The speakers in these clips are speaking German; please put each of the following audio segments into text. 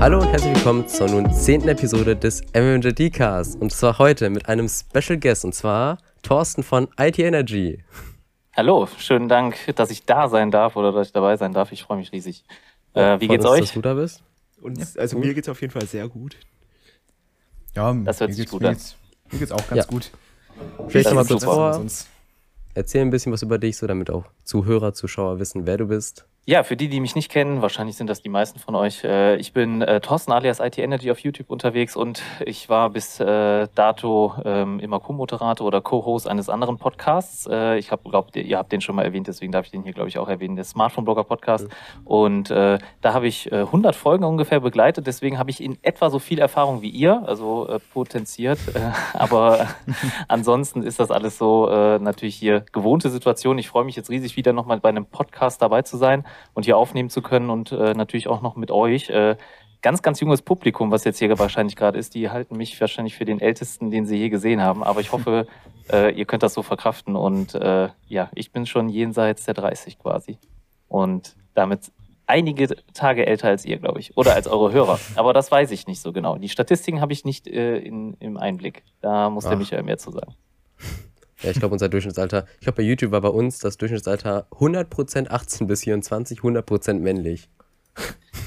Hallo und herzlich willkommen zur nun zehnten Episode des MMJD Cast. Und zwar heute mit einem Special Guest und zwar Thorsten von IT Energy. Hallo, schönen Dank, dass ich da sein darf oder dass ich dabei sein darf. Ich freue mich riesig. Äh, wie geht's uns, euch? Dass du da bist? Und also mir geht's auf jeden Fall sehr gut. Ja, Das hört mir sich geht's, gut mir an. geht's, mir geht's auch ganz Ja. gut. Vielleicht Das noch mal ist kurz vor. Sonst- Erzähl ein bisschen was über dich, so damit auch Zuhörer, Zuschauer wissen, wer du bist. Ja, für die, die mich nicht kennen, wahrscheinlich sind das die meisten von euch. Äh, ich bin äh, Thorsten alias IT Energy auf YouTube unterwegs und ich war bis äh, dato ähm, immer Co-Moderator oder Co-Host eines anderen Podcasts. Äh, ich habe, glaubt, ihr habt den schon mal erwähnt, deswegen darf ich den hier, glaube ich, auch erwähnen, der Smartphone Blogger Podcast. Und äh, da habe ich äh, 100 Folgen ungefähr begleitet, deswegen habe ich in etwa so viel Erfahrung wie ihr, also äh, potenziert. Äh, aber ansonsten ist das alles so äh, natürlich hier gewohnte Situation. Ich freue mich jetzt riesig wieder nochmal bei einem Podcast dabei zu sein und hier aufnehmen zu können und äh, natürlich auch noch mit euch. Äh, ganz, ganz junges Publikum, was jetzt hier wahrscheinlich gerade ist, die halten mich wahrscheinlich für den Ältesten, den sie je gesehen haben. Aber ich hoffe, äh, ihr könnt das so verkraften. Und äh, ja, ich bin schon jenseits der 30 quasi. Und damit einige Tage älter als ihr, glaube ich. Oder als eure Hörer. Aber das weiß ich nicht so genau. Die Statistiken habe ich nicht äh, in, im Einblick. Da muss der Ach. Michael mehr zu sagen. Ja, ich glaube, unser Durchschnittsalter, ich glaube, bei YouTube war bei uns das Durchschnittsalter 100% 18 bis 24, 100% männlich.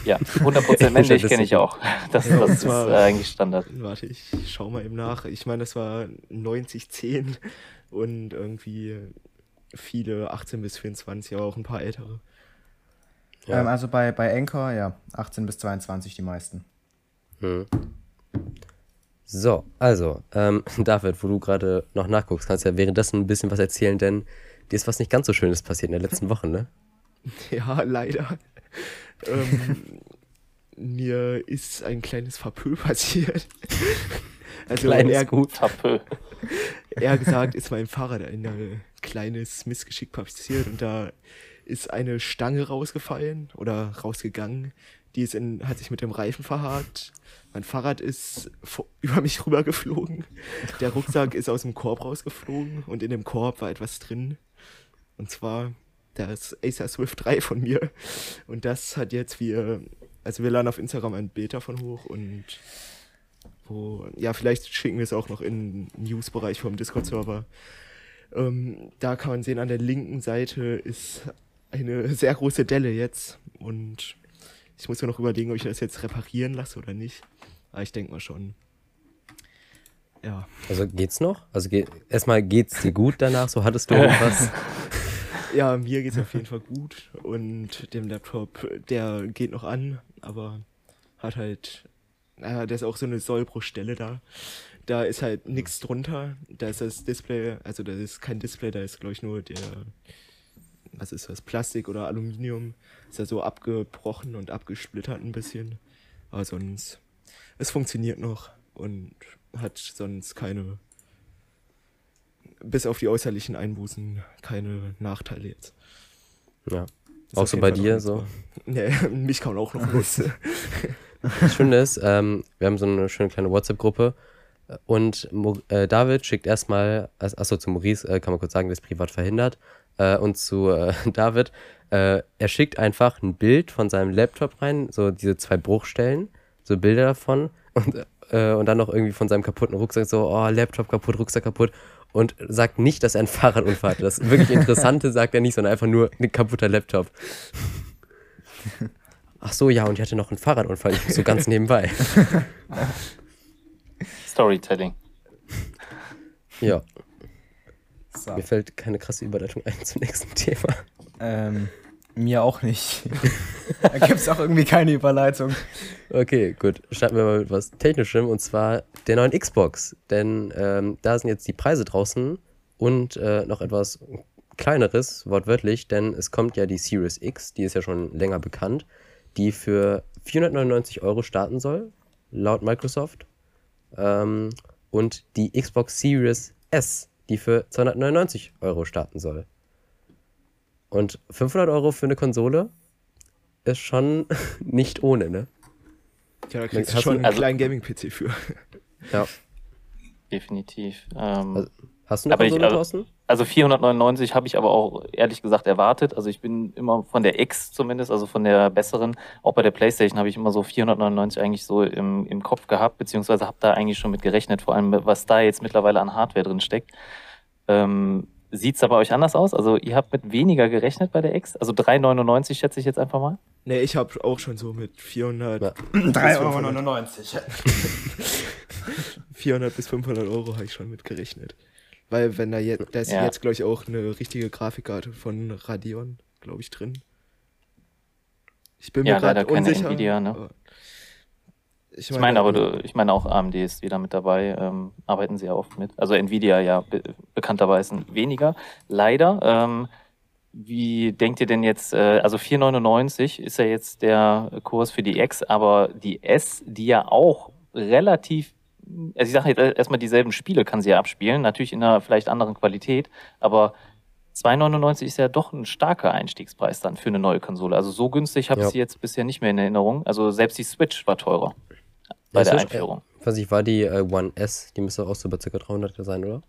Ja, 100% männlich kenne ich auch. Das, Ja, das und ist zwar- äh, eigentlich Standard. Warte, ich schau mal eben nach. Ich meine, das war 90-10 und irgendwie viele 18 bis 24, aber auch ein paar ältere. Ja. Ähm, also bei, bei Anchor, ja, 18 bis 22 die meisten. Hm. So, also, ähm, David, wo du gerade noch nachguckst, kannst ja währenddessen ein bisschen was erzählen, denn dir ist was nicht ganz so Schönes passiert in der letzten Woche, ne? Ja, leider. ähm, mir ist ein kleines Verpö passiert. Also Kleines eher, Gut. Tapö. eher gesagt ist meinem Fahrrad ein kleines Missgeschick passiert und da ist eine Stange rausgefallen oder rausgegangen. Die ist in, hat sich mit dem Reifen verhakt. Mein Fahrrad ist über mich rübergeflogen. Der Rucksack ist aus dem Korb rausgeflogen und in dem Korb war etwas drin. Und zwar das Acer Swift 3 von mir. Und das hat jetzt wir, also wir laden auf Instagram ein Bild davon hoch und wo, ja, vielleicht schicken wir es auch noch in den News-Bereich vom Discord-Server. Ähm, da kann man sehen, an der linken Seite ist eine sehr große Delle jetzt und ich muss mir noch überlegen, ob ich das jetzt reparieren lasse oder nicht. Aber ich denke mal schon. Ja. Also geht's noch? Also ge erstmal geht's dir gut danach? So hattest du irgendwas? Ja, mir geht's auf jeden Fall gut und dem Laptop, der geht noch an, aber hat halt, naja, da ist auch so eine Sollbruchstelle da. Da ist halt nichts drunter. Da ist das Display, also da ist kein Display, da ist glaube ich nur der, was ist das, Plastik oder Aluminium. Ist ja so abgebrochen und abgesplittert ein bisschen. Aber sonst, es funktioniert noch und hat sonst keine bis auf die äußerlichen Einbußen keine Nachteile jetzt. Ja. Ist Auch auf so jeden bei dir so? Nee, mich kann auch noch nutzen. Das Schöne ist, ähm, wir haben so eine schöne kleine WhatsApp-Gruppe und Mo äh, David schickt erstmal, also, achso, zu Maurice äh, kann man kurz sagen, der ist privat verhindert. Äh, und zu äh, David, äh, er schickt einfach ein Bild von seinem Laptop rein, so diese zwei Bruchstellen, so Bilder davon und, äh, und dann noch irgendwie von seinem kaputten Rucksack, so, oh, Laptop kaputt, Rucksack kaputt. Und sagt nicht, dass er einen Fahrradunfall hatte. Das wirklich Interessante sagt er nicht, sondern einfach nur ein kaputter Laptop. Ach so, ja, und ich hatte noch einen Fahrradunfall, so ganz nebenbei. Storytelling. Ja, So. mir fällt keine krasse Überleitung ein zum nächsten Thema. Ähm, mir auch nicht. da gibt es auch irgendwie keine Überleitung. Okay, gut. Starten wir mal mit was Technischem und zwar der neuen Xbox. Denn ähm, da sind jetzt die Preise draußen und äh, noch etwas kleineres, wortwörtlich, denn es kommt ja die Series X, die ist ja schon länger bekannt, die für 499 Euro starten soll, laut Microsoft. Ähm, und die Xbox Series S, die für 299 Euro starten soll. Und 500 Euro für eine Konsole ist schon nicht ohne, ne? Ja, da kriegst du schon einen also- kleinen Gaming-PC für. Ja. Definitiv. Ähm, Also- Hast du eine ich- Konsole, also- Thorsten? Also 499 habe ich aber auch ehrlich gesagt erwartet. Also ich bin immer von der X zumindest, also von der besseren, auch bei der PlayStation habe ich immer so 499 eigentlich so im, im Kopf gehabt, beziehungsweise habe da eigentlich schon mit gerechnet, vor allem was da jetzt mittlerweile an Hardware drin steckt. Ähm, Sieht es bei euch anders aus? Also ihr habt mit weniger gerechnet bei der X? Also 3,99 schätze ich jetzt einfach mal? Nee, ich habe auch schon so mit 400, Ja. 3,99 Euro. 400 bis 500 Euro habe ich schon mit gerechnet. Weil wenn da jetzt, da ist Ja. jetzt glaube ich auch eine richtige Grafikkarte von Radeon, glaube ich, drin. Ich bin Ja, mir gerade leider keine unsicher. Nvidia, ne? Aber- Ich meine aber, du, ich meine auch AMD ist wieder mit dabei, ähm, arbeiten sie ja oft mit. Also Nvidia ja be bekannterweise weniger. Leider. Ähm, wie denkt ihr denn jetzt, äh, also 4,99 ist ja jetzt der Kurs für die X, aber die S, die ja auch relativ, also ich sage jetzt erstmal dieselben Spiele kann sie ja abspielen, natürlich in einer vielleicht anderen Qualität, aber 2,99 ist ja doch ein starker Einstiegspreis dann für eine neue Konsole. Also so günstig habe ich Ja. sie jetzt bisher nicht mehr in Erinnerung. Also selbst die Switch war teurer bei Ja, der Einführung. Äh, weiß ich, war die äh, One S, die müsste auch so bei ca. 300 sein, oder?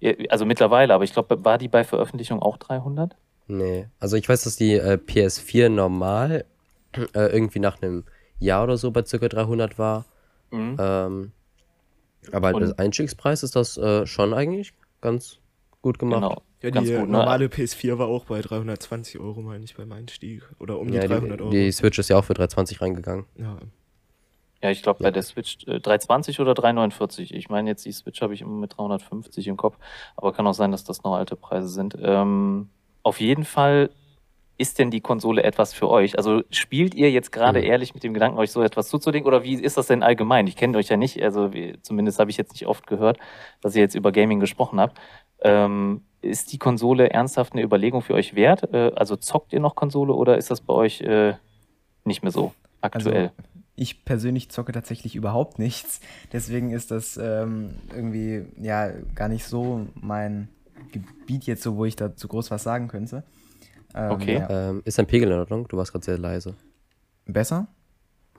Ja, Also mittlerweile, aber ich glaube, war die bei Veröffentlichung auch 300? Nee. Also ich weiß, dass die äh, PS4 normal äh, irgendwie nach einem Jahr oder so bei ca. 300 war. Mhm. Ähm, aber Und- als Einstiegspreis ist das äh, schon eigentlich ganz gut gemacht. Genau. Ja, die gut, ne? normale PS4 war auch bei 320 Euro, meine ich, beim Einstieg. Oder um die Ja, 300 die, Euro. die Switch ist ja auch für 320 reingegangen. ja. Ja, ich glaube Ja. bei der Switch äh, 320 oder 349. Ich meine jetzt die Switch habe ich immer mit 350 im Kopf, aber kann auch sein, dass das noch alte Preise sind. Ähm, auf jeden Fall ist denn die Konsole etwas für euch? Also spielt ihr jetzt gerade Mhm. ehrlich mit dem Gedanken, euch so etwas zuzulegen oder wie ist das denn allgemein? Ich kenne euch ja nicht, also wie, zumindest habe ich jetzt nicht oft gehört, dass ihr jetzt über Gaming gesprochen habt. Ähm, ist die Konsole ernsthaft eine Überlegung für euch wert? Äh, also zockt ihr noch Konsole oder ist das bei euch äh, nicht mehr so aktuell? Also, ich persönlich zocke tatsächlich überhaupt nichts. Deswegen ist das ähm, irgendwie ja gar nicht so mein Gebiet jetzt so, wo ich dazu groß was sagen könnte. Ähm, Okay. Ja. Ähm, ist dein Pegel in Ordnung? Du warst gerade sehr leise. Besser?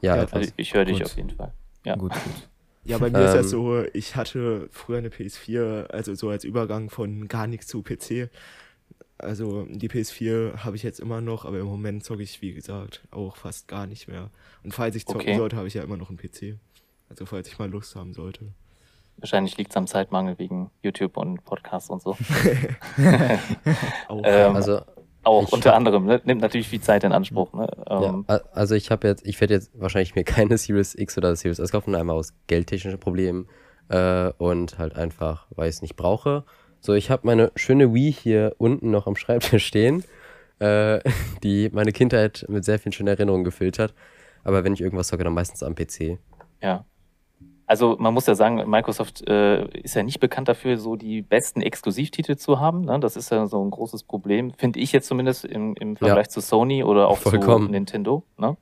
Ja, Ja, etwas. also ich höre dich Gut. auf jeden Fall. Ja. Gut, gut. Ja, bei mir ist das Ähm, so, ich hatte früher eine PS4, also so als Übergang von gar nichts zu PC. Also die PS4 habe ich jetzt immer noch, aber im Moment zocke ich, wie gesagt, auch fast gar nicht mehr. Und falls ich zocken Okay. sollte, habe ich ja immer noch einen PC. Also falls ich mal Lust haben sollte. Wahrscheinlich liegt es am Zeitmangel wegen YouTube und Podcasts und so. Auch. Ähm, Also, Auch unter hab- anderem, ne? nimmt natürlich viel Zeit in Anspruch. Ne? ja, Ähm, a- also ich habe jetzt, ich werde jetzt wahrscheinlich mir keine Series X oder Series S kaufen, einmal aus geldtechnischen Problemen äh, und halt einfach, weil ich es nicht brauche. So, ich habe meine schöne Wii hier unten noch am Schreibtisch stehen, äh, die meine Kindheit mit sehr vielen schönen Erinnerungen gefüllt hat. Aber wenn ich irgendwas zocke, dann meistens am PC. Ja. Also man muss ja sagen, Microsoft äh, ist ja nicht bekannt dafür, so die besten Exklusivtitel zu haben. Ne? Das ist ja so ein großes Problem, finde ich jetzt zumindest im, im Vergleich zu Sony oder auch Vollkommen. zu Nintendo. Ne?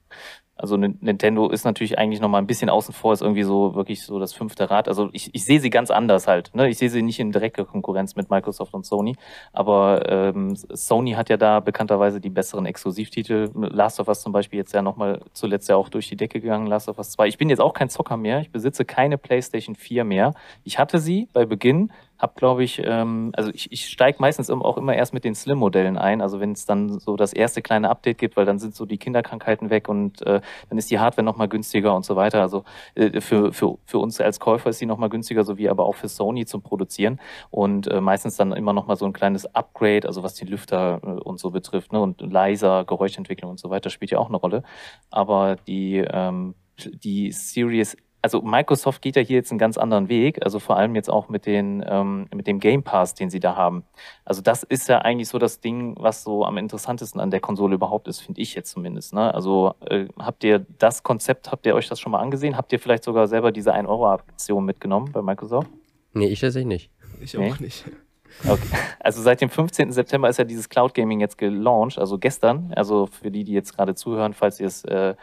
Also Nin- Nintendo ist natürlich eigentlich nochmal ein bisschen außen vor, ist irgendwie so wirklich so das fünfte Rad. Also ich, ich sehe sie ganz anders halt. Ne? Ich sehe sie nicht in direkter Konkurrenz mit Microsoft und Sony. Aber ähm, Sony hat ja da bekannterweise die besseren Exklusivtitel. Last of Us zum Beispiel jetzt ja nochmal zuletzt ja auch durch die Decke gegangen, Last of Us 2. Ich bin jetzt auch kein Zocker mehr. Ich besitze keine PlayStation 4 mehr. Ich hatte sie bei Beginn, hab glaube ich, ähm, also ich, ich steige meistens auch immer erst mit den Slim-Modellen ein. Also wenn es dann so das erste kleine Update gibt, weil dann sind so die Kinderkrankheiten weg und äh, dann ist die Hardware nochmal günstiger und so weiter. Also äh, für, für, für uns als Käufer ist sie nochmal günstiger, sowie aber auch für Sony zum Produzieren. Und äh, meistens dann immer nochmal so ein kleines Upgrade, also was die Lüfter äh, und so betrifft, ne? Und leiser, Geräuschentwicklung und so weiter spielt ja auch eine Rolle. Aber die, ähm, die Series also Microsoft geht ja hier jetzt einen ganz anderen Weg, also vor allem jetzt auch mit den ähm, mit dem Game Pass, den sie da haben. Also das ist ja eigentlich so das Ding, was so am interessantesten an der Konsole überhaupt ist, finde ich jetzt zumindest. Ne? Also äh, habt ihr das Konzept, habt ihr euch das schon mal angesehen? Habt ihr vielleicht sogar selber diese 1 Euro Aktion mitgenommen bei Microsoft? Nee, ich tatsächlich nicht. ich nee. auch nicht. Okay. Also seit dem 15. September ist ja dieses Cloud Gaming jetzt gelauncht, also gestern. Also für die, die jetzt gerade zuhören, falls ihr es äh,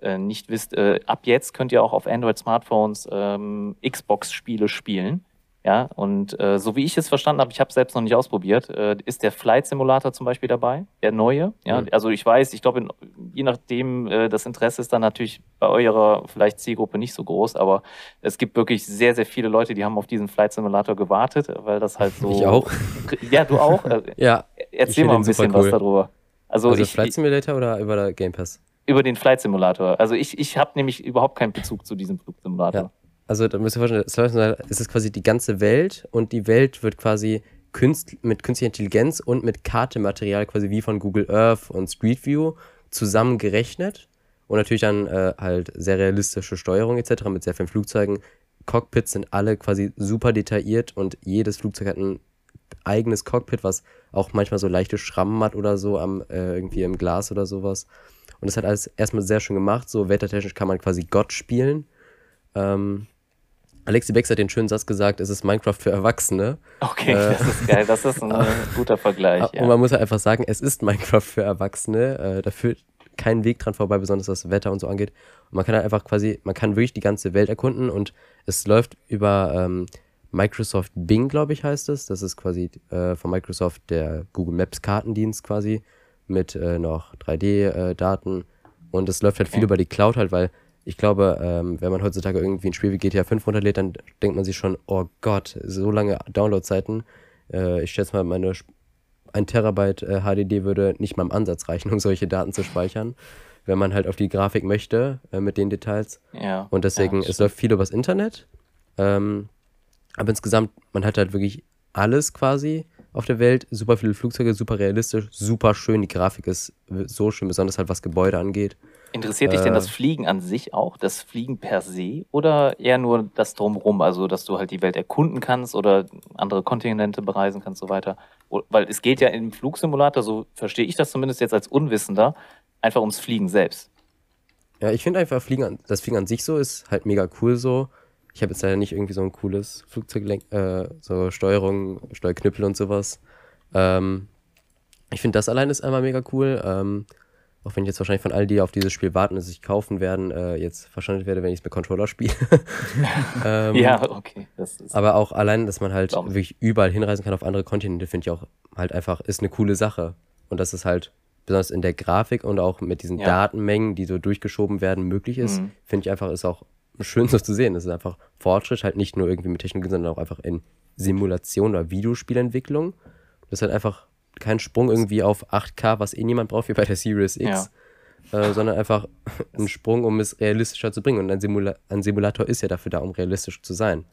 äh, nicht wisst, äh, ab jetzt könnt ihr auch auf Android-Smartphones ähm, Xbox-Spiele spielen. Ja, und äh, so wie ich es verstanden habe, ich habe es selbst noch nicht ausprobiert, äh, ist der Flight Simulator zum Beispiel dabei, der neue. Ja, Mhm. also ich weiß, ich glaube, je nachdem, äh, das Interesse ist dann natürlich bei eurer vielleicht Zielgruppe nicht so groß, aber es gibt wirklich sehr, sehr viele Leute, die haben auf diesen Flight Simulator gewartet, weil das halt so. Ich auch. Ja, du auch. Äh, Ja, Erzähl mal ein bisschen cool. was darüber. Also, also ich, Flight Simulator oder über der Game Pass? über den Flight Simulator. Also ich, ich habe nämlich überhaupt keinen Bezug zu diesem Flugsimulator. Ja. Also da müsst ihr vorstellen, Simulator ist es quasi die ganze Welt und die Welt wird quasi künst mit künstlicher Intelligenz und mit Kartematerial quasi wie von Google Earth und Street View zusammengerechnet und natürlich dann äh, halt sehr realistische Steuerung etc. mit sehr vielen Flugzeugen. Cockpits sind alle quasi super detailliert und jedes Flugzeug hat ein eigenes Cockpit, was auch manchmal so leichte Schrammen hat oder so am äh, irgendwie im Glas oder sowas. Und das hat alles erstmal sehr schön gemacht. So wettertechnisch kann man quasi Gott spielen. Ähm, Alexi Bex hat den schönen Satz gesagt, es ist Minecraft für Erwachsene. Okay, Äh, das ist geil. Das ist ein äh, guter Vergleich. Und Ja. man muss halt einfach sagen, es ist Minecraft für Erwachsene. Äh, da führt kein Weg dran vorbei, besonders was Wetter und so angeht. Und man kann halt einfach quasi, man kann wirklich die ganze Welt erkunden und es läuft über ähm, Microsoft Bing, glaube ich, heißt es. Das ist quasi äh, von Microsoft der Google Maps Kartendienst quasi mit äh, noch 3D-Daten. und es läuft halt viel Okay. über die Cloud halt, weil ich glaube, ähm, wenn man heutzutage irgendwie ein Spiel wie GTA 5 runterlädt, dann denkt man sich schon, oh Gott, so lange Downloadzeiten. Äh, ich schätze mal, meine ein Terabyte äh, HDD würde nicht mal im Ansatz reichen, um solche Daten zu speichern, wenn man halt auf die Grafik möchte äh, mit den Details. ja. Und deswegen, ja, es läuft viel übers Internet. Ähm, aber insgesamt, man hat halt wirklich alles quasi auf der Welt. Super viele Flugzeuge, super realistisch, super schön. Die Grafik ist so schön, besonders halt was Gebäude angeht. Interessiert dich denn Äh, das Fliegen an sich auch, das Fliegen per se oder eher nur das drumrum, also dass du halt die Welt erkunden kannst oder andere Kontinente bereisen kannst und so weiter? Weil es geht ja im Flugsimulator, so verstehe ich das zumindest jetzt als Unwissender, einfach ums Fliegen selbst. Ja, ich finde einfach, Fliegen an, das Fliegen an sich so ist halt mega cool so. Ich habe jetzt leider nicht irgendwie so ein cooles Flugzeuglenk, äh, so Steuerung, Steuerknüppel und sowas. Ähm, ich finde, das allein ist einmal mega cool. Ähm, auch wenn ich jetzt wahrscheinlich von all die auf dieses Spiel warten, das sich kaufen werden, äh, jetzt verschandelt werde, wenn ich es mit Controller spiele. ähm, ja, okay. Das ist, Aber auch allein, dass man halt ich. wirklich überall hinreisen kann auf andere Kontinente, finde ich auch halt einfach, ist eine coole Sache. Und dass es halt besonders in der Grafik und auch mit diesen Ja. Datenmengen, die so durchgeschoben werden, möglich ist, Mhm. finde ich einfach, ist auch schön so zu sehen. Es ist einfach Fortschritt, halt nicht nur irgendwie mit Technologie, sondern auch einfach in Simulation oder Videospielentwicklung. Das ist halt einfach kein Sprung irgendwie auf 8K, was eh niemand braucht, wie bei der Series X. Äh, sondern einfach ein Sprung, um es realistischer zu bringen. Und ein, Simula ein Simulator ist ja dafür da, um realistisch zu sein.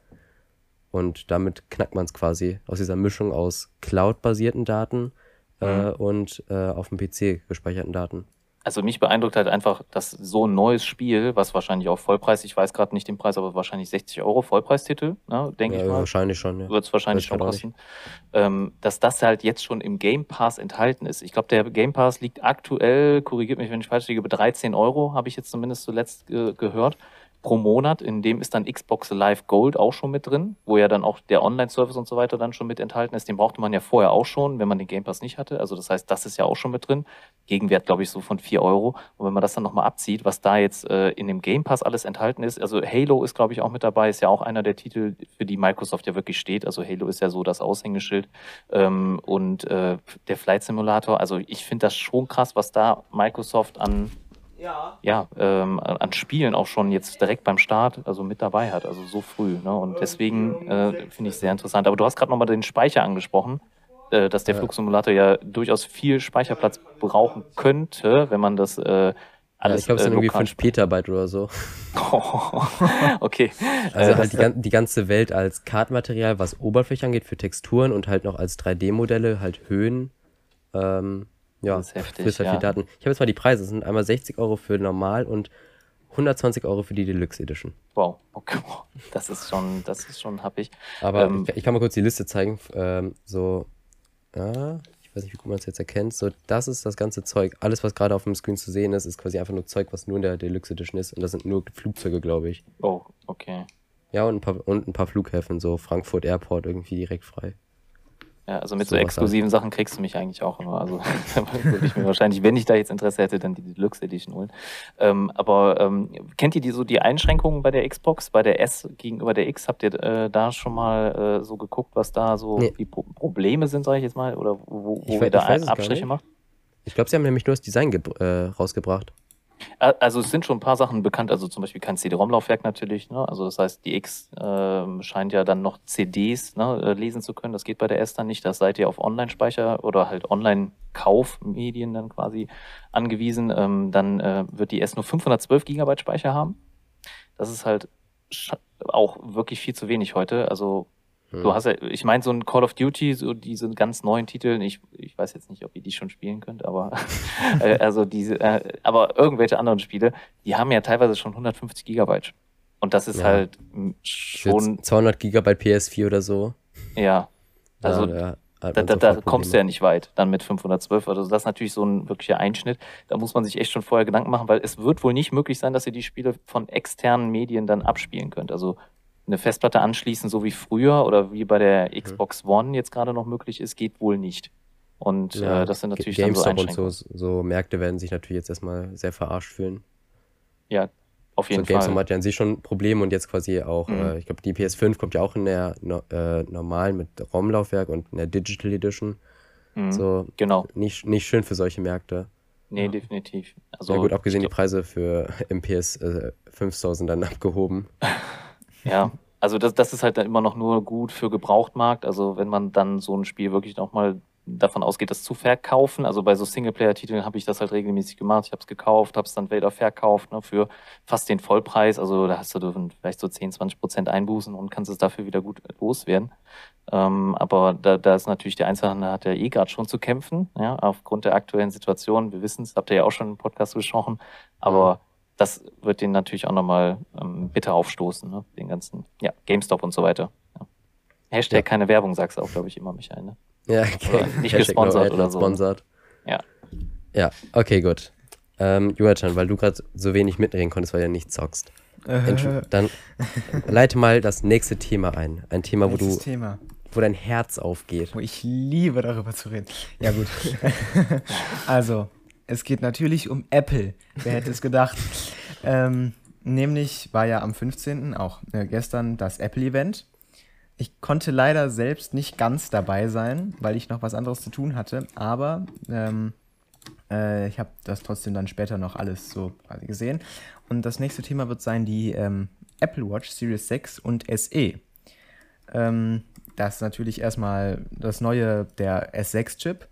Und damit knackt man es quasi aus dieser Mischung aus Cloud-basierten Daten äh, und äh, auf dem PC gespeicherten Daten. Also mich beeindruckt halt einfach, dass so ein neues Spiel, was wahrscheinlich auch Vollpreis, ich weiß gerade nicht den Preis, aber wahrscheinlich 60 Euro Vollpreistitel, ne, denke Ja, ich mal. wahrscheinlich schon, ja. wird es wahrscheinlich schon kosten, ähm, dass das halt jetzt schon im Game Pass enthalten ist. Ich glaube, der Game Pass liegt aktuell, korrigiert mich, wenn ich falsch liege, bei 13 Euro, habe ich jetzt zumindest zuletzt äh, gehört, pro Monat. In dem ist dann Xbox Live Gold auch schon mit drin, wo ja dann auch der Online-Service und so weiter dann schon mit enthalten ist. Den brauchte man ja vorher auch schon, wenn man den Game Pass nicht hatte. Also das heißt, das ist ja auch schon mit drin. Gegenwert, glaube ich, so von 4 Euro. Und wenn man das dann nochmal abzieht, was da jetzt äh, in dem Game Pass alles enthalten ist, also Halo ist, glaube ich, auch mit dabei, ist ja auch einer der Titel, für die Microsoft ja wirklich steht. Also Halo ist ja so das Aushängeschild. Ähm, und äh, der Flight Simulator, also ich finde das schon krass, was da Microsoft an ja, ähm, an Spielen auch schon jetzt direkt beim Start also mit dabei hat, also so früh. Ne? Und deswegen äh, finde ich es sehr interessant. Aber du hast gerade nochmal den Speicher angesprochen, äh, dass der Ja. Flugsimulator ja durchaus viel Speicherplatz brauchen könnte, wenn man das äh, ja alles ich glaube, es äh, sind irgendwie lokal 5 Petabyte oder so. okay. Also Äh, halt die, die ganze Welt als Kartenmaterial, was Oberfläche angeht, für Texturen und halt noch als 3D-Modelle, halt Höhen. Ähm, ja, Das ist heftig, frisst halt ja. viel Daten. Ich habe jetzt mal die Preise. Es sind einmal 60 Euro für normal und 120 Euro für die Deluxe Edition. wow, okay. Das ist schon, das ist schon happig. Aber Ähm, ich, ich kann mal kurz die Liste zeigen. Ähm, so, ja, ich weiß nicht, wie gut man es jetzt erkennt. So, das ist das ganze Zeug. Alles, was gerade auf dem Screen zu sehen ist, ist quasi einfach nur Zeug, was nur in der Deluxe Edition ist. Und das sind nur Flugzeuge, glaube ich. Oh, okay. Ja, und ein paar, und ein paar Flughäfen, so Frankfurt Airport irgendwie direkt frei. Ja, also mit so, Sowas exklusiven Sachen kriegst du mich eigentlich auch immer. Also würde ich mir wahrscheinlich, wenn ich da jetzt Interesse hätte, dann die Deluxe Edition holen. Ähm, aber ähm, kennt ihr die so die Einschränkungen bei der Xbox, bei der S gegenüber der X? Habt ihr äh, da schon mal äh, so geguckt, was da so Nee. die Pro Probleme sind, sage ich jetzt mal, oder wo, Ich wo we- ihr da ich Abstriche macht? Ich glaube, sie haben nämlich nur das Design äh, rausgebracht. Also es sind schon ein paar Sachen bekannt, also zum Beispiel kein CD-ROM-Laufwerk natürlich, ne? Also das heißt, die X ähm, scheint ja dann noch CDs ne, äh, lesen zu können. Das geht bei der S dann nicht. Das seid ihr auf Online-Speicher oder halt Online-Kaufmedien dann quasi angewiesen. Ähm, dann äh, wird die S nur 512 Gigabyte Speicher haben. Das ist halt auch wirklich viel zu wenig heute. Also Hm. Du hast ja, ich meine, so ein Call of Duty, so diese ganz neuen Titel, ich, ich weiß jetzt nicht, ob ihr die schon spielen könnt, aber äh, also diese, äh, aber irgendwelche anderen Spiele, die haben ja teilweise schon 150 Gigabyte. Und das ist Ja. halt Schon schon, 200 Gigabyte PS4 oder so. ja, also da, da, da, da, kommst du ja nicht weit, dann mit 512. Also das ist natürlich so ein wirklicher Einschnitt. Da muss man sich echt schon vorher Gedanken machen, weil es wird wohl nicht möglich sein, dass ihr die Spiele von externen Medien dann abspielen könnt. Also eine Festplatte anschließen, so wie früher oder wie bei der. Xbox One jetzt gerade noch möglich ist, geht wohl nicht. Und Ja, äh, das sind natürlich dann so GameStop und Einschränkungen. so, so Märkte werden sich natürlich jetzt erstmal sehr verarscht fühlen. Ja, auf So jeden GameStop Fall. hat ja an sich schon Probleme und jetzt quasi auch, Mhm. äh, ich glaube, die PS5 kommt ja auch in der no, äh, normalen mit ROM-Laufwerk und in der Digital Edition. Mhm. So Genau, nicht, nicht schön für solche Märkte. nee, Ja. definitiv. Also, ja gut, abgesehen die Preise für im PS5 äh, sind dann abgehoben. Ja, also das, das ist halt dann immer noch nur gut für Gebrauchtmarkt. Also wenn man dann so ein Spiel wirklich nochmal davon ausgeht, das zu verkaufen. Also bei so Singleplayer-Titeln habe ich das halt regelmäßig gemacht. Ich habe es gekauft, habe es dann wieder verkauft ne, für fast den Vollpreis. Also da hast du vielleicht so 10, 20 Prozent Einbußen und kannst es dafür wieder gut loswerden. Ähm, aber da, da ist natürlich der Einzelhandel hat ja eh gerade schon zu kämpfen, ja, aufgrund der aktuellen Situation. Wir wissen es, habt ihr ja auch schon im Podcast gesprochen. Aber das wird den natürlich auch nochmal ähm, bitter aufstoßen, ne? den ganzen, ja, GameStop und so weiter. Ja. Hashtag Ja. keine Werbung, sagst du auch, glaube ich, immer, Michael. Ne? Ja, Oder nicht Hashtag gesponsert no oder so. Sponsored. Ja. Ja, okay, gut. Ähm, Jonathan, weil du gerade so wenig mitreden konntest, weil du ja nicht zockst. Entschuldigung, Äh, dann leite mal das nächste Thema ein. Ein Thema, wo du, Thema, wo dein Herz aufgeht. wo ich liebe, darüber zu reden. Ja, gut. also, es geht natürlich um Apple. Wer hätte es gedacht? ähm, nämlich war ja am 15., auch äh, gestern, das Apple-Event. Ich konnte leider selbst nicht ganz dabei sein, weil ich noch was anderes zu tun hatte, aber ähm, äh, ich habe das trotzdem dann später noch alles so quasi gesehen. Und das nächste Thema wird sein die ähm, Apple Watch Series 6 und SE. Ähm, das ist natürlich erstmal das neue, der S6-Chip,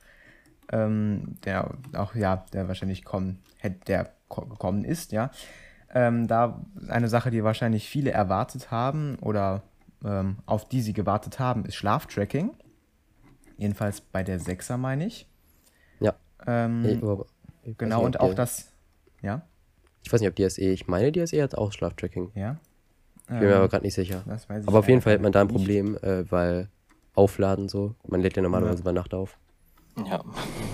ähm, der auch, ja, der wahrscheinlich kommen, hätte, der ko- gekommen ist, ja. Ähm, da eine Sache, die wahrscheinlich viele erwartet haben oder ähm, auf die sie gewartet haben, ist Schlaftracking. Jedenfalls bei der 6er, meine ich. Ja. Ähm, Ich, ich genau, nicht, und auch das, ja, Ich weiß nicht, ob die SE, ich meine, die SE hat auch Schlaftracking. ja. Ich bin mir aber gerade nicht sicher. das weiß ich Aber auf jeden Fall hat man da ein. Problem, äh, weil Aufladen so, man lädt ja normalerweise bei Nacht auf. Ja.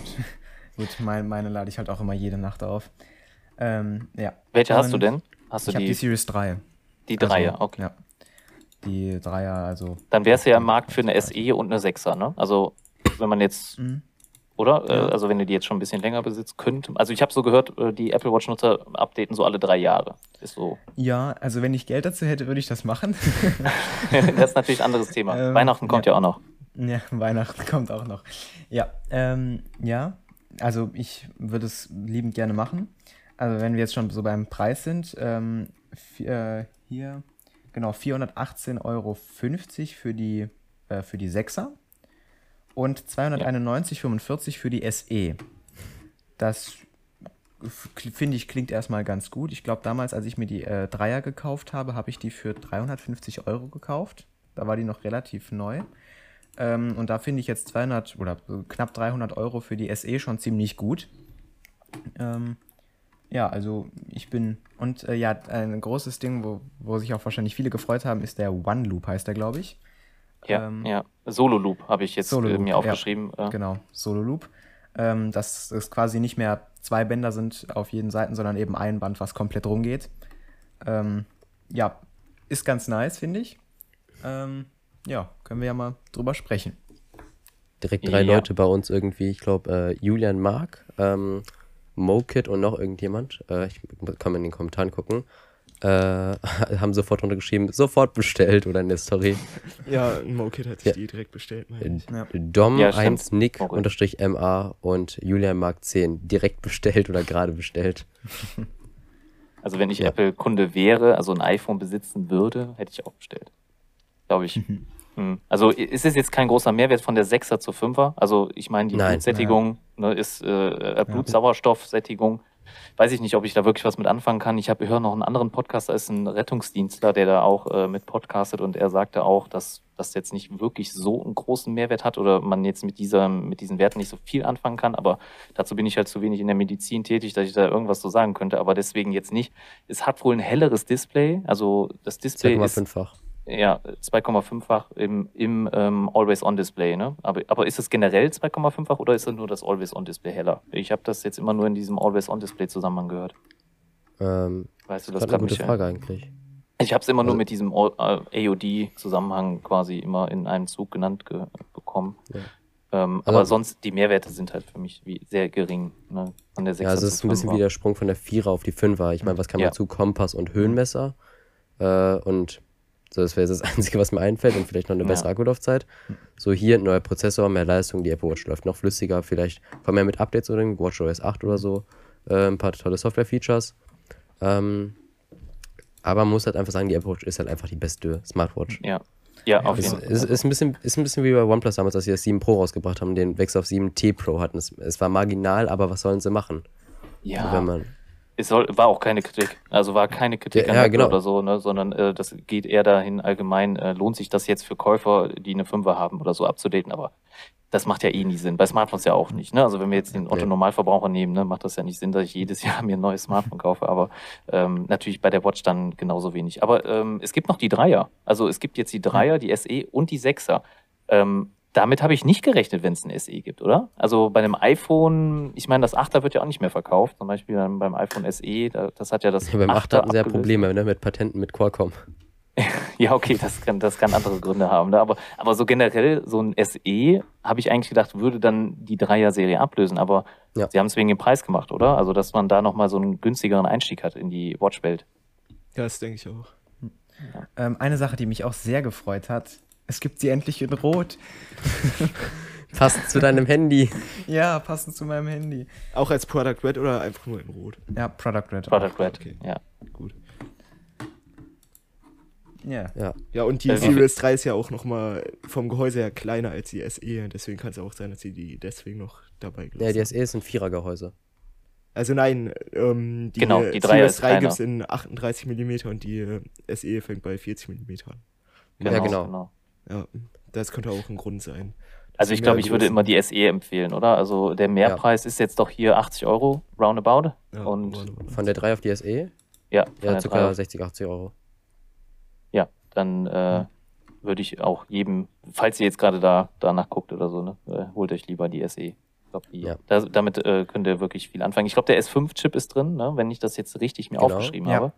Gut, mein, meine lade ich halt auch immer jede Nacht auf. Ähm, ja. Welche hast du Und denn? Hast du Ich die, die Series 3. die Dreier? Also, okay. Ja. Die Dreier, also. Dann wärst du ja im Markt für eine SE und eine 6er, ne? Also wenn man jetzt, Mhm. oder? Ja. Äh, also wenn du die jetzt schon ein bisschen länger besitzt, könnte. Also ich habe so gehört, äh, die Apple Watch-Nutzer updaten so alle drei Jahre. Ist so. Ja, also wenn ich Geld dazu hätte, würde ich das machen. das ist natürlich ein anderes Thema. Ähm, Weihnachten kommt ja. ja. auch noch. Ja, Weihnachten kommt auch noch. Ja, ähm, ja. Also ich würde es liebend gerne machen. Also wenn wir jetzt schon so beim Preis sind, ähm, äh, hier, genau, 418,50 Euro für die, äh, für die 6er und 291,45 für die SE. Das finde ich klingt erstmal ganz gut. Ich glaube, damals, als ich mir die äh, Dreier gekauft habe, habe ich die für 350 Euro gekauft. Da war die noch relativ neu. Ähm, und da finde ich jetzt 200 oder so knapp 300 Euro für die SE schon ziemlich gut. Ähm, ja, also ich bin. Und äh, ja, ein großes Ding, wo, wo sich auch wahrscheinlich viele gefreut haben, ist der One Loop, heißt der, glaube ich. Ja, Ähm, ja. Solo Loop habe ich jetzt äh, mir ja. aufgeschrieben. Äh, Genau, Solo Loop. Ähm, dass es quasi nicht mehr zwei Bänder sind auf jeden Seiten, sondern eben ein Band, was komplett rumgeht. Ähm, ja, ist ganz nice, finde ich. Ähm, ja, können wir ja mal drüber sprechen. direkt drei Ja. Leute bei uns irgendwie. Ich glaube, äh, Julian Mark, ähm, Mokit und noch irgendjemand. Äh, ich kann mal in den Kommentaren gucken. Äh, haben sofort runtergeschrieben, sofort bestellt oder in der Story. Ja, Mokit hat sich Ja. die direkt bestellt, meine ich. Ja. Dom Ja, stimmt. 1 Nick Mokit. unterstrich MA und Julian Mark 10 direkt bestellt oder gerade bestellt. Also wenn ich Ja. Apple-Kunde wäre, also ein iPhone besitzen würde, hätte ich auch bestellt. Glaube ich. Hm. Also i- es ist jetzt kein großer Mehrwert von der 6er zur 5er. Also ich meine, die Nein. Blutsättigung ne, ist äh, äh, Blutsauerstoffsättigung. Weiß ich nicht, ob ich da wirklich was mit anfangen kann. Ich habe höre noch einen anderen Podcast, da ist ein Rettungsdienstler, der da auch äh, mit podcastet und er sagte auch, dass das jetzt nicht wirklich so einen großen Mehrwert hat oder man jetzt mit dieser mit diesen Werten nicht so viel anfangen kann. Aber dazu bin ich halt zu wenig in der Medizin tätig, dass ich da irgendwas so sagen könnte. Aber deswegen jetzt nicht. Es hat wohl ein helleres Display. Also das Display ist 2,5-fach. Ja, 2,5-fach im, im ähm, Always-On-Display. Ne? Aber, aber ist es generell 2,5-fach oder ist es nur das Always-On-Display heller? Ich habe das jetzt immer nur in diesem Always-On-Display-Zusammenhang gehört. Ähm, Weißt du das ist eine gute? Frage eigentlich. Ich habe es immer nur Also- mit diesem All- äh, AOD-Zusammenhang quasi immer in einem Zug genannt ge bekommen. Ja. Ähm, Also- aber sonst, die Mehrwerte sind halt für mich wie sehr gering. Ne? Von der 6 Ja, also es ist ein bisschen wie der Sprung von der Vierer auf die Fünfer. Ich meine, was kann man Ja. dazu? Kompass und Höhenmesser. Äh, und so, das wäre jetzt das Einzige, was mir einfällt und vielleicht noch eine Ja. bessere Akkulaufzeit. So hier ein neuer Prozessor, mehr Leistung, die Apple Watch läuft noch flüssiger, vielleicht kommen ja mit Updates oder den WatchOS 8 oder so äh, ein paar tolle Software-Features. Ähm, aber man muss halt einfach sagen, die Apple Watch ist halt einfach die beste Smartwatch. Ja, ja auf Es jeden Fall. ist, ist, ein bisschen, ist ein bisschen wie bei OnePlus damals, als sie das 7 Pro rausgebracht haben, den Wechsel auf 7T Pro hatten. Es, es war marginal, aber was sollen sie machen? Ja, Wenn man, Es soll, war auch keine Kritik. Also war keine Kritik Ja, an ja, genau. oder so, ne, sondern äh, das geht eher dahin allgemein, äh, lohnt sich das jetzt für Käufer, die eine Fünfer haben oder so abzudaten, aber das macht ja eh nie Sinn. Bei Smartphones ja auch nicht. Ne? Also wenn wir jetzt den Otto. Normalverbraucher nehmen, ne, macht das ja nicht Sinn, dass ich jedes Jahr mir ein neues Smartphone kaufe, aber ähm, natürlich bei der Watch dann genauso wenig. Aber ähm, es gibt noch die Dreier. Also es gibt jetzt die Dreier, die SE und die Sechser. Ähm, damit habe ich nicht gerechnet, wenn es ein SE gibt, oder? Also bei einem iPhone, ich meine, das 8er wird ja auch nicht mehr verkauft. Zum Beispiel dann beim iPhone SE, da, das hat ja das beim 8 hatten sie ja. Probleme ne, mit Patenten mit Qualcomm. Ja, okay, das kann, das kann andere Gründe haben. Ne? Aber, aber so generell, so ein SE, habe ich eigentlich gedacht, würde dann die Dreier-Serie ablösen. Aber Ja. sie haben es wegen dem Preis gemacht, oder? Also, dass man da nochmal so einen günstigeren Einstieg hat in die Watch-Welt. Ja, das denke ich auch. Ähm, eine Sache, die mich auch sehr gefreut hat, es gibt sie endlich in Rot. Passt zu deinem Handy. Ja, passend zu meinem Handy. Auch als Product Red oder einfach nur in Rot? Ja, Product Red. Product Red. Okay. Ja. Gut. Ja. Ja, Ja, und die Series 3 ist ja auch nochmal vom Gehäuse her kleiner als die SE. Deswegen kann es auch sein, dass sie die deswegen noch dabei gelassen ja die. SE ist ein Vierergehäuse. Also nein, ähm, die Genau, die Dreier Series ist 3 kleiner. gibt es in 38 mm und die äh, SE fängt bei 40 mm an. Ja, genau. Ja, das könnte auch ein Grund sein. Also ich glaube, ich würde immer die SE empfehlen, oder? Also der Mehrpreis ist jetzt doch hier 80 Euro, roundabout. Ja, und. Von der 3 auf die SE? ja, Ja, 3 60, 80 Euro. Ja, dann äh, würde ich auch jedem, falls ihr jetzt gerade da danach guckt oder so, ne, äh, holt euch lieber die SE. Ich glaub, die, Ja. da, damit äh, könnt ihr wirklich viel anfangen. Ich glaube, der S5-Chip ist drin, ne, wenn ich das jetzt richtig mir Genau. aufgeschrieben Ja. habe.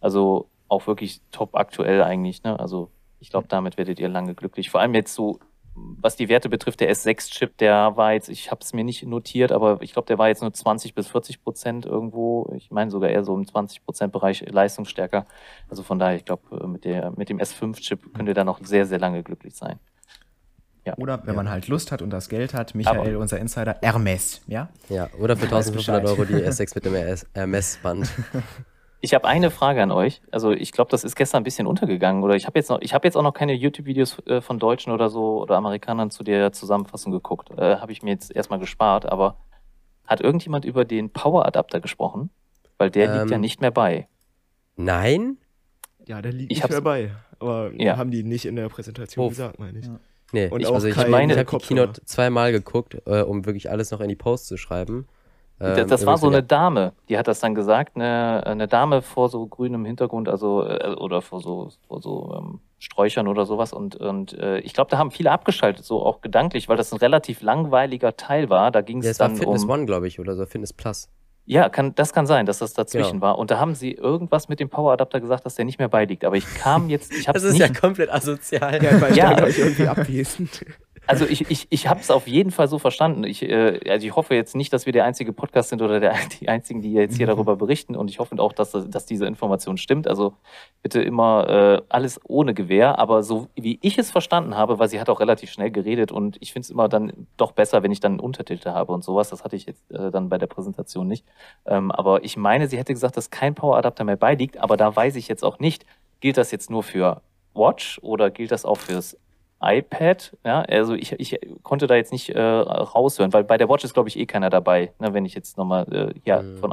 Also auch wirklich top aktuell eigentlich. Ne? Also ich glaube, damit werdet ihr lange glücklich. Vor allem jetzt so, was die Werte betrifft, der S6-Chip, der war jetzt, ich habe es mir nicht notiert, aber ich glaube, der war jetzt nur 20 bis 40 Prozent irgendwo. Ich meine sogar eher so im 20 Prozent Bereich leistungsstärker. Also von daher, ich glaube, mit, der, mit dem S5-Chip könnt ihr da noch sehr, sehr lange glücklich sein. Ja. Oder wenn man halt Lust hat und das Geld hat, Michael, Aber- unser Insider, Hermes, ja? Ja, oder für weiß 1500 Bescheid. Euro die S6 mit dem Hermes-Band. Ich habe eine Frage an euch. Also ich glaube, das ist gestern ein bisschen untergegangen. Oder ich habe jetzt noch, ich habe jetzt auch noch keine YouTube-Videos äh, von Deutschen oder so oder Amerikanern zu der Zusammenfassung geguckt. Äh, habe ich mir jetzt erstmal gespart. Aber hat irgendjemand über den Power-Adapter gesprochen? Weil der liegt ja Ähm, nicht mehr bei. Nein? Ja, der liegt Ich nicht mehr bei. Aber Ja. haben die nicht in der Präsentation Oh. gesagt, meine ich. Ja. Nee, Und ich, also ich, meine, ich habe die. Keynote zweimal geguckt, äh, um wirklich alles noch in die Post zu schreiben. Das, Ähm, das war so eine Dame, die hat das dann gesagt, eine, eine Dame vor so grünem Hintergrund, also äh, oder vor so, vor so ähm, Sträuchern oder sowas. Und, und äh, ich glaube, da haben viele abgeschaltet, so auch gedanklich, weil das ein relativ langweiliger Teil war. Da ging Ja, es war dann Fitness um. One, glaube ich, oder so, Fitness Plus. Ja, kann, das kann sein, dass das dazwischen Genau. war. Und da haben sie irgendwas mit dem Power-Adapter gesagt, dass der nicht mehr beiliegt. Aber ich kam jetzt, ich habe Das ist nicht, ja komplett asozial. Ja, weil Ja. ja. ich irgendwie abwesend. Also ich, ich, ich habe es auf jeden Fall so verstanden. Ich, äh, also ich hoffe jetzt nicht, dass wir der einzige Podcast sind oder der, die einzigen, die jetzt hier darüber berichten. Und ich hoffe auch, dass, das- dass diese Information stimmt. Also bitte immer äh, alles ohne Gewehr. Aber so wie ich es verstanden habe, weil sie hat auch relativ schnell geredet und ich finde es immer dann doch besser, wenn ich dann Untertitel habe und sowas. Das hatte ich jetzt äh, dann bei der Präsentation nicht. Ähm, aber ich meine, sie hätte gesagt, dass kein Power-Adapter mehr beiliegt. Aber da weiß ich jetzt auch nicht, gilt das jetzt nur für Watch oder gilt das auch fürs iPad? Ja, also ich, ich konnte da jetzt nicht äh, raushören, weil bei der Watch ist, glaube ich, eh keiner dabei. Ne, wenn ich jetzt nochmal, äh, ja, Mhm. von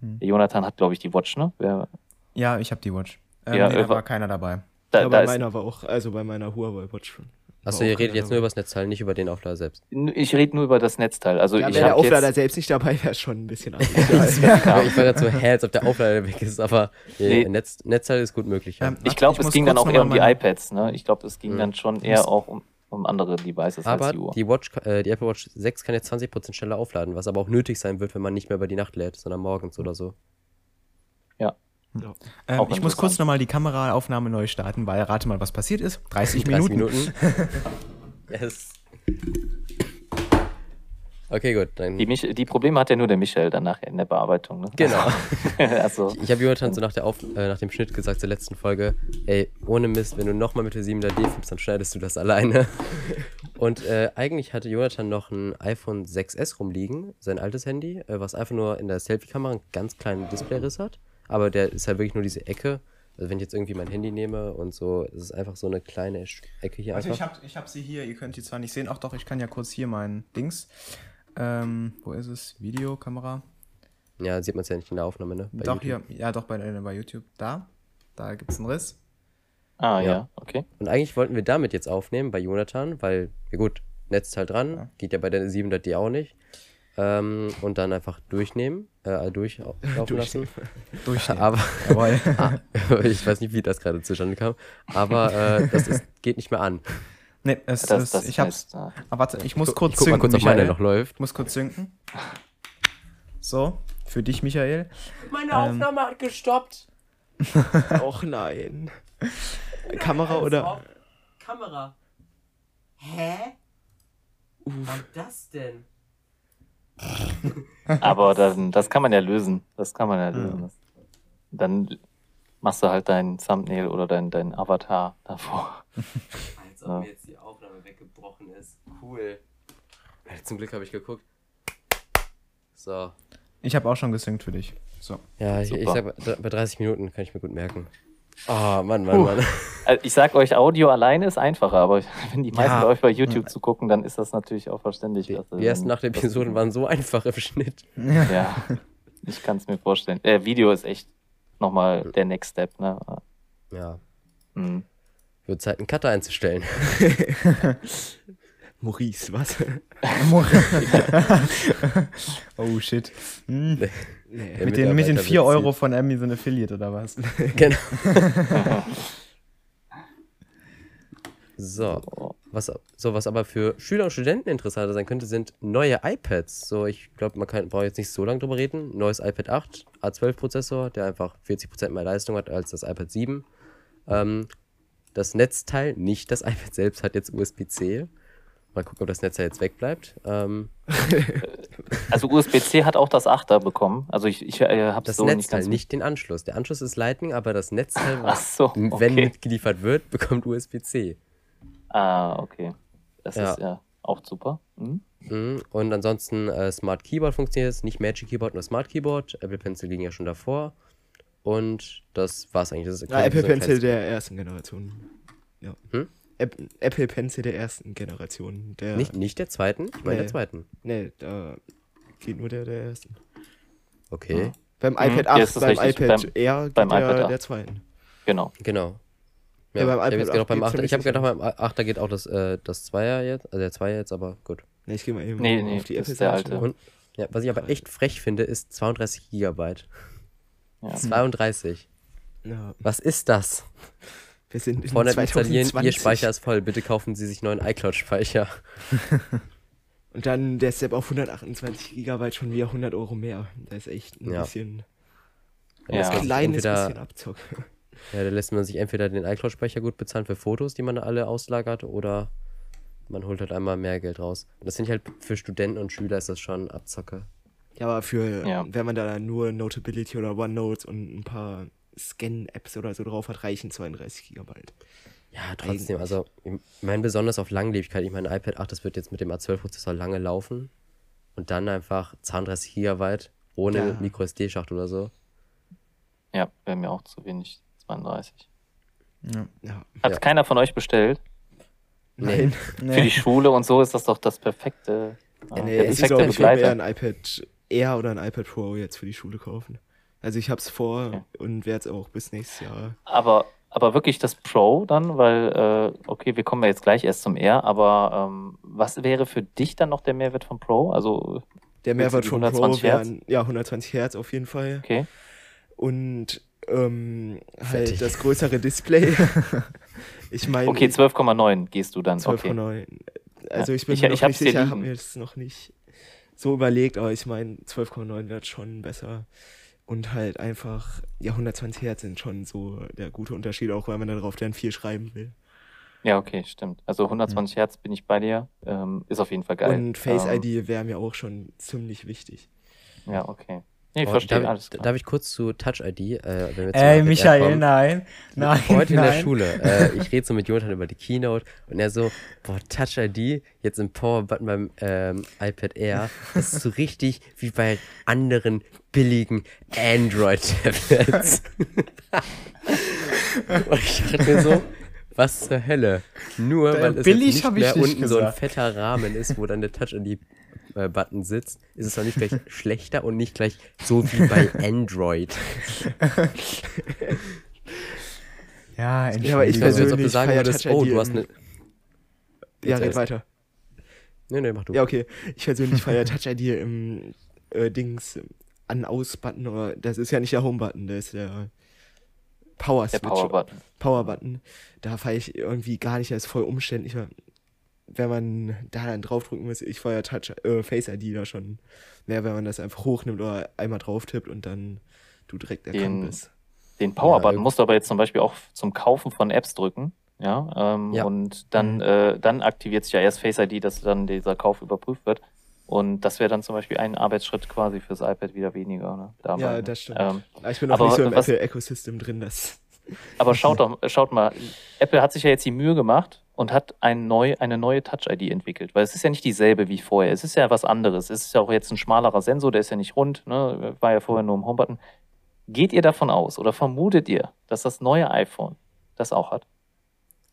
Hm. der Jonathan hat, glaube ich, die Watch, ne? Wer, Ja, ich habe die Watch. Ähm, Ja, nee, da war keiner dabei. da, ja, da bei ist, meiner war auch, also bei meiner Huawei Watch. war Achso, ihr redet jetzt nur über das Netzteil, nicht über den Auflader selbst. ich rede nur über das Netzteil. Also Ja, ich wenn der Auflader jetzt, selbst nicht dabei wäre, schon ein bisschen anders. ich war gerade so, hä, als ob der Auflader weg ist, aber nee. Netz, Netzteil ist gut möglich. Ja. Ähm, ich glaube, es ging dann auch eher um die iPads, ne? Ich glaube, es ging Mhm. dann schon eher auch um, um andere Devices aber als die Uhr. die, Watch, äh, die Apple Watch 6 kann jetzt 20% schneller aufladen, was aber auch nötig sein wird, wenn man nicht mehr über die Nacht lädt, sondern morgens oder so. Ja. Ähm, ich muss kurz nochmal die Kameraaufnahme neu starten, weil rate mal, was passiert ist. 30 30 Minuten. Minuten. yes. Okay, gut. Dann, Die, Mich die Probleme hat ja nur der Michael dann nachher in der Bearbeitung, ne? genau. also, Ich habe Jonathan so nach, der Auf äh, nach dem Schnitt gesagt zur letzten Folge, ey, ohne Mist, wenn du nochmal mit der 7er D filmst, dann schneidest du das alleine. Und äh, eigentlich hatte Jonathan noch ein iPhone 6S rumliegen, sein altes Handy, äh, was einfach nur in der Selfie-Kamera einen ganz kleinen Displayriss hat. Aber der ist halt wirklich nur diese Ecke. Also wenn ich jetzt irgendwie mein Handy nehme und so, es ist einfach so eine kleine Ecke hier Also ich einfach. habe ich hab sie hier, ihr könnt die zwar nicht sehen, auch doch, ich kann ja kurz hier mein Dings. Ähm, wo ist es? Videokamera. Ja, sieht man es ja nicht in der Aufnahme, ne? Bei doch YouTube. hier, ja doch bei, äh, bei YouTube. Da. Da gibt es einen Riss. ah ja, Ja. okay. Und eigentlich wollten wir damit jetzt aufnehmen bei Jonathan, weil, ja gut, Netzteil dran, Ja. geht ja bei der 700D auch nicht. Ähm, und dann einfach durchnehmen, äh, durchlaufen lassen. Durchnehmen. Aber Jawohl. ah, ich weiß nicht, wie das gerade zustande kam. Aber äh, das ist, geht nicht mehr an. nee, es Das, ist, das ich hab's. heißt, äh, Ah, warte, ich muss Ich kurz guck mal zünken, kurz, ob meine Michael. noch läuft. Ich muss kurz zünken. So, für dich, Michael. Meine Aufnahme hat gestoppt. Och nein. Kamera oder. Kamera. Hä? Was das denn? aber dann, das kann man ja lösen. Das kann man ja lösen. Das, dann machst du halt dein Thumbnail oder dein, dein Avatar davor. Als ob Ja. mir jetzt die Aufnahme weggebrochen ist. Cool. Zum Glück habe ich geguckt. So. Ich habe auch schon gesynkt für dich. So. Ja, ich, ich sag, bei 30 Minuten kann ich mir gut merken. Oh, Mann, Mann, Mann. Also ich sag euch, Audio alleine ist einfacher, aber wenn die meisten Ja. Leute bei YouTube zu gucken, dann ist das natürlich auch verständlich. Die, dass, die ersten acht Episoden waren so einfach im Schnitt. Ja, ich kann es mir vorstellen. Äh, Video ist echt nochmal der Next Step. Ne? Ja. Mhm. Wird Zeit, einen Cutter einzustellen. Maurice, was? oh shit. Hm. Nee. Der Mit den, mit den Mitarbeiter 4 wird Euro von Amazon Affiliate oder was? Genau. So. Was, so, was aber für Schüler und Studenten interessanter sein könnte, sind neue iPads. So, ich glaube, man kann, braucht jetzt nicht so lange drüber reden. Neues iPad 8, A12-Prozessor, der einfach 40% mehr Leistung hat als das iPad 7. Ähm, das Netzteil, nicht das iPad selbst, hat jetzt USB-C. Mal gucken, ob das Netzteil jetzt wegbleibt. Ähm, Also USB-C hat auch das 8er bekommen. Also ich, ich äh, habe das so nicht Netzteil, ganz nicht den Anschluss. Der Anschluss ist Lightning, aber das Netzteil, so, wenn okay. mitgeliefert wird, bekommt USB-C. Ah, okay. Das Ja. ist ja auch super. Mhm. Mhm. Und ansonsten äh, Smart Keyboard funktioniert jetzt, nicht Magic Keyboard, nur Smart Keyboard. Apple Pencil liegen ja schon davor. Und das war's eigentlich. Das ist Ja, Apple so Pencil der ersten Generation. Ja. Hm? App, Apple Pencil der ersten Generation. Der, Nicht, nicht der zweiten? Ich meine der Nee. zweiten. Nee, da geht nur der der ersten. Okay, Beim Mhm, iPad ja, 8, ist das beim richtig. iPad Beim- Air geht beim der, iPad 8. der zweiten. Genau. genau. Ja, Ja, beim ich habe iPad 8 beim geht's 8, ich habe gedacht, beim 8 geht auch das, äh, das Zweier jetzt, also der Zweier jetzt, aber gut. Nee, ich gehe mal eben Nee, nee, auf die Apple ist der alte. Und ja, was ich aber echt frech finde, ist 32 Gigabyte. Ja. 32. Ja, Was ist das? Wir sind in Vorne installieren, 2020. Ihr Speicher ist voll, bitte kaufen Sie sich neuen iCloud-Speicher. Und dann der Step auf 128 Gigabyte schon wieder 100 Euro mehr. Da ist echt ein Ja. bisschen Ja. kleines entweder- bisschen Abzock. Ja, da lässt man sich entweder den iCloud-Speicher gut bezahlen für Fotos, die man da alle auslagert, oder man holt halt einmal mehr Geld raus. Und das finde ich halt für Studenten und Schüler ist das schon Abzocke. Ja, aber für, Ja. wenn man da nur Notability oder OneNote und ein paar Scan-Apps oder so drauf hat, reichen 32 Gigabyte. Ja, trotzdem, Eigentlich. also ich meine besonders auf Langlebigkeit. Ich meine, iPad 8, das wird jetzt mit dem A12-Prozessor lange laufen. Und dann einfach 32 Gigabyte ohne Ja. Micro-SD-Schacht oder so. Ja, wäre mir auch zu wenig. 32. Ja. Ja. Hat Ja. keiner von euch bestellt? Nein. Für die Schule und so ist das doch das perfekte, Ja, nee, der es ist perfekte auch, ich will ein iPad Air oder ein iPad Pro jetzt für die Schule kaufen. Also ich hab's vor Okay. und werde es auch bis nächstes Jahr. Aber, aber wirklich das Pro dann, weil, äh, okay, wir kommen ja jetzt gleich erst zum R, aber ähm, was wäre für dich dann noch der Mehrwert vom Pro? Also, Der Mehrwert von Pro 120 Hertz? wären ja 120 Hertz auf jeden Fall. okay. Und ähm, Fertig. halt das größere Display. ich meine, Okay, 12,9 gehst du dann. 12,9. Okay. Also ich bin ich- mir noch ich nicht sicher, habe mir das noch nicht so überlegt, aber ich meine, 12,9 wird schon besser. Und halt einfach, ja, 120 Hertz sind schon so der gute Unterschied, auch weil man darauf dann viel schreiben will. Ja, okay, stimmt. Also 120 Hertz bin ich bei dir. Ähm, ist auf jeden Fall geil. Und Face ähm, ID wäre mir auch schon ziemlich wichtig. Ja, okay. Nee, ich Oh, verstehe, darf, alles klar. darf ich kurz zu Touch ID? Äh, wenn wir zum Ey, Michael, kommen? nein. Nein. Heute in der nein. Schule. Äh, ich rede so mit Jonathan über die Keynote und er so, boah, Touch ID, jetzt im Power-Button beim ähm, iPad Air, das ist so richtig wie bei anderen billigen Android-Tablets. und ich dachte mir so, was zur Hölle? Nur Äh, weil es billig jetzt nicht hab ich mehr nicht unten so ein gesagt. fetter Rahmen ist, wo dann der Touch ID-Button sitzt, ist es doch nicht gleich schlechter und nicht gleich so wie bei Android. Ja, Ja, aber ich Also, als ob du persönlich sagen würdest, oh, du hast eine. Ja, red weiter. Nee, nee, mach du. Ja, okay. Ich persönlich feiere Touch ID im äh, Dings an-aus-Button, oder das ist ja nicht der Home-Button, das ist der Power-Switch. Der Power-Button. Power-Button. Da feiere ich irgendwie gar nicht, das ist voll umständlich, wenn man da dann draufdrücken muss. Ich feiere Touch, äh, Face ID da schon mehr, wenn man das einfach hochnimmt oder einmal drauf tippt und dann du direkt erkannt Den- bist. Den Power-Button Ja, musst du aber jetzt zum Beispiel auch zum Kaufen von Apps drücken. Ja, ähm, Ja. und dann, Mhm. äh, dann aktiviert sich ja erst Face ID, dass dann dieser Kauf überprüft wird. Und das wäre dann zum Beispiel ein Arbeitsschritt quasi fürs iPad wieder weniger. Ne? Dabei, Ja, das stimmt. Ähm, Aber ich bin auch nicht so im Apple-Ecosystem drin, das. aber schaut doch, schaut mal, Apple hat sich ja jetzt die Mühe gemacht und hat ein neu, eine neue Touch-ID entwickelt, weil es ist ja nicht dieselbe wie vorher. Es ist ja was anderes. Es ist ja auch jetzt ein schmalerer Sensor, der ist ja nicht rund, ne? war ja vorher nur im Homebutton. Geht ihr davon aus oder vermutet ihr, dass das neue iPhone das auch hat?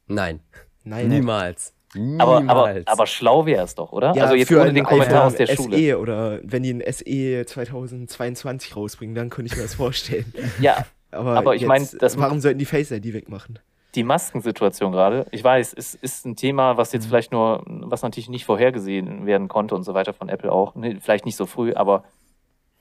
Nein, Nein. niemals. Aber, Niemals. aber, aber schlau wäre es doch, oder? Ja, also jetzt für ohne den Kommentar aus der SE Schule. oder wenn die ein SE 2022 rausbringen, dann könnte ich mir das vorstellen. Ja, Aber, Aber ich jetzt, mein, das- warum sollten die Face ID wegmachen? Die Maskensituation gerade, ich weiß, es ist ein Thema, was jetzt Mhm. vielleicht nur, was natürlich nicht vorhergesehen werden konnte und so weiter von Apple auch, vielleicht nicht so früh, aber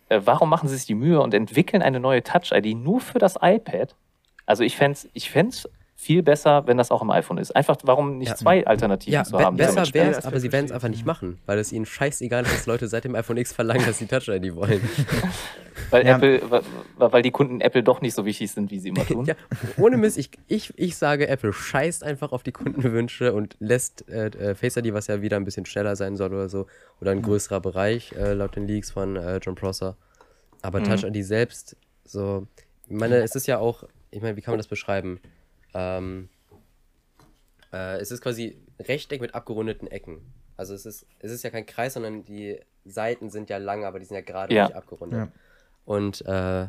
äh, warum machen sie sich die Mühe und entwickeln eine neue Touch-ID nur für das iPad? Also ich fände es ich fänd's viel besser, wenn das auch im iPhone ist. Einfach, warum nicht Ja. zwei Alternativen ja, zu be haben? besser wäre es, aber sie werden es einfach nicht machen, weil es ihnen scheißegal ist, dass Leute seit dem iPhone X verlangen, dass sie Touch ID wollen. Weil, Ja. Apple, weil die Kunden Apple doch nicht so wichtig sind, wie sie immer tun. ja, ohne Mist, ich, ich, ich sage, Apple scheißt einfach auf die Kundenwünsche und lässt äh, äh, Face ID, was ja wieder ein bisschen schneller sein soll oder so, oder ein größerer Bereich, äh, laut den Leaks von äh, John Prosser. Aber Mhm. Touch ID selbst, so, ich meine, es ist ja auch, ich meine, wie kann man das beschreiben? Ähm, äh, es ist quasi Rechteck mit abgerundeten Ecken. Also es ist, es ist ja kein Kreis, sondern die Seiten sind ja lang, aber die sind ja gerade Ja. nicht abgerundet. Ja. Und äh,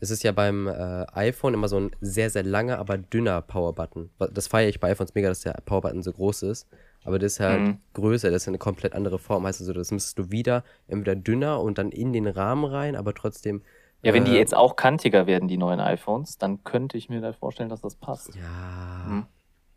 es ist ja beim äh, iPhone immer so ein sehr, sehr langer, aber dünner Power-Button. Das feiere ich bei iPhones mega, dass der Power-Button so groß ist. Aber das ist halt Mhm. größer, das ist eine komplett andere Form. Heißt also, das müsstest du wieder entweder dünner und dann in den Rahmen rein, aber trotzdem. Ja, wenn die äh, jetzt auch kantiger werden, die neuen iPhones, dann könnte ich mir da vorstellen, dass das passt. Ja. Hm.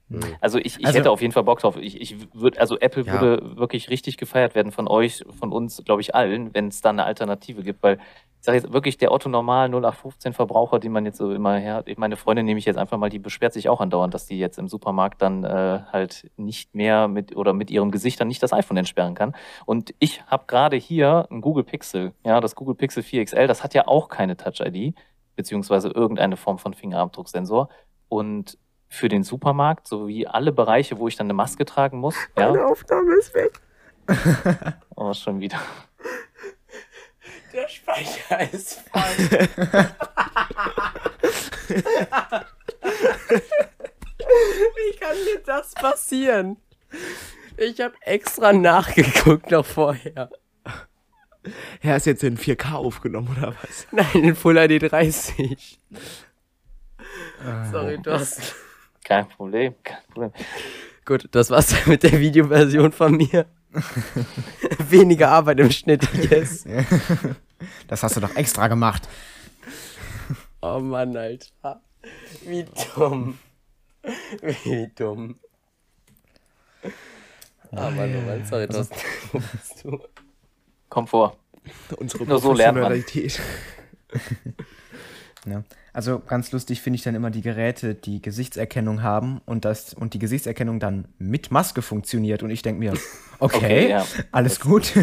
Hm. Also ich, ich Also- hätte auf jeden Fall Bock drauf. Ich, ich würde, also Apple Ja. würde wirklich richtig gefeiert werden von euch, von uns, glaube ich, allen, wenn es da eine Alternative gibt, weil ich sage jetzt wirklich der Otto Normal 0815 Verbraucher, den man jetzt so immer her, meine Freundin nehme ich jetzt einfach mal, die beschwert sich auch andauernd, dass die jetzt im Supermarkt dann äh, halt nicht mehr mit oder mit ihrem Gesicht dann nicht das iPhone entsperren kann. Und ich habe gerade hier ein Google Pixel, ja, das Google Pixel 4 XL, das hat ja auch keine Touch ID, beziehungsweise irgendeine Form von Fingerabdrucksensor. Und für den Supermarkt sowie alle Bereiche, wo ich dann eine Maske tragen muss. Ja? Meine Aufnahme ist weg. Oh, schon wieder. Der Speicher ist voll. Wie kann dir das passieren? Ich habe extra nachgeguckt noch vorher. Ja, ist jetzt in 4K aufgenommen oder was? Nein, in Full HD 30. Sorry, Thorsten. Kein Problem, kein Problem. Gut, das war's mit der Videoversion von mir. Weniger Arbeit im Schnitt, yes. Das hast du doch extra gemacht. Oh Mann, Alter. Wie dumm. Wie dumm. Ah, Mann, oh Mann, sorry, Thorsten. Wo bist du? Komm vor. Unsere Nur so lernt man. Ja. Also ganz lustig finde ich dann immer die Geräte, die Gesichtserkennung haben und das und die Gesichtserkennung dann mit Maske funktioniert und ich denke mir, okay, Okay, ja. alles gut.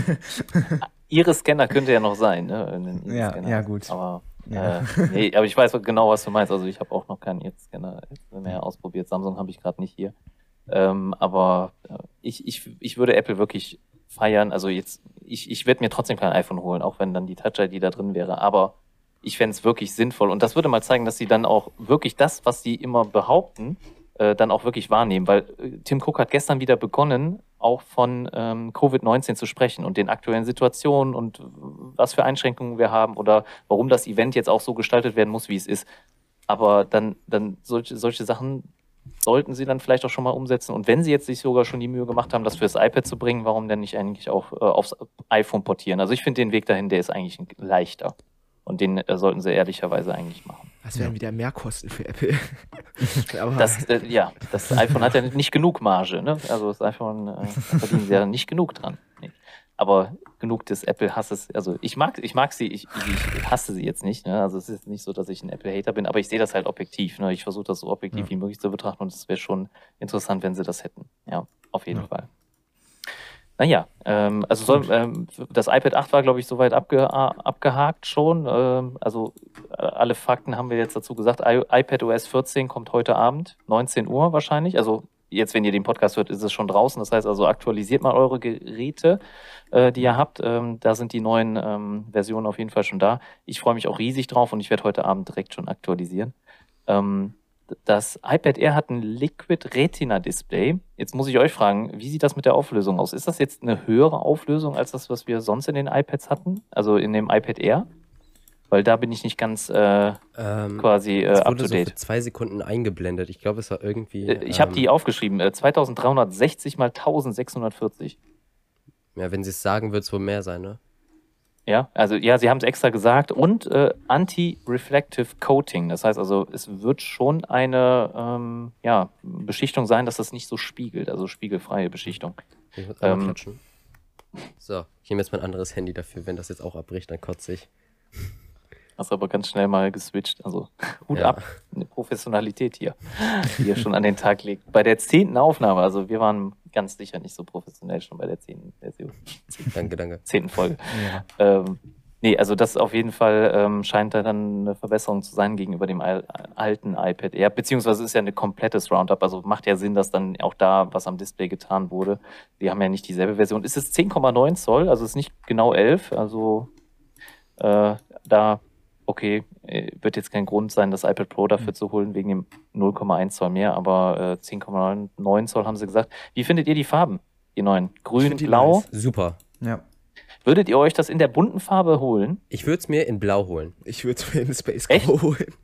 Ihre Scanner könnte ja noch sein, ne? Ja, ja, gut. Aber, Ja. Äh, nee, aber ich weiß genau, was du meinst. Also ich habe auch noch keinen Iris-Scanner mehr ausprobiert. Samsung habe ich gerade nicht hier. Ähm, aber äh, ich, ich, ich würde Apple wirklich feiern. Also jetzt, ich, ich werde mir trotzdem kein iPhone holen, auch wenn dann die Touch-ID da drin wäre. Aber ich fände es wirklich sinnvoll. Und das würde mal zeigen, dass sie dann auch wirklich das, was sie immer behaupten, äh, dann auch wirklich wahrnehmen. Weil äh, Tim Cook hat gestern wieder begonnen, auch von ähm, Covid-19 zu sprechen und den aktuellen Situationen und was für Einschränkungen wir haben oder warum das Event jetzt auch so gestaltet werden muss, wie es ist. Aber dann, dann solche, solche Sachen sollten sie dann vielleicht auch schon mal umsetzen. Und wenn sie jetzt sich sogar schon die Mühe gemacht haben, das fürs iPad zu bringen, warum denn nicht eigentlich auch äh, aufs iPhone portieren? Also ich finde den Weg dahin, der ist eigentlich leichter. Und den äh, sollten sie ehrlicherweise eigentlich machen. Das wären wieder Mehrkosten für Apple. Aber Das, äh, ja, das iPhone hat ja nicht genug Marge, ne? Also das iPhone äh, verdienen sie ja nicht genug dran. Nee. Aber genug des Apple-Hasses. Also ich mag, ich mag sie, ich, ich hasse sie jetzt nicht. Ne? Also es ist nicht so, dass ich ein Apple-Hater bin, aber ich sehe das halt objektiv. Ne? Ich versuche das so objektiv Ja. wie möglich zu betrachten und es wäre schon interessant, wenn sie das hätten. Ja, auf jeden Ja. Fall. Naja, ähm, also soll, ähm, das iPad 8 war, glaube ich, soweit abge abgehakt schon. Ähm, also äh, alle Fakten haben wir jetzt dazu gesagt. I iPad OS 14 kommt heute Abend, 19 Uhr wahrscheinlich. Also jetzt, wenn ihr den Podcast hört, ist es schon draußen. Das heißt also, aktualisiert mal eure Geräte, äh, die ihr habt. Ähm, da sind die neuen ähm, Versionen auf jeden Fall schon da. Ich freue mich auch riesig drauf und ich werde heute Abend direkt schon aktualisieren. Ähm, das iPad Air hat ein Liquid Retina Display. Jetzt muss ich euch fragen, wie sieht das mit der Auflösung aus? Ist das jetzt eine höhere Auflösung als das, was wir sonst in den iPads hatten? Also in dem iPad Air? Weil da bin ich nicht ganz äh, Ähm, quasi äh, up wurde to so für date. zwei Sekunden eingeblendet. Ich glaube, es war irgendwie. Äh, ich habe ähm, die aufgeschrieben, äh, 2360 mal 1640. Ja, wenn sie es sagen, wird es wohl mehr sein, ne? Ja, also ja, sie haben es extra gesagt und äh, Anti-Reflective Coating. Das heißt also, es wird schon eine ähm, ja, Beschichtung sein, dass das nicht so spiegelt, also spiegelfreie Beschichtung. Ich muss Ähm, klatschen. So, ich nehme jetzt mein anderes Handy dafür. Wenn das jetzt auch abbricht, dann kotze ich. Hast aber ganz schnell mal geswitcht. Also Hut Ja. ab, eine Professionalität hier, die ihr schon an den Tag legt. Bei der zehnten Aufnahme, also wir waren ganz sicher nicht so professionell schon bei der zehnten Version, Danke, danke. zehnten Folge. Ja. Ähm, nee, also das auf jeden Fall ähm, scheint da dann eine Verbesserung zu sein gegenüber dem al alten iPad Air, beziehungsweise ist ja ein komplettes Roundup, also macht ja Sinn, dass dann auch da was am Display getan wurde. Die haben ja nicht dieselbe Version. Es ist 10,9 Zoll, also es ist nicht genau 11, also äh, da, okay, äh, wird jetzt kein Grund sein, das iPad Pro dafür zu holen, wegen dem 0,1 Zoll mehr, aber äh, 10,9 Zoll haben sie gesagt. Wie findet ihr die Farben, die neuen? Grün, blau? nice. Super. ja. Würdet ihr euch das in der bunten Farbe holen? Ich würde es mir in Blau holen. ich würde mir in Space Echt? Holen.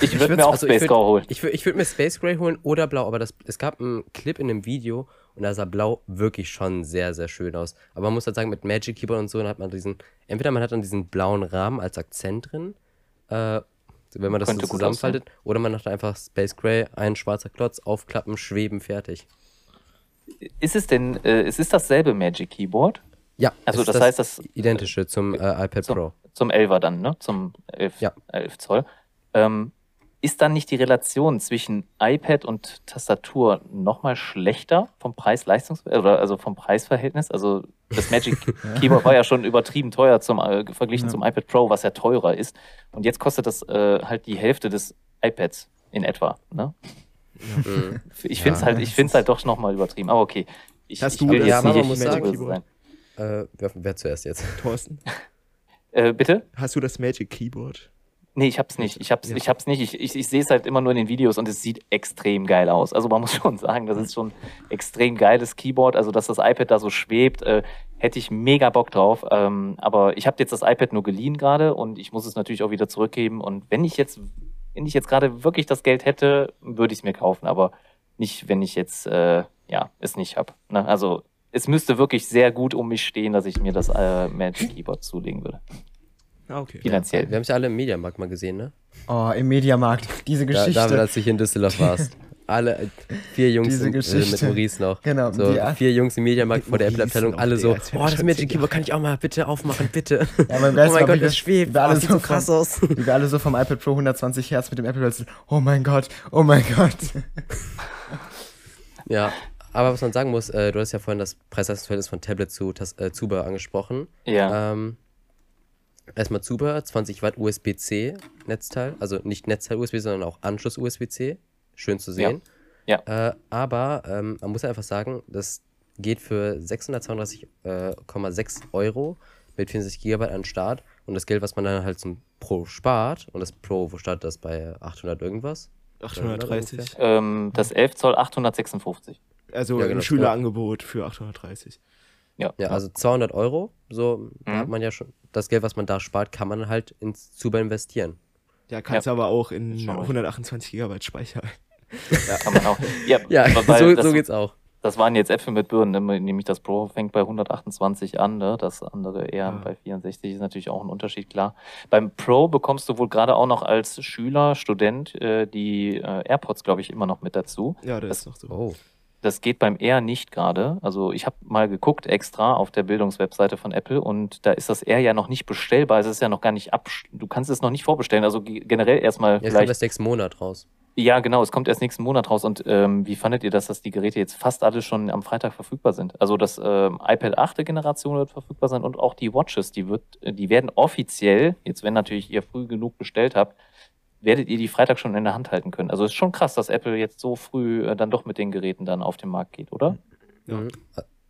Ich würde mir auch also Space würd- Grau holen. Ich würde ich würd mir Space Gray holen oder Blau, aber das, es gab einen Clip in einem Video und da sah Blau wirklich schon sehr, sehr schön aus. Aber man muss halt sagen, mit Magic Keyboard und so, dann hat man diesen, entweder man hat dann diesen blauen Rahmen als Akzent drin, äh, wenn man das Könnte so zusammenfaltet, oder man hat einfach Space Gray, ein schwarzer Klotz, aufklappen, schweben, fertig. Ist es denn, äh, es ist dasselbe Magic Keyboard? Ja, Also ist das heißt, das identische zum äh, iPad zum, Pro. zum 11er dann, ne? Zum 11, Ja. 11 Zoll. Ähm, ist dann nicht die Relation zwischen iPad und Tastatur nochmal schlechter vom Preis-Leistungs- oder also vom Preisverhältnis? Also das Magic Keyboard war ja schon übertrieben teuer zum, äh, verglichen Ja. zum iPad Pro, was ja teurer ist. Und jetzt kostet das äh, halt die Hälfte des iPads in etwa. Ne? Mhm. Ich finde es Ja. halt, ich find's halt doch nochmal übertrieben. Aber okay. Ich, Hast ich du will jetzt Ja, aber nicht muss sagen- Keyboard? sein. Äh, wer, wer zuerst jetzt? Thorsten, Äh, bitte? hast du das Magic Keyboard? Nee, ich hab's nicht. Ich hab's, Ja. ich hab's nicht. Ich, ich, ich sehe es halt immer nur in den Videos und es sieht extrem geil aus. Also man muss schon sagen, das ist schon extrem geiles Keyboard. Also dass das iPad da so schwebt, äh, hätte ich mega Bock drauf. Ähm, aber ich habe jetzt das iPad nur geliehen gerade und ich muss es natürlich auch wieder zurückgeben. Und wenn ich jetzt, wenn ich jetzt gerade wirklich das Geld hätte, würde ich es mir kaufen. Aber nicht, wenn ich jetzt äh, ja es nicht habe. Ne? Also es müsste wirklich sehr gut um mich stehen, dass ich mir das äh, Magic Keyboard zulegen würde. Ah, okay. Finanziell. Wir haben es ja alle im Mediamarkt mal gesehen, ne? Oh, im Mediamarkt. Diese Da, Geschichte. David, als du hier in Düsseldorf warst. Alle, äh, vier Jungs Diese im, äh, mit Geschichte. Maurice noch. Genau, So, die- vier Jungs im Mediamarkt vor der Maurice Apple-Abteilung, noch, alle so, oh, das Magic Keyboard kann ich auch mal bitte aufmachen, bitte. Ja, mein oh mein Gott, das schwebt, wie wir oh, alle das sieht so so krass vom- aus. Wie wir alle so vom iPad Pro 120 Hertz mit dem Apple Pencil. Oh mein Gott, oh mein Gott. Ja, aber was man sagen muss, äh, du hast ja vorhin das Preis-Leistungs-Verhältnis von Tablet zu Tas- äh, Zubehör angesprochen. Ja. Ähm, erstmal Zubehör, 20 Watt USB-C Netzteil, also nicht Netzteil USB, sondern auch Anschluss USB-C. Schön zu sehen. Ja. Äh, aber ähm, man muss einfach sagen, das geht für 632,6 Euro mit 64 GB an den Start und das Geld, was man dann halt zum Pro spart, und das Pro, wo startet das bei 800 irgendwas? 830. Ähm, das 11 Zoll 856. Also Ja, ein genau. Schülerangebot für 830. Ja. Ja, also 200 Euro, so da Mhm. hat man ja schon, das Geld, was man da spart, kann man halt ins Zubehör investieren. Ja, kannst aber auch in Schon richtig. 128 GB Speicher. Kann man auch. Ja, Ja, so, das, so geht's auch. das waren jetzt Äpfel mit Birnen. ne? Nämlich das Pro fängt bei 128 an, ne? das andere eher Ja. bei 64 ist natürlich auch ein Unterschied, klar. Beim Pro bekommst du wohl gerade auch noch als Schüler, Student äh, die äh, AirPods, glaube ich, immer noch mit dazu. Ja, das Das- ist noch so. Oh. Das geht beim Air nicht gerade. Also ich habe mal geguckt extra auf der Bildungswebseite von Apple und da ist das Air ja noch nicht bestellbar. Es ist ja noch gar nicht ab. Du kannst es noch nicht vorbestellen. Also ge- generell erstmal Jetzt kommt vielleicht. das nächsten Monat raus. Ja, genau. Es kommt erst nächsten Monat raus. Und ähm, wie fandet ihr das, dass die Geräte jetzt fast alle schon am Freitag verfügbar sind? Also das ähm, iPad 8. Generation wird verfügbar sein und auch die Watches. Die wird, die werden offiziell jetzt, wenn natürlich ihr früh genug bestellt habt, werdet ihr die Freitag schon in der Hand halten können. Also es ist schon krass, dass Apple jetzt so früh äh, dann doch mit den Geräten dann auf den Markt geht, oder? Ja. Mhm.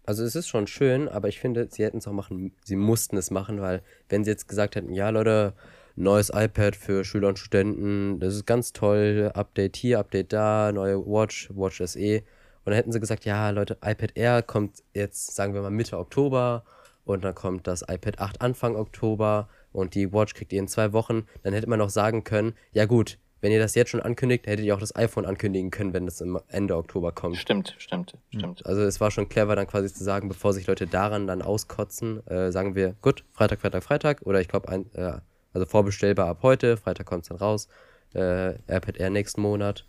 Also es ist schon schön, aber ich finde, sie hätten es auch machen, sie mussten es machen, weil wenn sie jetzt gesagt hätten, ja Leute, neues iPad für Schüler und Studenten, das ist ganz toll, Update hier, Update da, neue Watch, Watch SE. Und dann hätten sie gesagt, ja Leute, iPad Air kommt jetzt, sagen wir mal, Mitte Oktober und dann kommt das iPad 8 Anfang Oktober und die Watch kriegt ihr in zwei Wochen. Dann hätte man noch sagen können, ja gut, wenn ihr das jetzt schon ankündigt, hättet ihr auch das iPhone ankündigen können, wenn das im Ende Oktober kommt. Stimmt, stimmt, stimmt. Also es war schon clever, dann quasi zu sagen, bevor sich Leute daran dann auskotzen, äh, sagen wir, gut, Freitag, Freitag, Freitag. Oder ich glaube, äh, also vorbestellbar ab heute, Freitag kommt es dann raus. Äh, AirPad Air nächsten Monat.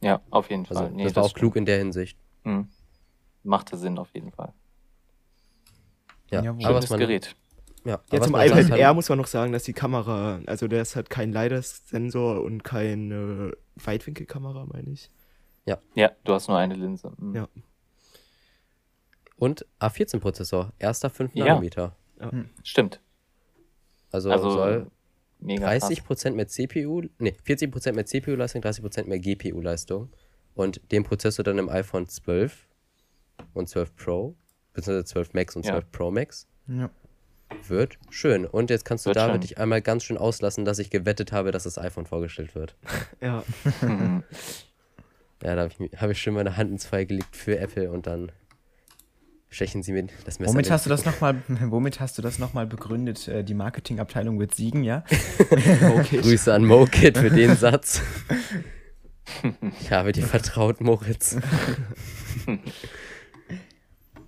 Ja, auf jeden Also Fall. Nee, das war auch stimmt. klug in der Hinsicht. Mhm. Machte Sinn auf jeden Fall. Ja, Jawohl. aber Schönes was man, Gerät. Ja, Ja, zum iPad Air muss man noch sagen, dass die Kamera, also der ist halt kein LiDAR-Sensor und keine Weitwinkelkamera, meine ich. Ja, du hast nur eine Linse. Mhm. Ja. Und A14-Prozessor, erster 5 Ja. Nanometer. Stimmt. Also, Also soll mega krass. 30% mehr CPU, nee, 40% mehr CPU-Leistung, 30% mehr GPU-Leistung. Und den Prozessor dann im iPhone 12 und 12 Pro, beziehungsweise 12 Max und Ja. 12 Pro Max. Ja. Wird schön. Und jetzt kannst du Wird David schön. dich einmal ganz schön auslassen, dass ich gewettet habe, dass das iPhone vorgestellt wird. Ja. Ja, da habe ich, hab ich schön meine Hand ins Feuer gelegt für Apple und dann stechen sie mir das Messer. Womit hast du das nochmal, womit hast du das nochmal begründet? Äh, Die Marketingabteilung wird siegen, ja? Okay. Grüße an MoKit für den Satz. Ich habe dir vertraut, Moritz.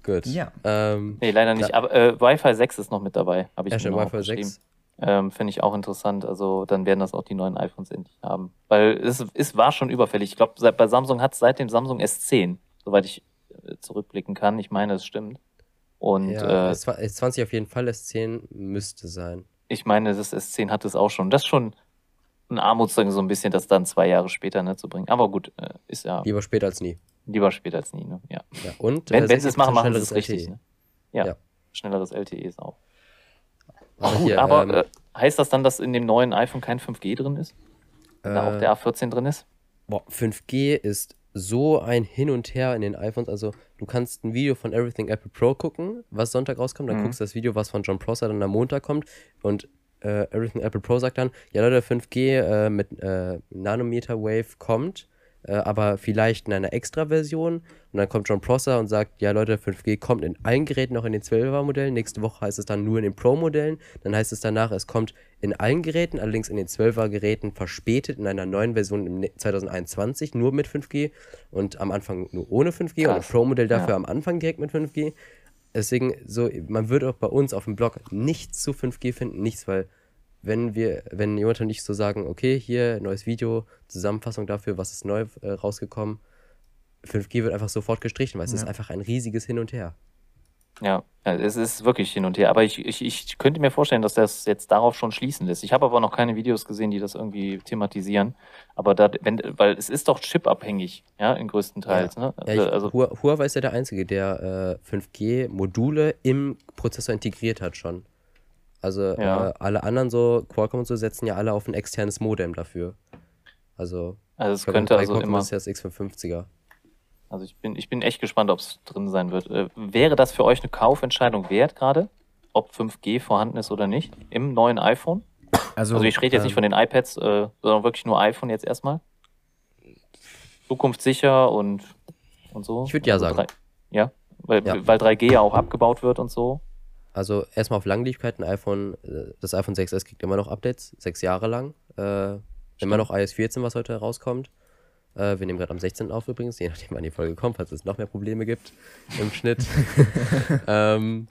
Gut. Ja. Ähm, Nee, leider nicht. Aber äh, Wi-Fi 6 ist noch mit dabei. Habe ich ja, noch Wi-Fi aufgeschrieben. 6. Ähm, Finde ich auch interessant. Also dann werden das auch die neuen iPhones endlich haben. Weil es, es war schon überfällig. Ich glaube, bei Samsung hat es seit dem Samsung S10, soweit ich äh, zurückblicken kann. Ich meine, es stimmt. Und Ja, äh, S20 S20 auf jeden Fall, S10 müsste sein. ich meine, das S10 hat es auch schon. Das ist schon ein Armutszeugnis so ein bisschen, das dann zwei Jahre später ne, zu bringen. Aber gut, äh, ist ja Lieber später als nie. lieber später als nie. Ne? Ja. Ja, und Wenn, äh, wenn sie es 60% machen, machen sie es richtig. LTE. Ne? Ja. Ja. Schnelleres LTE ist auch. Aber Gut, hier, aber ähm, äh, heißt das dann, dass in dem neuen iPhone kein 5G drin ist? Da auch äh, der A14 drin ist? Boah, 5G ist so ein Hin und Her in den iPhones. Also, du kannst ein Video von Everything Apple Pro gucken, was Sonntag rauskommt. Dann Mhm. guckst du das Video, was von John Prosser dann am Montag kommt. Und äh, Everything Apple Pro sagt dann: Ja, Leute, 5G äh, mit äh, Nanometer Wave kommt, äh, aber vielleicht in einer Extra-Version. Und dann kommt John Prosser und sagt: Ja, Leute, 5G kommt in allen Geräten, auch in den 12er-Modellen. Nächste Woche heißt es dann nur in den Pro-Modellen. Dann heißt es danach, es kommt in allen Geräten, allerdings in den 12er-Geräten verspätet in einer neuen Version im Ne- 2021 nur mit 5G und am Anfang nur ohne 5G und Krass. das Pro-Modell dafür Ja. am Anfang direkt mit 5G. Deswegen, so, man würde auch bei uns auf dem Blog nichts zu 5G finden, nichts, weil wenn wir, wenn jemand und ich so sagen, okay, hier neues Video, Zusammenfassung dafür, was ist neu äh, rausgekommen, 5G wird einfach sofort gestrichen, weil es Ja. ist einfach ein riesiges Hin und Her. Ja, ja, es ist wirklich hin und her. Aber ich, ich, ich könnte mir vorstellen, dass das jetzt darauf schon schließen lässt. Ich habe aber noch keine Videos gesehen, die das irgendwie thematisieren. Aber da, wenn, weil es ist doch chipabhängig, ja, in größten Teils. Ne? Ja, ich, also, Hu- Huawei ist ja der Einzige, der äh, 5G-Module im Prozessor integriert hat schon. Also Ja. äh, alle anderen so, Qualcomm und so, setzen ja alle auf ein externes Modem dafür. Also, also es könnte also immer. ist ja das X550er. Also ich bin, ich bin echt gespannt, ob es drin sein wird. Äh, wäre das für euch eine Kaufentscheidung wert gerade? Ob 5G vorhanden ist oder nicht? Im neuen iPhone? Also, Also ich rede jetzt ähm, nicht von den iPads, äh, sondern wirklich nur iPhone jetzt erstmal. Zukunftssicher und, und so. Ich würd ja Also sagen. ja, weil, Ja. weil 3G ja auch abgebaut wird und so. Also erstmal auf Langlebigkeit, ein iPhone, äh, das iPhone 6S kriegt immer noch Updates, sechs Jahre lang. Äh, immer noch iOS 14, was heute rauskommt. Äh, wir nehmen gerade am 16. auf übrigens, je nachdem wann die Folge kommt, falls es noch mehr Probleme gibt im Schnitt. ähm,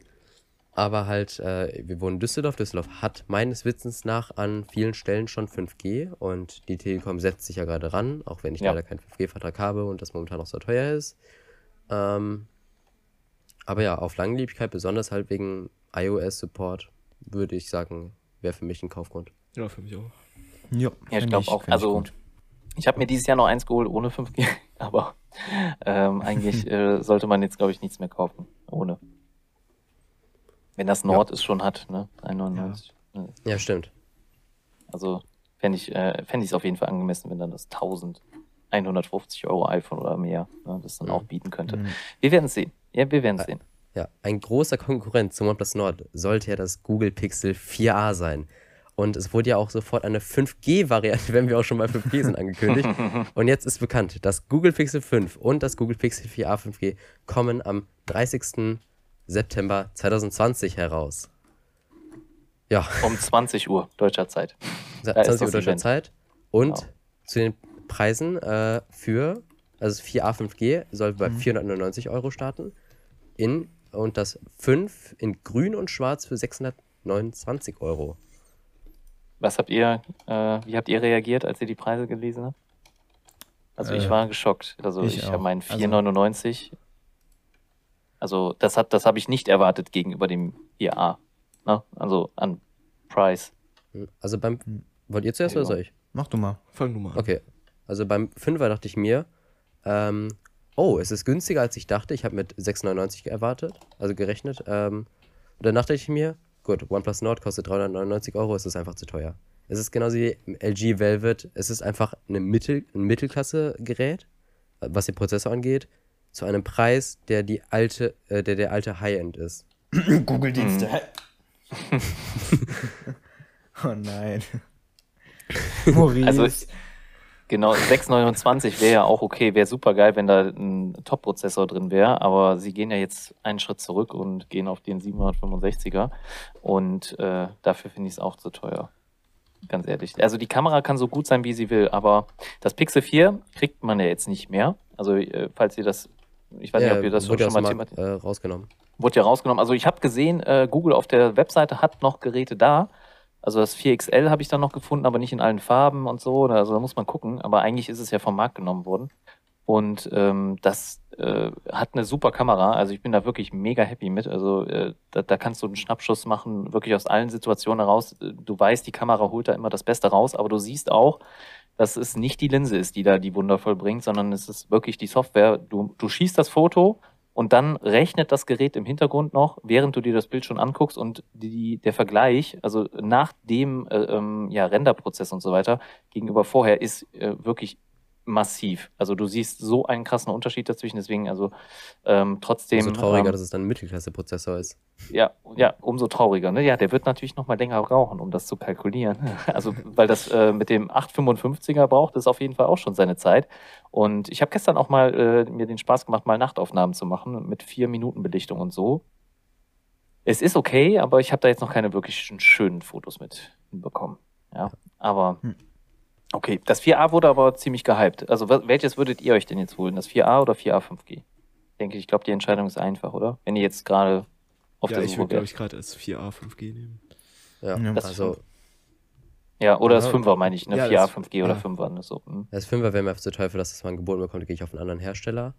aber halt, äh, wir wohnen in Düsseldorf. Düsseldorf hat meines Wissens nach an vielen Stellen schon 5G und die Telekom setzt sich ja gerade ran, auch wenn ich Ja. leider keinen 5G-Vertrag habe und das momentan noch so teuer ist. Ähm, aber ja, auf Langlebigkeit, besonders halt wegen iOS-Support, würde ich sagen, wäre für mich ein Kaufgrund. Ja, für mich auch. Ja, Ja, ich glaube auch. Also gut. Ich habe mir dieses Jahr noch eins geholt ohne 5G, aber ähm, eigentlich äh, sollte man jetzt, glaube ich, nichts mehr kaufen ohne. Wenn das Nord es schon hat, ne? 1,99. Ne? Ja, stimmt. Also fände ich äh, es auf jeden Fall angemessen, wenn dann das 1150 Euro iPhone oder mehr ne, das dann Mhm. auch bieten könnte. Mhm. Wir werden es sehen. Ja, wir werden es sehen. Ja, ein großer Konkurrent zum OnePlus Nord sollte ja das Google Pixel 4a sein. Und es wurde ja auch sofort eine 5G-Variante, wenn wir auch schon bei 5G sind, angekündigt. Und jetzt ist bekannt, das Google Pixel 5 und das Google Pixel 4a 5G kommen am 30. September 2020 heraus. Ja, Um 20 Uhr deutscher Zeit. ist 20 Uhr deutscher Event. Zeit. Und Genau. zu den Preisen äh, für, also 4A 5G soll bei 499 Euro starten. In, und das 5 in grün und schwarz für 629 Euro. Was habt ihr, äh, wie habt ihr reagiert, als ihr die Preise gelesen habt? Also ich Äh, war geschockt. Also ich, ich habe meinen Also- 4,99. Also das hat, das habe ich nicht erwartet gegenüber dem 4A. Ne? Also an Price. Also beim, wollt ihr zuerst oder soll ich? Mach du mal. Fang du mal an. Okay. Also beim 5er dachte ich mir, ähm, oh, es ist günstiger als ich dachte. Ich habe mit 6,99 erwartet, also gerechnet. Ähm, und danach dachte ich mir, gut, OnePlus Nord kostet 399 Euro, es ist einfach zu teuer. Es ist genauso wie LG Velvet, es ist einfach eine Mittel, ein Mittelklasse-Gerät, was den Prozessor angeht, zu einem Preis, der die alte, äh, der der alte High-End ist. Google-Dienste. oh nein. Maurice. Also Genau, 629 wäre ja auch okay, wäre super geil, wenn da ein Top-Prozessor drin wäre, aber sie gehen ja jetzt einen Schritt zurück und gehen auf den 765er und äh, dafür finde ich es auch zu teuer. Ganz ehrlich. Also die Kamera kann so gut sein, wie sie will, aber das Pixel 4 kriegt man ja jetzt nicht mehr. Also äh, falls ihr das, ich weiß nicht, ob ihr das schon, mal thematisiert Markt, äh, rausgenommen. Wurde ja rausgenommen. Also ich habe gesehen, äh, Google auf der Webseite hat noch Geräte da. Also das 4XL habe ich dann noch gefunden, aber nicht in allen Farben und so. Also da muss man gucken. Aber eigentlich ist es ja vom Markt genommen worden. Und ähm, das äh, hat eine super Kamera. Also ich bin da wirklich mega happy mit. Also äh, da, da kannst du einen Schnappschuss machen, wirklich aus allen Situationen heraus. Du weißt, die Kamera holt da immer das Beste raus, aber du siehst auch, dass es nicht die Linse ist, die da die Wunder vollbringt, sondern es ist wirklich die Software. Du, du schießt das Foto und dann rechnet das Gerät im Hintergrund noch, während du dir das Bild schon anguckst und die, der Vergleich, also nach dem äh, ähm, ja, Renderprozess und so weiter, gegenüber vorher ist äh, wirklich massiv. Also du siehst so einen krassen Unterschied dazwischen, deswegen also ähm, trotzdem. Umso trauriger, ähm, dass es dann ein Mittelklasse-Prozessor ist. ja, ja, umso trauriger. Ne? Ja, der wird natürlich noch mal länger brauchen, um das zu kalkulieren. Also, weil das äh, mit dem 855er braucht, ist auf jeden Fall auch schon seine Zeit. Und ich habe gestern auch mal äh, mir den Spaß gemacht, mal Nachtaufnahmen zu machen mit vier Minuten Belichtung und so. Es ist okay, aber ich habe da jetzt noch keine wirklich schönen Fotos mit hinbekommen. Ja, aber Hm. Okay. Das 4A wurde aber ziemlich gehypt. Also wel- welches würdet ihr euch denn jetzt holen? Das 4A oder 4A 5G? Denke ich, ich glaube, die Entscheidung ist einfach, oder? Wenn ihr jetzt gerade auf ja, der ich Suche würde, glaube ich, gerade das 4A 5G nehmen. Ja, Ja. Das also Ja, oder das Ja. 5er meine ich, ne? Ja, 4A, das- 5G oder ja. 5er. Ne? So, hm. das 5er wäre mir zu teuer für das, was man geboten bekommt, gehe ich auf einen anderen Hersteller.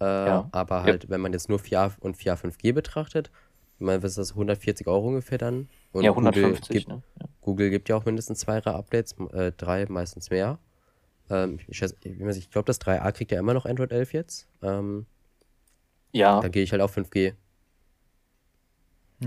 Äh, Ja. Aber halt, wenn man jetzt nur 4A und 4A 5G betrachtet, ich was ist das 140 Euro ungefähr dann? Und ja, Google 150, gibt, ne? Google gibt ja auch mindestens zwei Updates, äh, drei, meistens mehr. Ähm, ich ich, ich glaube, das 3A kriegt ja immer noch Android 11 jetzt. Ähm, ja, Da gehe ich halt auf 5G.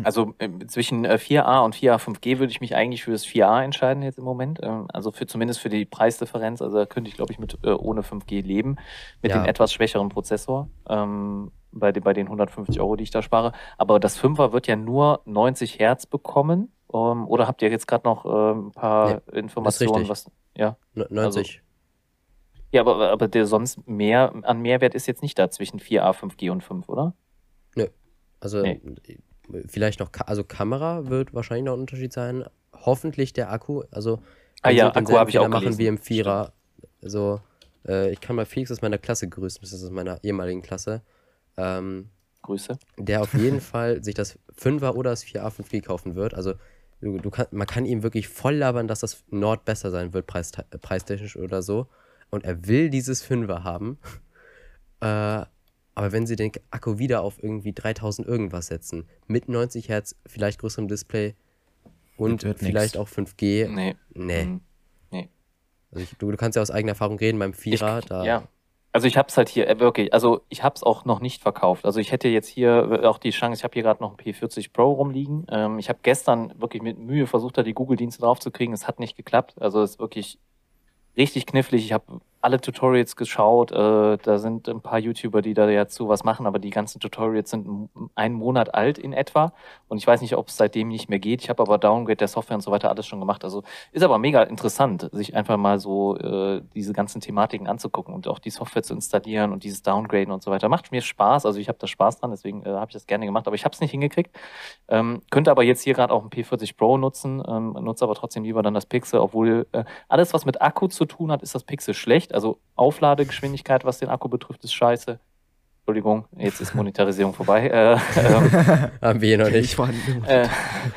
also äh, zwischen äh, 4A und 4A 5G würde ich mich eigentlich für das 4A entscheiden jetzt im Moment. Ähm, also für zumindest für die Preisdifferenz. Also da könnte ich, glaube ich, mit äh, ohne 5G leben. Mit Ja. dem etwas schwächeren Prozessor. Ähm, bei, den, bei den 150 Euro, die ich da spare. Aber das 5er wird ja nur 90 Hertz bekommen. Ähm, oder habt ihr jetzt gerade noch ähm, ein paar Informationen, richtig. was. Ja. Ne- 90. Ja, aber, aber der sonst mehr an Mehrwert ist jetzt nicht da zwischen 4A, 5G und 5, oder? Also Nee. vielleicht noch, also Kamera wird wahrscheinlich noch ein Unterschied sein. Hoffentlich der Akku. Also Ah ja, Akku habe ich auch machen gelesen. wie im Vierer. Also äh, ich kann mal Felix aus meiner Klasse grüßen, das ist aus meiner ehemaligen Klasse. Ähm, Grüße. der auf jeden Fall sich das 5er oder das 4A 5G kaufen wird. Also du, du kann, man kann ihm wirklich voll labern, dass das Nord besser sein wird, preis, preistechnisch oder so. Und er will dieses 5er haben. Äh, aber wenn sie den Akku wieder auf irgendwie 3000 irgendwas setzen, mit 90 Hertz, vielleicht größerem Display und vielleicht nix. auch 5G, Nee. nee. Mhm. Also ich, du, du kannst ja aus eigener Erfahrung reden, beim Vierer, ich, da Ja. Also ich habe es halt hier, äh, wirklich, also ich habe es auch noch nicht verkauft. Also ich hätte jetzt hier äh, auch die Chance, ich habe hier gerade noch ein P40 Pro rumliegen. Ähm, ich habe gestern wirklich mit Mühe versucht, da die Google-Dienste draufzukriegen. Es hat nicht geklappt. Also es ist wirklich richtig knifflig. Ich habe alle Tutorials geschaut. Äh, da sind ein paar YouTuber, die da ja zu was machen, aber die ganzen Tutorials sind einen Monat alt in etwa. Und ich weiß nicht, ob es seitdem nicht mehr geht. Ich habe aber Downgrade der Software und so weiter alles schon gemacht. Also ist aber mega interessant, sich einfach mal so äh, diese ganzen Thematiken anzugucken und auch die Software zu installieren und dieses Downgraden und so weiter. Macht mir Spaß. Also ich habe da Spaß dran, deswegen äh, habe ich das gerne gemacht, aber ich habe es nicht hingekriegt. Ähm, könnte aber jetzt hier gerade auch ein P40 Pro nutzen, ähm, nutze aber trotzdem lieber dann das Pixel, obwohl äh, alles, was mit Akku zu tun hat, ist das Pixel schlecht. Also Aufladegeschwindigkeit, was den Akku betrifft, ist scheiße. Entschuldigung, jetzt ist Monetarisierung vorbei. Äh, ähm, haben wir hier noch nicht. äh,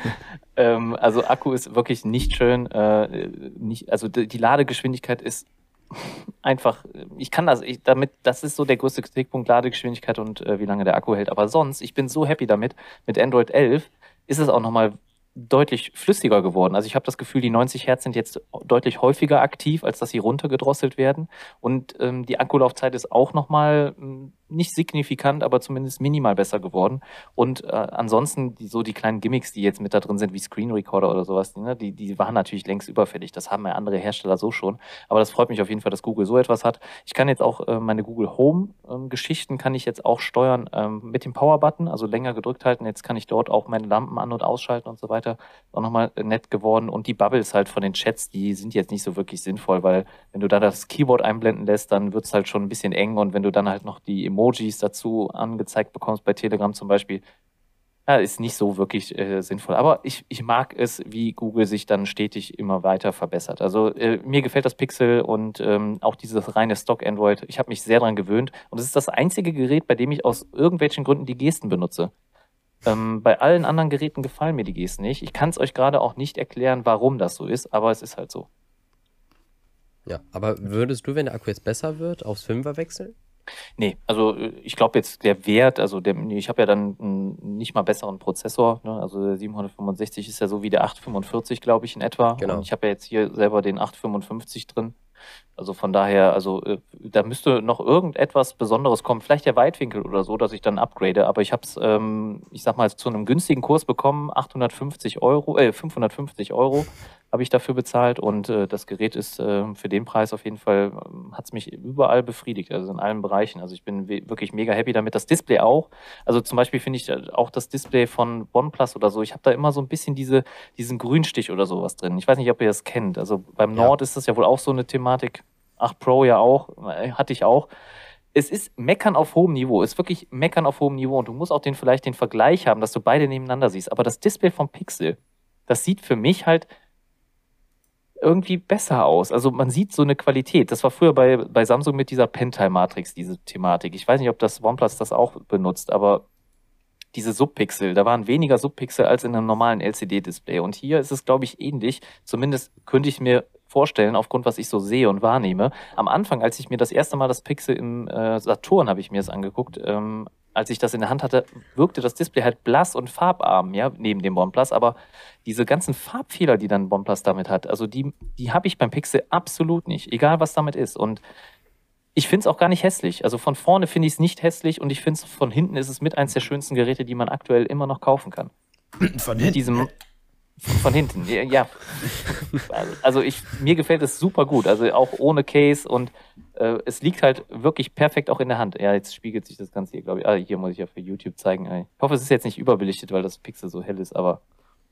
ähm, also Akku ist wirklich nicht schön. Äh, nicht, also die, die Ladegeschwindigkeit ist einfach, ich kann das, ich, damit, das ist so der größte Kritikpunkt, Ladegeschwindigkeit und äh, wie lange der Akku hält. Aber sonst, ich bin so happy damit, mit Android 11 ist es auch nochmal deutlich flüssiger geworden. Also ich habe das Gefühl, die 90 Hertz sind jetzt deutlich häufiger aktiv, als dass sie runtergedrosselt werden. Und ähm, die Akkulaufzeit ist auch nochmal ähm, nicht signifikant, aber zumindest minimal besser geworden. Und äh, ansonsten die, so die kleinen Gimmicks, die jetzt mit da drin sind, wie Screen Recorder oder sowas, die, ne, die, die waren natürlich längst überfällig. Das haben ja andere Hersteller so schon. Aber das freut mich auf jeden Fall, dass Google so etwas hat. Ich kann jetzt auch äh, meine Google Home ähm, Geschichten kann ich jetzt auch steuern ähm, mit dem Power Button, also länger gedrückt halten. Jetzt kann ich dort auch meine Lampen an- und ausschalten und so weiter. Auch nochmal äh, nett geworden. Und die Bubbles halt von den Chats, die sind jetzt nicht so wirklich sinnvoll, weil wenn du da das Keyboard einblenden lässt, dann wird's halt schon ein bisschen eng. Und wenn du dann halt noch die Emojis dazu angezeigt bekommst, bei Telegram zum Beispiel, ja, ist nicht so wirklich äh, sinnvoll. Aber ich, ich mag es, wie Google sich dann stetig immer weiter verbessert. Also äh, mir gefällt das Pixel und ähm, auch dieses reine Stock Android. Ich habe mich sehr dran gewöhnt. Und es ist das einzige Gerät, bei dem ich aus irgendwelchen Gründen die Gesten benutze. Ähm, bei allen anderen Geräten gefallen mir die Gesten nicht. Ich kann es euch gerade auch nicht erklären, warum das so ist, aber es ist halt so. Ja, aber würdest du, wenn der Akku jetzt besser wird, aufs 5er wechseln? Nee, also äh, ich glaube jetzt der Wert, also der, ich habe ja dann einen nicht mal besseren Prozessor, ne? also der 765 ist ja so wie der 845, glaube ich, in etwa. Genau. Und ich habe ja jetzt hier selber den 855 drin. Also von daher, also äh, da müsste noch irgendetwas Besonderes kommen, vielleicht der Weitwinkel oder so, dass ich dann upgrade. Aber ich habe es, ähm, ich sag mal, zu einem günstigen Kurs bekommen, 850 Euro, äh, 550 Euro habe ich dafür bezahlt und äh, das Gerät ist äh, für den Preis auf jeden Fall, äh, hat es mich überall befriedigt, also in allen Bereichen. Also ich bin wirklich mega happy damit. Das Display auch. Also zum Beispiel finde ich äh, auch das Display von OnePlus oder so, ich habe da immer so ein bisschen diese, diesen Grünstich oder sowas drin. Ich weiß nicht, ob ihr das kennt. Also beim Nord ist das ja wohl auch so eine Thematik. 8 Pro ja auch, äh, hatte ich auch es ist Meckern auf hohem Niveau, es ist wirklich Meckern auf hohem Niveau und du musst auch den vielleicht den Vergleich haben, dass du beide nebeneinander siehst. Aber das Display vom Pixel, das sieht für mich halt irgendwie besser aus. Also man sieht so eine Qualität. Das war früher bei, bei Samsung mit dieser Pentile-Matrix, diese Thematik. Ich weiß nicht, ob das OnePlus das auch benutzt, aber diese Subpixel, da waren weniger Subpixel als in einem normalen LCD-Display. Und hier ist es, glaube ich, ähnlich. Zumindest könnte ich mir vorstellen, aufgrund was ich so sehe und wahrnehme. Am Anfang, als ich mir das erste Mal das Pixel im äh, Saturn habe ich mir das angeguckt, ähm, als ich das in der Hand hatte, wirkte das Display halt blass und farbarm, ja, neben dem OnePlus. Aber diese ganzen Farbfehler, die dann OnePlus damit hat, also die, die habe ich beim Pixel absolut nicht, egal was damit ist. Und ich finde es auch gar nicht hässlich. Also von vorne finde ich es nicht hässlich und ich finde es von hinten ist es mit eins der schönsten Geräte, die man aktuell immer noch kaufen kann. Von hinten? Diesem, von hinten, ja. Also ich, mir gefällt es super gut. Also auch ohne Case und äh, es liegt halt wirklich perfekt auch in der Hand. Ja, jetzt spiegelt sich das Ganze hier, glaube ich. Ah, hier muss ich ja für YouTube zeigen. Ich hoffe, es ist jetzt nicht überbelichtet, weil das Pixel so hell ist, aber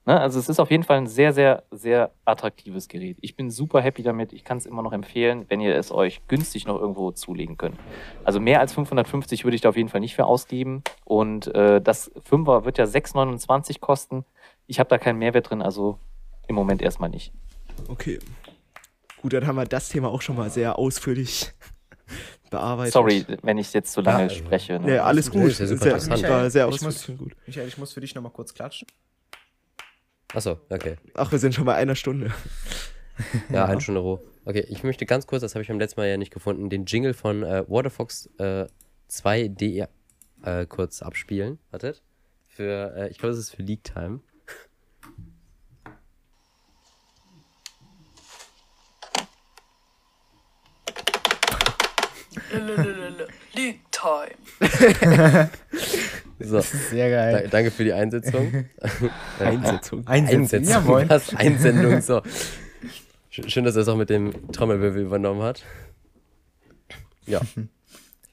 ne, also es ist auf jeden Fall ein sehr, sehr, sehr attraktives Gerät. Ich bin super happy damit. Ich kann es immer noch empfehlen, wenn ihr es euch günstig noch irgendwo zulegen könnt. Also mehr als 550 würde ich da auf jeden Fall nicht für ausgeben. Und äh, das 5er wird ja 6,29 kosten. Ich habe da keinen Mehrwert drin, also im Moment erstmal nicht. Okay. Gut, dann haben wir das Thema auch schon mal sehr ausführlich bearbeitet. Sorry, wenn ich jetzt so lange ja, spreche. Ne? Ja, alles gut. Das ist ja sehr, war sehr ausführlich und gut. Michael, ich muss für dich nochmal kurz klatschen. Achso, okay. Ach, wir sind schon bei einer Stunde. ja, eine Stunde roh. Okay, ich möchte ganz kurz, das habe ich beim letzten Mal ja nicht gefunden, den Jingle von äh, Waterfox äh, 2D äh, kurz abspielen. Wartet. Für, äh, ich glaube, es ist für League Time. League Time. So. Sehr geil. Da, danke für die Einsetzung. Einsetzung. Einsetzung. Jawohl. Was? Einsendung. So. Schön, dass er es auch mit dem Trommelwirbel übernommen hat. Ja.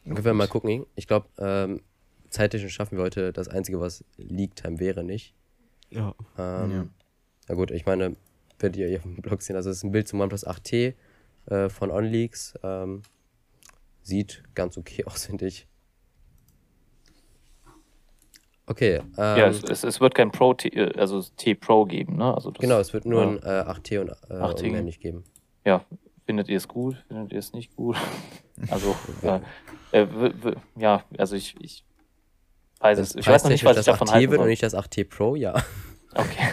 Wir mal gucken. Ich glaube, ähm, zeittechnisch schaffen wir heute das Einzige, was League Time wäre, nicht. Ja. Ähm, Ja. Na gut, ich meine, werdet ihr hier auf dem Blog sehen. Also, es ist ein Bild zum OnePlus 8T äh, von OnLeaks. Ähm, sieht ganz okay aus, finde ich. Okay. Ähm, ja, es, es, es wird kein Pro, T, äh, also T Pro geben, ne? Also das, genau, es wird nur ja. ein äh, 8T und, äh, 8T. und mehr nicht geben. Ja, findet ihr es gut? Findet ihr es nicht gut? Also, ja, äh, w- ja, also ich, ich weiß es. Ich weiß noch nicht, was ich das davon 8T halten wird und nicht das 8T Pro, ja. Okay.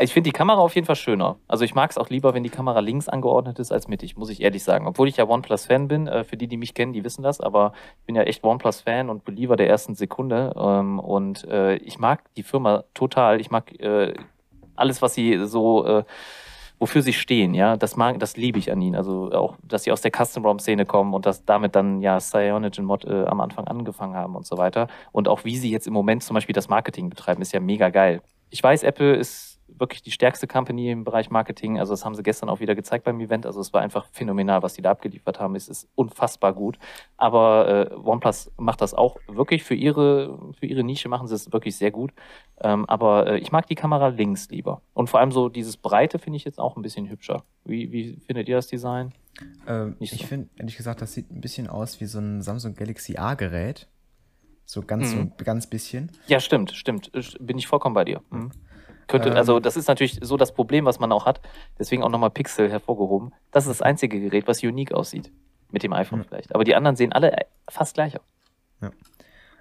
Ich finde die Kamera auf jeden Fall schöner. Also ich mag es auch lieber, wenn die Kamera links angeordnet ist als mittig, muss ich ehrlich sagen. Obwohl ich ja OnePlus-Fan bin, äh, für die, die mich kennen, die wissen das, aber ich bin ja echt OnePlus-Fan und Believer der ersten Sekunde. Ähm, und äh, ich mag die Firma total. Ich mag äh, alles, was sie so, wofür sie stehen, ja, das mag, das liebe ich an ihnen. Also auch, dass sie aus der Custom-ROM-Szene kommen und dass damit dann ja Cyanogen-Mod äh, am Anfang angefangen haben und so weiter. Und auch wie sie jetzt im Moment zum Beispiel das Marketing betreiben, ist ja mega geil. Ich weiß, Apple ist wirklich die stärkste Company im Bereich Marketing. Also das haben sie gestern auch wieder gezeigt beim Event. Also es war einfach phänomenal, was die da abgeliefert haben. Es ist unfassbar gut. Aber äh, OnePlus macht das auch wirklich für ihre, für ihre Nische machen sie es wirklich sehr gut. Ähm, aber äh, ich mag die Kamera links lieber. Und vor allem so dieses Breite finde ich jetzt auch ein bisschen hübscher. Wie, wie findet ihr das Design? Ähm, Nicht ich so. finde, ehrlich gesagt, das sieht ein bisschen aus wie so ein Samsung Galaxy A-Gerät. So ganz, Mhm. so ganz bisschen. Ja, stimmt, stimmt. Bin ich vollkommen bei dir. Mhm. Könnte, Ähm. also das ist natürlich so das Problem, was man auch hat. Deswegen auch nochmal Pixel hervorgehoben. Das ist das einzige Gerät, was unique aussieht. Mit dem iPhone Mhm. vielleicht. Aber die anderen sehen alle äh, fast gleich aus.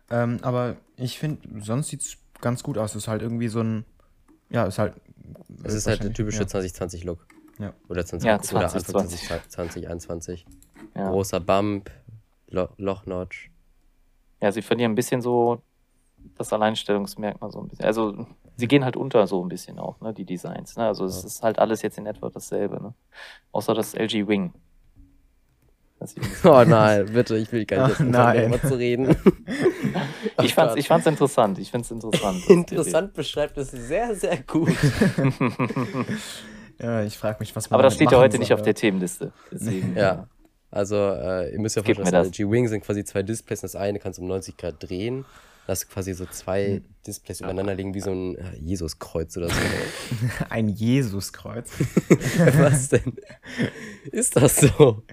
Ähm, aber ich finde, sonst sieht es ganz gut aus. Es ist halt irgendwie so ein. Ja, ist halt. Es ist halt der typische ja. 2020-Look. Ja. Oder 20, Ja, oder Anfang 2020. 2021. Ja. Großer Bump, Lo Lochnotch. ja, sie verlieren ein bisschen so das Alleinstellungsmerkmal so ein bisschen. Also sie gehen halt unter so ein bisschen auch, ne, die Designs. Ne? Also es Ja. ist halt alles jetzt in etwa dasselbe. Ne? Außer das LG Wing. Das Oh nein, bitte, ich will gar nicht nein. darüber zu reden. ich fand's, ich fand's interessant. Ich find's interessant. Interessant beschreibt es sehr, sehr gut. Ja, ich frage mich, was man Aber das steht ja heute nicht soll, auf der Themenliste. Deswegen, Ja. Also, äh, ihr müsst ja vorstellen, das. G-Wing sind quasi zwei Displays. Das eine kannst du um 90 Grad drehen. Da hast du quasi so zwei Displays übereinander liegen, wie so ein äh, Jesuskreuz oder so. Ein Jesuskreuz. Was denn? Ist das so?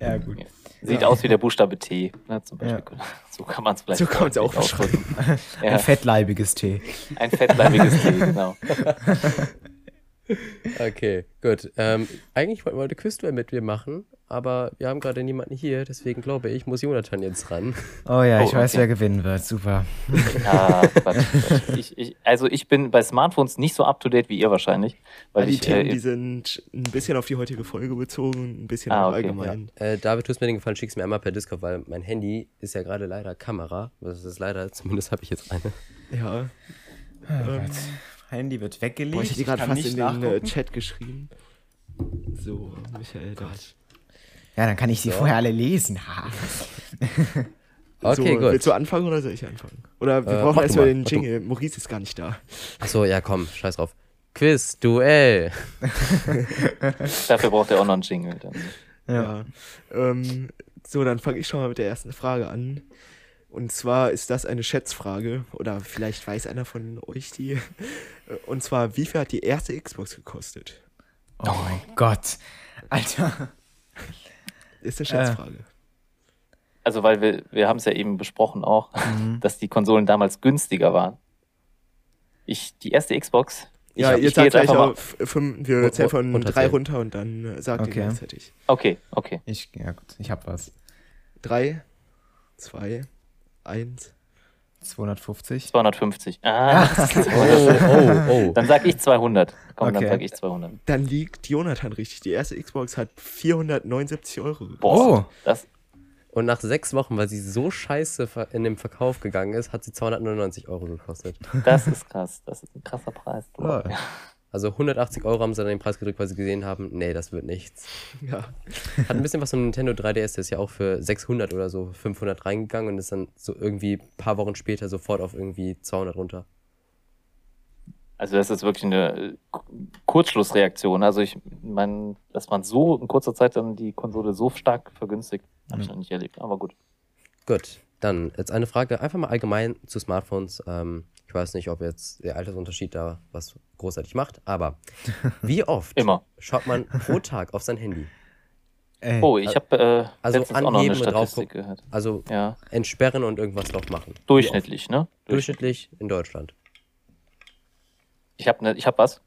Ja, gut. Sieht aus wie der Buchstabe T, ne, zum Beispiel. So kann man es vielleicht So kann man's auch. Ja, Ein fettleibiges Tee. ein fettleibiges T, genau. Okay, gut. Ähm, eigentlich wollten wir heute Quizduell mit mir machen, aber wir haben gerade niemanden hier, deswegen glaube ich, muss Jonathan jetzt ran. Oh ja, ich Oh, weiß, okay. wer gewinnen wird. Super. Ja, Quatsch, Quatsch. Ich, ich, also ich bin bei Smartphones nicht so up-to-date wie ihr wahrscheinlich. Weil die ich, Themen, äh, die sind ein bisschen auf die heutige Folge bezogen, ein bisschen Ah, okay, allgemein. Äh, David, tust mir den Gefallen, schick's mir einmal per Discord, weil mein Handy ist ja gerade leider Kamera. Das ist leider, zumindest habe ich jetzt eine. Ja. Oh Ähm, Gott. Handy wird weggelegt. Boah, ich hätte die gerade fast nicht in den äh, nachgucken. Chat geschrieben. So, Michael, da. Ja, dann kann ich sie So. vorher alle lesen. Ha. Okay, so, gut. Willst du anfangen oder soll ich anfangen? Oder wir Äh, brauchen erstmal mal, den. Jingle. Maurice ist gar nicht da. Achso, ja, komm, scheiß drauf. Quiz, Duell. dafür braucht er auch noch einen Jingle. Dann. Ja. Ähm, so, dann fange ich schon mal mit der ersten Frage an. Und zwar ist das eine Schätzfrage. Oder vielleicht weiß einer von euch die. Und zwar, wie viel hat die erste Xbox gekostet? Oh mein Gott. Alter. Ist eine Äh. Schätzfrage. Also weil wir, wir haben es ja eben besprochen auch, Mhm. dass die Konsolen damals günstiger waren. Ich, die erste Xbox, ich, ja, hab- ihr ich gehe sagt jetzt gleich auf fünf, wir zählen von drei runter und dann äh, sagt Okay. ihr gleichzeitig. Okay, okay. Ich, ja gut, ich hab was. Drei, zwei, eins. 250. 250. Ah, Oh, oh, oh. dann sag ich 200. Komm, dann Okay. sag ich 200. Dann liegt Jonathan richtig. Die erste Xbox hat 479 Euro gekostet. Boah, Oh. das, Und nach sechs Wochen, weil sie so scheiße in den Verkauf gegangen ist, hat sie 299 Euro gekostet. das ist krass. Das ist ein krasser Preis. Du. Also 180 Euro haben sie dann den Preis gedrückt, weil sie gesehen haben, nee, das wird nichts. Ja. Hat ein bisschen was von Nintendo 3DS, der ist ja auch für 600 oder so, 500 reingegangen und ist dann so irgendwie ein paar Wochen später sofort auf irgendwie 200 runter. Also das ist wirklich eine äh, Kurzschlussreaktion. Also ich meine, dass man so in kurzer Zeit dann die Konsole so stark vergünstigt, habe ich noch nicht erlebt. Aber gut. Gut, dann jetzt eine Frage einfach mal allgemein zu Smartphones. Ähm, ich weiß nicht, ob jetzt der Altersunterschied da was großartig macht, aber wie oft Immer. schaut man pro Tag auf sein Handy? Ey, Oh, ich habe äh, Also letztens auch noch eine anheben und drauf gehört. Also Ja, entsperren und irgendwas drauf machen. Durchschnittlich, ne? oft? Durchschnittlich in Deutschland. Ich habe ne, ich hab was.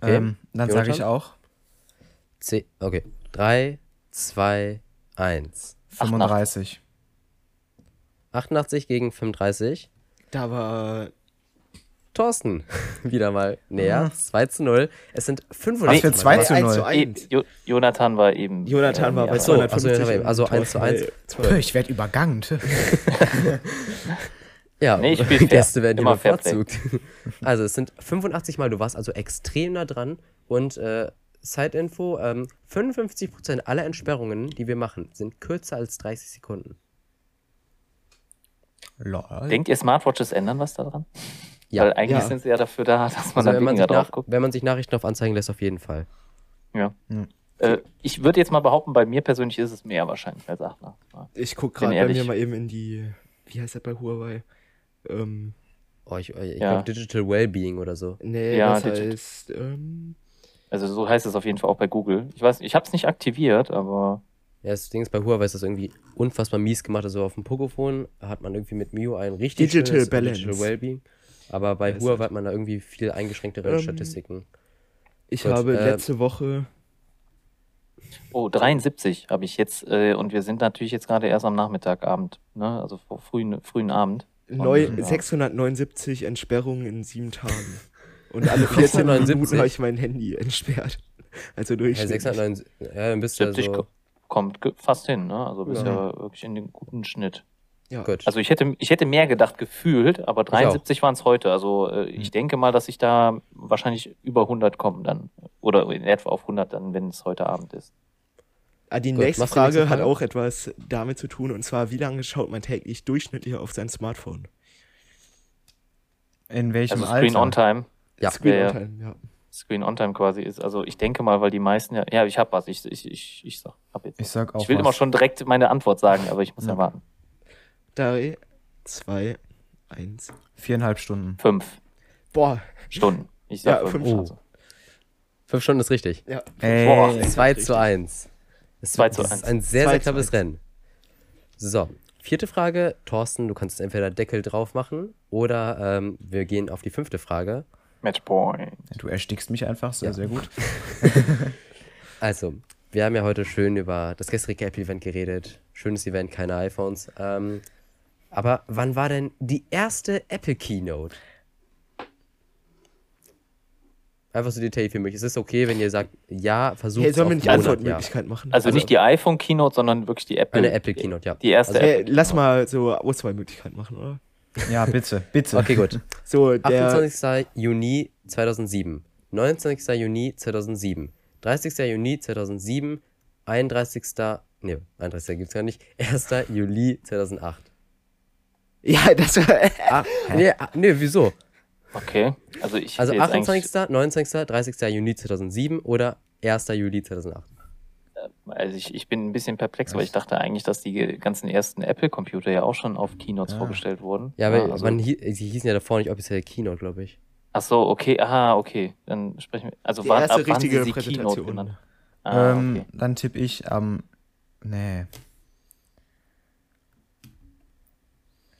Okay. ähm, dann sage ich auch C okay. 3, 2, 1. 35. 88 gegen 35. Da war. Thorsten, wieder mal näher. 2 zu 0. Es sind Was 85. für 2 zu 1 zu 0? 1. E- Jo Jonathan war eben. Jonathan ähm, war bei Ach so, 250. also, also 1 zu Thorsten 1. bei Puh, 12. Ich werde übergangen. Ja, Nee. Gäste werden Immer bevorzugt. Also es sind 85 Mal, du warst also extrem nah dran. Und äh, Side-Info, ähm, 55% aller Entsperrungen, die wir machen, sind kürzer als 30 Sekunden. Lol. Denkt ihr, Smartwatches ändern was daran? Ja. Weil eigentlich Ja. sind sie ja dafür da, dass man Also da wenn man, weniger sich drauf nach, guckt. wenn man sich Nachrichten auf anzeigen lässt, auf jeden Fall. Ja. Hm. Äh, ich würde jetzt mal behaupten, bei mir persönlich ist es mehr wahrscheinlich als 8 nach. Ja. Ich guck Bin gerade bei mir mal eben in die. Wie heißt das bei Huawei? Ähm, Oh, ich ich Ja. glaube Digital Wellbeing oder so. nee, Ja, das Digit- heißt. Ähm, Also so heißt es auf jeden Fall auch bei Google. Ich weiß, ich habe es nicht aktiviert, aber Ja, das Ding ist, bei Huawei ist das irgendwie unfassbar mies gemacht. Also auf dem Pocophone hat man irgendwie mit Mio ein richtig Digital Balance. Digital Wellbeing. Aber bei Ja, Huawei halt- hat man da irgendwie viel eingeschränktere Ähm, Statistiken. ich Gut, habe äh, letzte Woche. oh, 73 habe ich jetzt äh, und wir sind natürlich jetzt gerade erst am Nachmittagabend, ne? Also vor frühen, frühen Abend. Neu, ja. 679 Entsperrungen in sieben Tagen. Und alle 14 679? Minuten habe ich mein Handy entsperrt. Also Ja, durchschnittlich. 609, ja, dann bist du 70 ja so, ko- kommt fast hin, ne? Also bist Ja. ja wirklich in den guten Schnitt. Ja. gut. Also ich hätte, ich hätte mehr gedacht gefühlt, aber 73 waren es heute. Also äh, Hm. ich denke mal, dass ich da wahrscheinlich über 100 kommen dann. Oder in etwa auf 100 dann, wenn es heute Abend ist. Ah, die Gut, nächste Frage hat auch etwas damit zu tun, und zwar, wie lange schaut man täglich durchschnittlich auf sein Smartphone? In welchem Also Screen Alter? on Time. Ja. Screen Ja, on. Time, ja. Screen on Time quasi ist. Also ich denke mal, weil die meisten ja. Ja, ich hab was. Ich, ich, ich, ich sag, hab jetzt. Ich sag auch ich will was. immer schon direkt meine Antwort sagen, aber ich muss ja, Ja. warten. Drei, zwei, eins. Viereinhalb Stunden. Fünf Boah, Stunden. Ich sag Ja, fünf. fünf. Also. Fünf Stunden ist richtig. ja. Boah. Ey, 2 richtig. zu 1. Es Zwei das zu ist eins. ein sehr, Zwei sehr zu knappes. Rennen. So, vierte Frage. Thorsten, du kannst entweder Deckel drauf machen oder ähm, wir gehen auf die fünfte Frage. Matchpoint. du erstickst mich einfach, sehr, Ja. sehr gut. Also, wir haben ja heute schön über das gestrige Apple-Event geredet. Schönes Event, keine iPhones. Ähm, aber wann war denn die erste Apple Keynote? Einfach so Detail für mich. Es ist okay, wenn ihr sagt, ja, versucht Hey, sollen wir auf nicht Monat, ja. Antwortmöglichkeit machen? Also, nicht die iPhone Keynote, sondern wirklich die Apple. Eine Apple Keynote, ja. Die erste Also, Hey, Apple. lass mal so Auswahlmöglichkeiten machen, oder? Ja, bitte, bitte. Okay, gut. So, der. 28. Juni 2007, 19. Juni 2007, 30. Juni 2007, 31. Nee, 31. gibt's gar nicht. 1. Juli 2008. Ja, das war. Ah, nee, ah, nee, wieso? Okay. Also ich Also hätte jetzt 28., 19., 30. Juni 2007 oder 1. Juli 2008. Also ich, ich bin ein bisschen perplex, weil ich dachte eigentlich, dass die ganzen ersten Apple-Computer ja auch schon auf Keynotes Ah. vorgestellt wurden. Ja, aber also, man, hie- sie hießen ja davor nicht offiziell Keynote, glaube ich. ach so, okay, aha, okay. Dann sprechen wir. Also Die wann, erste ab wann richtige sie sie Keynote Präsentation. genannt? Ah, ähm, okay. Dann tippe ich am. nee.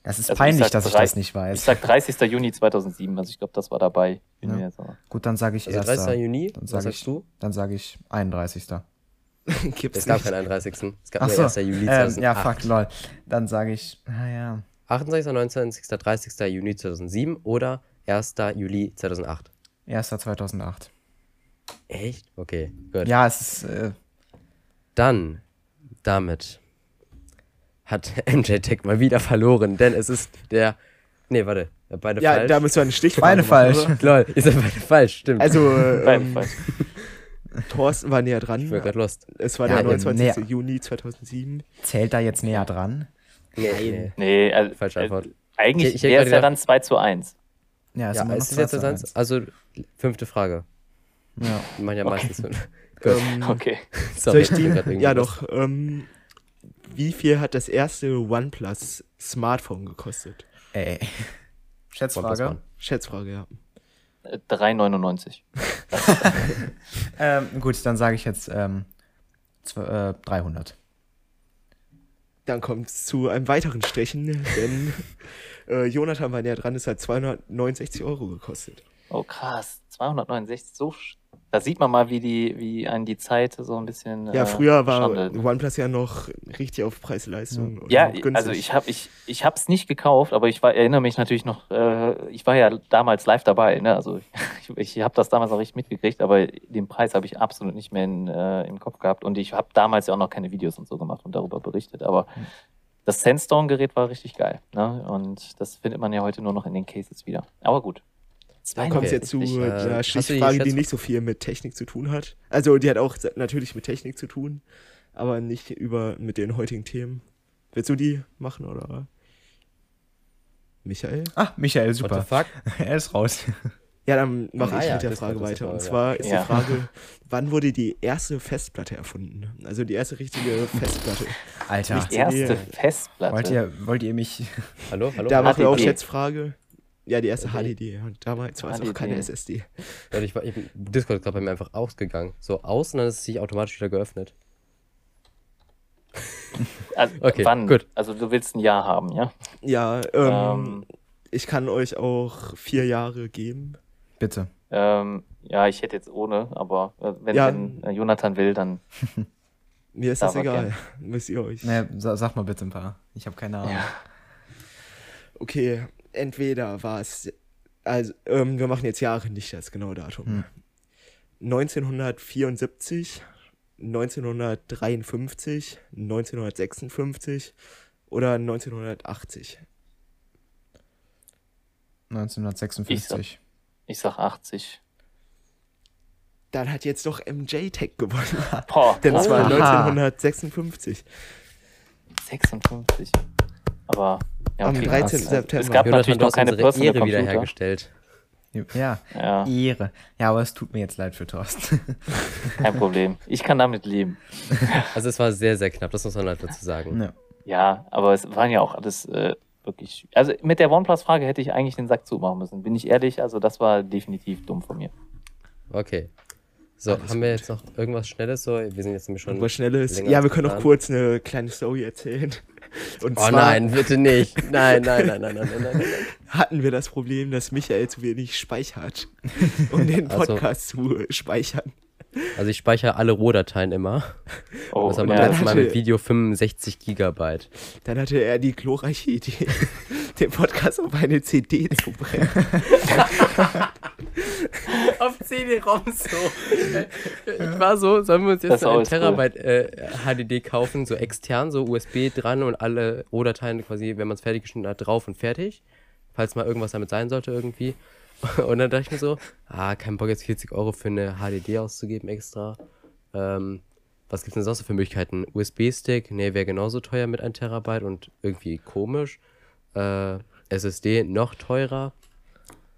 Das ist Also ich peinlich, sag dass ich das nicht Ich weiß. sag 30. Juni 2007, also ich glaube, das war dabei. Bin Ja. mir jetzt aber- Gut, dann sage ich Also 1. 30. Juni, Dann was sag sagst ich- du? Dann sage ich 31. Gibt's Es gab nicht. keinen 31. Es gab Ach nur so. 1. Juli Ähm, 2008. ja, fuck, lol. Dann sage ich, naja, 28., 29., 30. Juni 2007 oder 1. Juli 2008. 1. 2008. Echt? Okay, gut. Ja, es ist. Äh, Dann, damit hat MJ Tech mal wieder verloren, denn es ist der. Nee, warte, beide Ja, falsch. da müssen wir eine Stichfrage Beide falsch. Lol, ihr seid beide falsch, stimmt. Also, Beide ähm, falsch. Thorsten war näher ich war dran. gerade lost. Es war Ja, der ähm, 29. näher. Juni 2007. zählt da jetzt näher dran? Nee, nee. Also, Falsche Antwort. Äh, eigentlich Ich- ich wäre es ja dann 2 zu 1. Ja, Ja, immer es ist jetzt das eins. Also, fünfte Frage. Ja. Wir machen ja meistens fünf. Gut, Ähm, Okay. soll sorry. ich die? Ja, doch. Ähm, wie viel hat das erste OnePlus Smartphone gekostet? Ey. Schätzfrage. Schätzfrage, ja. Äh, 3,99. Ähm, gut, dann sage ich jetzt ähm, zw- äh, 300. Dann kommt es zu einem weiteren Stechen, denn äh, Jonathan war näher dran, es hat 269 Euro gekostet. Oh krass, 269, so. Da sieht man mal, wie die, wie einen die Zeit so ein bisschen. Ja, äh, früher war schandelt. OnePlus ja noch richtig auf Preis-Leistung. Ja, günstig. also ich habe ich, ich hab's nicht gekauft, aber ich war, erinnere mich natürlich noch, äh, ich war ja damals live dabei, ne? Also ich, ich habe das damals auch richtig mitgekriegt, aber den Preis habe ich absolut nicht mehr in, äh, im Kopf gehabt und ich habe damals ja auch noch keine Videos und so gemacht und darüber berichtet, aber Hm. das Sandstone-Gerät war richtig geil, ne? Und das findet man ja heute nur noch in den Cases wieder. Aber gut. Dann kommt es jetzt zu Okay. einer Äh, die Stichfrage, die Schätz- nicht so viel mit Technik zu tun hat. Also die hat auch natürlich mit Technik zu tun, aber nicht über mit den heutigen Themen. Willst du die machen oder? Michael? Ah, Michael, What the super. fuck? er ist raus. Ja, dann mache Ah ich ja, mit der Frage weiter. Und ja. zwar ist Ja. die Frage, wann wurde die erste Festplatte erfunden? Also die erste richtige Festplatte. Alter. Nicht- Erste. Festplatte. Wollt ihr, wollt ihr mich. Hallo, hallo? Da machen wir auch. Schätzfrage. Ja, die erste Okay. HDD. Und damals war es noch keine SSD. Leute, ich war, ich, Discord ist gerade bei mir einfach ausgegangen. So aus und dann ist es sich automatisch wieder geöffnet. Also, Okay, wann? gut. Also du willst ein Jahr haben, ja? Ja, ähm, Ähm, ich kann euch auch vier Jahre geben. Bitte. Ähm, ja, ich hätte jetzt ohne, aber äh, wenn, Ja. wenn äh, Jonathan will, dann. Mir ist das egal. gern. Müsst ihr euch. Sa sag mal bitte ein paar. Ich habe keine Ahnung. Ja. Okay, entweder war es. Also, ähm, wir machen jetzt Jahre, nicht das genaue Datum. Hm. 1974, 1953, 1956 oder 1980. 1956. Ich sag 80. Dann hat jetzt doch MJ Tech gewonnen. Boah, Denn es war Aha. 1956. 56. Aber ja, Am okay, 13. krass. September. Es gab Jonathan, natürlich noch keine unsere Personal Ehre wiederhergestellt. Ja, Ja, Ehre. Ja, aber es tut mir jetzt leid für Thorsten. kein Problem. Ich kann damit leben. Also es war sehr, sehr knapp, das muss man halt dazu sagen. ja. Ja, aber es waren ja auch alles äh, wirklich. Also mit der OnePlus-Frage hätte ich eigentlich den Sack zumachen müssen. Bin ich ehrlich? Also das war definitiv dumm von mir. Okay. So, haben wir jetzt noch irgendwas Schnelles? So, wir sind jetzt nämlich schon. Was Schnelles. Ja, wir können noch kurz eine kleine Story erzählen. Und Oh nein, bitte nicht. Nein, nein, nein, nein, nein, nein, nein, nein. hatten wir das Problem, dass Michael zu wenig speichert, um den Also- Podcast zu speichern. Also ich speichere alle Rohdateien immer. Oh, das haben wir ja. letztes Mal mit Video 65 Gigabyte. Dann hatte er die glorreiche Idee, den Podcast auf eine CD zu brennen. Auf CD-ROMs so. Ich war so, sollen wir uns jetzt ein. Terabyte äh, HDD kaufen, so extern, so USB dran und alle Rohdateien quasi, wenn man es fertig geschnitten hat, drauf und fertig. Falls mal irgendwas damit sein sollte irgendwie. Und dann dachte ich mir so, ah, kein Bock jetzt 40 Euro für eine HDD auszugeben extra. Ähm, was gibt's denn sonst für Möglichkeiten? USB-Stick, nee, wäre genauso teuer mit 1 Terabyte und irgendwie komisch. Äh, SSD noch teurer.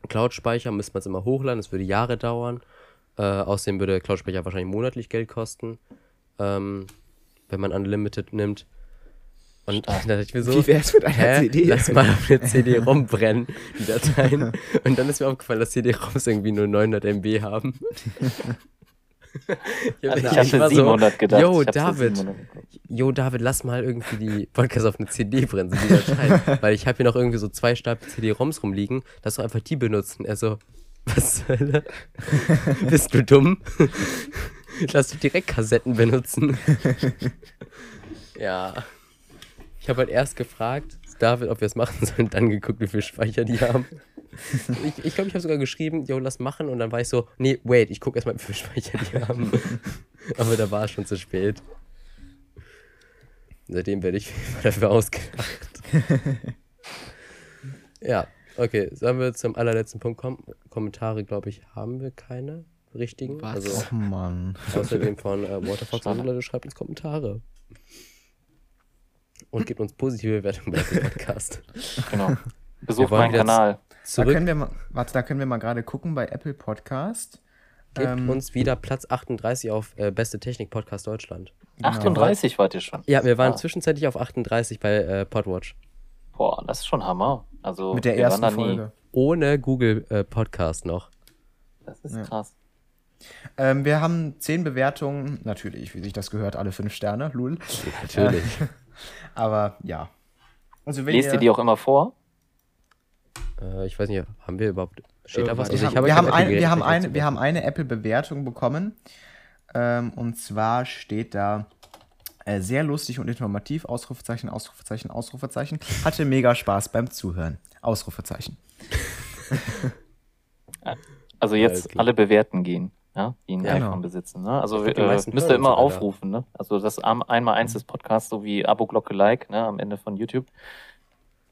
Cloud-Speicher müsste man es immer hochladen, das würde Jahre dauern. Äh, außerdem würde Cloud-Speicher wahrscheinlich monatlich Geld kosten, ähm, wenn man Unlimited nimmt. Und dann dachte ich mir so, Wie wär's mit einer hä, CD? lass mal auf eine CD rumbrennen, die Dateien. Und dann ist mir aufgefallen, dass CD-ROMs irgendwie nur 900 MB haben. ich Also hab- ich habe ich war für so, 700 gedacht. Yo, David, 700 gedacht. Jo, David, lass mal irgendwie die Podcast auf eine CD brennen, so die Dateien. Weil ich habe hier noch irgendwie so zwei Stapel CD-ROMs rumliegen. Lass doch einfach die benutzen. Er so, was zur Hölle? Bist du dumm? Lass doch direkt Kassetten benutzen. ja. Ich habe halt erst gefragt, David, ob wir es machen sollen, dann geguckt, wie viel Speicher die haben. Ich glaube, ich, glaub, ich habe sogar geschrieben, jo, lass machen. Und dann war ich so, nee, wait, ich gucke erstmal, wie viel Speicher die haben. Aber da war es schon zu spät. Seitdem werde ich dafür ausgelacht. ja, okay. Sollen wir zum allerletzten Punkt kommen? Kommentare, glaube ich, haben wir keine richtigen. Was? Also Oh Mann. außerdem von äh, Waterfox Leute, schreibt uns Kommentare. Und gebt uns positive Bewertungen bei dem Podcast. Genau. Besucht meinen Kanal. Da Zurück, können wir mal, warte, da können wir mal gerade gucken bei Apple Podcast. gebt ähm, uns wieder Platz 38 auf äh, Beste Technik Podcast Deutschland. Genau. 38 wart ihr schon. Ja, wir waren Ah. zwischenzeitlich auf 38 bei äh, Podwatch. Boah, das ist schon Hammer. Also Mit der ersten da. Folge. Ohne Google äh, Podcast noch. Das ist Ja. krass. Ähm, wir haben zehn Bewertungen, natürlich, wie sich das gehört, alle fünf Sterne, lul. Natürlich. Aber ja. Also wenn Lest ihr die auch immer vor? Äh, ich weiß nicht, haben wir überhaupt. Steht da Äh, was? wir wir, Also haben, ich wir, haben ein, wir, haben eine, wir haben eine Apple-Bewertung bekommen. Ähm, und zwar steht da äh, sehr lustig und informativ, Ausrufezeichen, Ausrufezeichen, Ausrufezeichen. Hatte mega Spaß beim Zuhören. Ausrufezeichen. Also jetzt alle bewerten gehen, ja, die ein Ja, iPhone genau. besitzen. Ne? Also äh, müsst ihr immer aufrufen. Ne? Also das einmal eins des Podcasts, so wie Abo-Glocke Like ne, am Ende von YouTube.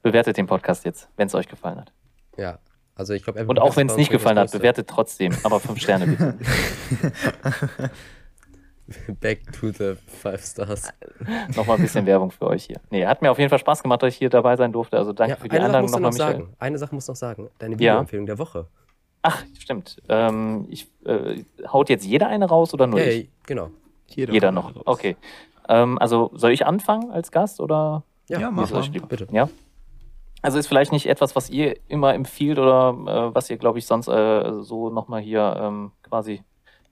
Bewertet den Podcast jetzt, wenn es euch gefallen hat. Ja. Also ich glaube, Und auch wenn es nicht gefallen hat, bewertet trotzdem. Aber fünf Sterne bitte. Back to the Five Stars. Nochmal ein bisschen Werbung für euch hier. Nee, hat mir auf jeden Fall Spaß gemacht, dass ich hier dabei sein durfte. Also danke Ja, für die Einladung nochmal, noch Michael. sagen. Eine Sache muss noch sagen. Deine Ja. Videoempfehlung der Woche. Ach, stimmt. Ähm, ich, äh, haut jetzt jeder eine raus oder nur Ja, ich? ja, genau. Jeder, Jeder noch. Okay. Ähm, also soll ich anfangen als Gast oder? Ja, Ja, mach mal. Bitte. Ja. Also ist vielleicht nicht etwas, was ihr immer empfiehlt oder äh, was ihr, glaube ich, sonst äh, so nochmal hier ähm, quasi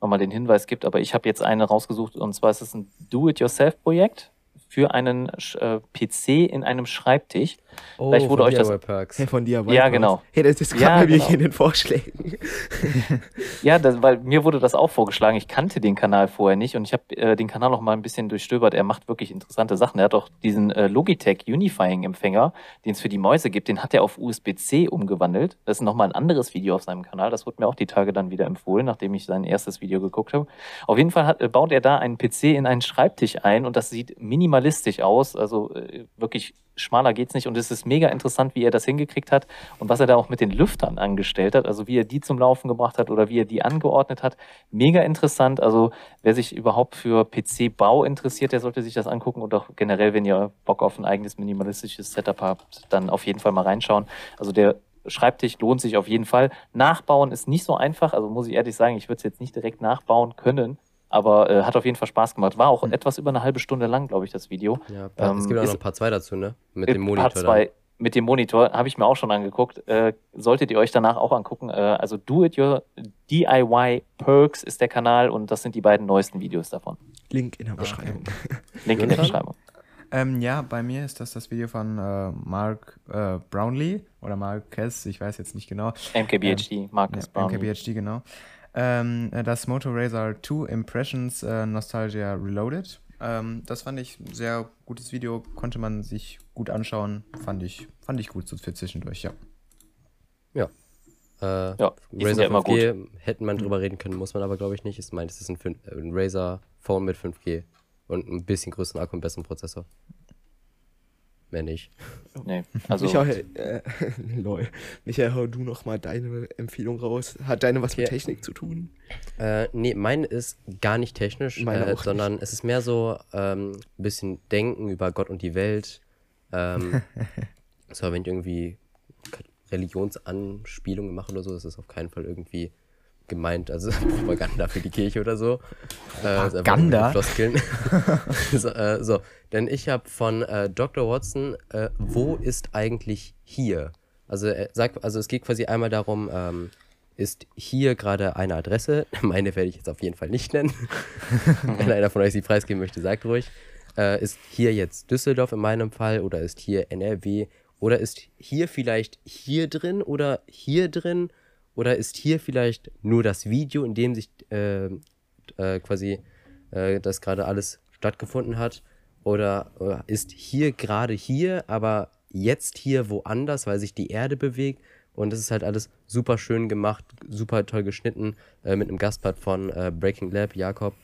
nochmal den Hinweis gibt. Aber ich habe jetzt eine rausgesucht und zwar ist es ein Do-it-yourself-Projekt für einen äh, PC in einem Schreibtisch. Oh, Vielleicht wurde von euch das- DIY Perks. Hey, von dir Ja, genau. Hey, das ist gerade Ja, bei mir genau. hier in den Vorschlägen. Ja, das, weil mir wurde das auch vorgeschlagen. Ich kannte den Kanal vorher nicht und ich habe äh, den Kanal noch mal ein bisschen durchstöbert. Er macht wirklich interessante Sachen. Er hat auch diesen äh, Logitech Unifying Empfänger, den es für die Mäuse gibt, den hat er auf USB-C umgewandelt. Das ist noch mal ein anderes Video auf seinem Kanal. Das wurde mir auch die Tage dann wieder empfohlen, nachdem ich sein erstes Video geguckt habe. Auf jeden Fall hat, äh, baut er da einen PC in einen Schreibtisch ein und das sieht minimalistisch aus. Also äh, wirklich schmaler geht's nicht und es ist mega interessant, wie er das hingekriegt hat und was er da auch mit den Lüftern angestellt hat, also wie er die zum Laufen gebracht hat oder wie er die angeordnet hat. Mega interessant. Also wer sich überhaupt für PC-Bau interessiert, der sollte sich das angucken und auch generell, wenn ihr Bock auf ein eigenes minimalistisches Setup habt, dann auf jeden Fall mal reinschauen. Also der Schreibtisch lohnt sich auf jeden Fall. Nachbauen ist nicht so einfach, also muss ich ehrlich sagen, ich würde es jetzt nicht direkt nachbauen können, aber äh, hat auf jeden Fall Spaß gemacht. War auch etwas über eine halbe Stunde lang, glaube ich, das Video. Ja, Part, es Ähm, gibt auch ist- noch ein paar zwei dazu, ne? Mit Äh, dem Part Monitor. zwei dann. mit dem Monitor habe ich mir auch schon angeguckt. Äh, solltet ihr euch danach auch angucken. Äh, also Do It Your DIY Perks ist der Kanal und das sind die beiden neuesten Videos davon. Link in der Beschreibung. Link in der? Beschreibung. Ähm, ja, bei mir ist das das Video von äh, Mark äh, Brownlee oder Marquez, ich weiß jetzt nicht genau. MKBHD, Marcus Ja, Brown. MKBHD, genau. Ähm, äh, das Moto Razor 2 Impressions äh, Nostalgia Reloaded. Ähm, das fand ich ein sehr gutes Video, konnte man sich gut anschauen. Fand ich, fand ich gut so für zwischendurch, ja. Äh, Ja, die sind Razer ja immer 5G hätte man drüber reden können, muss man aber glaube ich nicht. Es meint, es ist ein, äh, ein Razer Phone mit 5G und ein bisschen größeren Akku und besseren Prozessor. Mehr nicht. Nee, also Michael, äh, lol. Michael, hau du noch mal deine Empfehlung raus. Hat deine was mit Okay. Technik zu tun? Äh, nee, meine ist gar nicht technisch, Meine äh, auch sondern es ist mehr so ähm, ein bisschen Denken über Gott und die Welt. Ähm, so, wenn ich irgendwie Religionsanspielungen mache oder so, ist es auf keinen Fall irgendwie gemeint, also Propaganda für die Kirche oder so. Äh, einfach Propaganda? Floskeln. so, äh, so, denn ich habe von äh, Dr. Watson, äh, wo ist eigentlich hier? Also, er sagt, also es geht quasi einmal darum, ähm, ist hier gerade eine Adresse? Meine werde ich jetzt auf jeden Fall nicht nennen. Wenn einer von euch sie preisgeben möchte, sagt ruhig. Äh, ist hier jetzt Düsseldorf in meinem Fall oder ist hier NRW oder ist hier vielleicht hier drin oder hier drin oder ist hier vielleicht nur das Video, in dem sich äh, äh, quasi äh, das gerade alles stattgefunden hat oder äh, ist hier gerade hier, aber jetzt hier woanders, weil sich die Erde bewegt und es ist halt alles super schön gemacht, super toll geschnitten äh, mit einem Gastpart von äh, Breaking Lab, Jakob.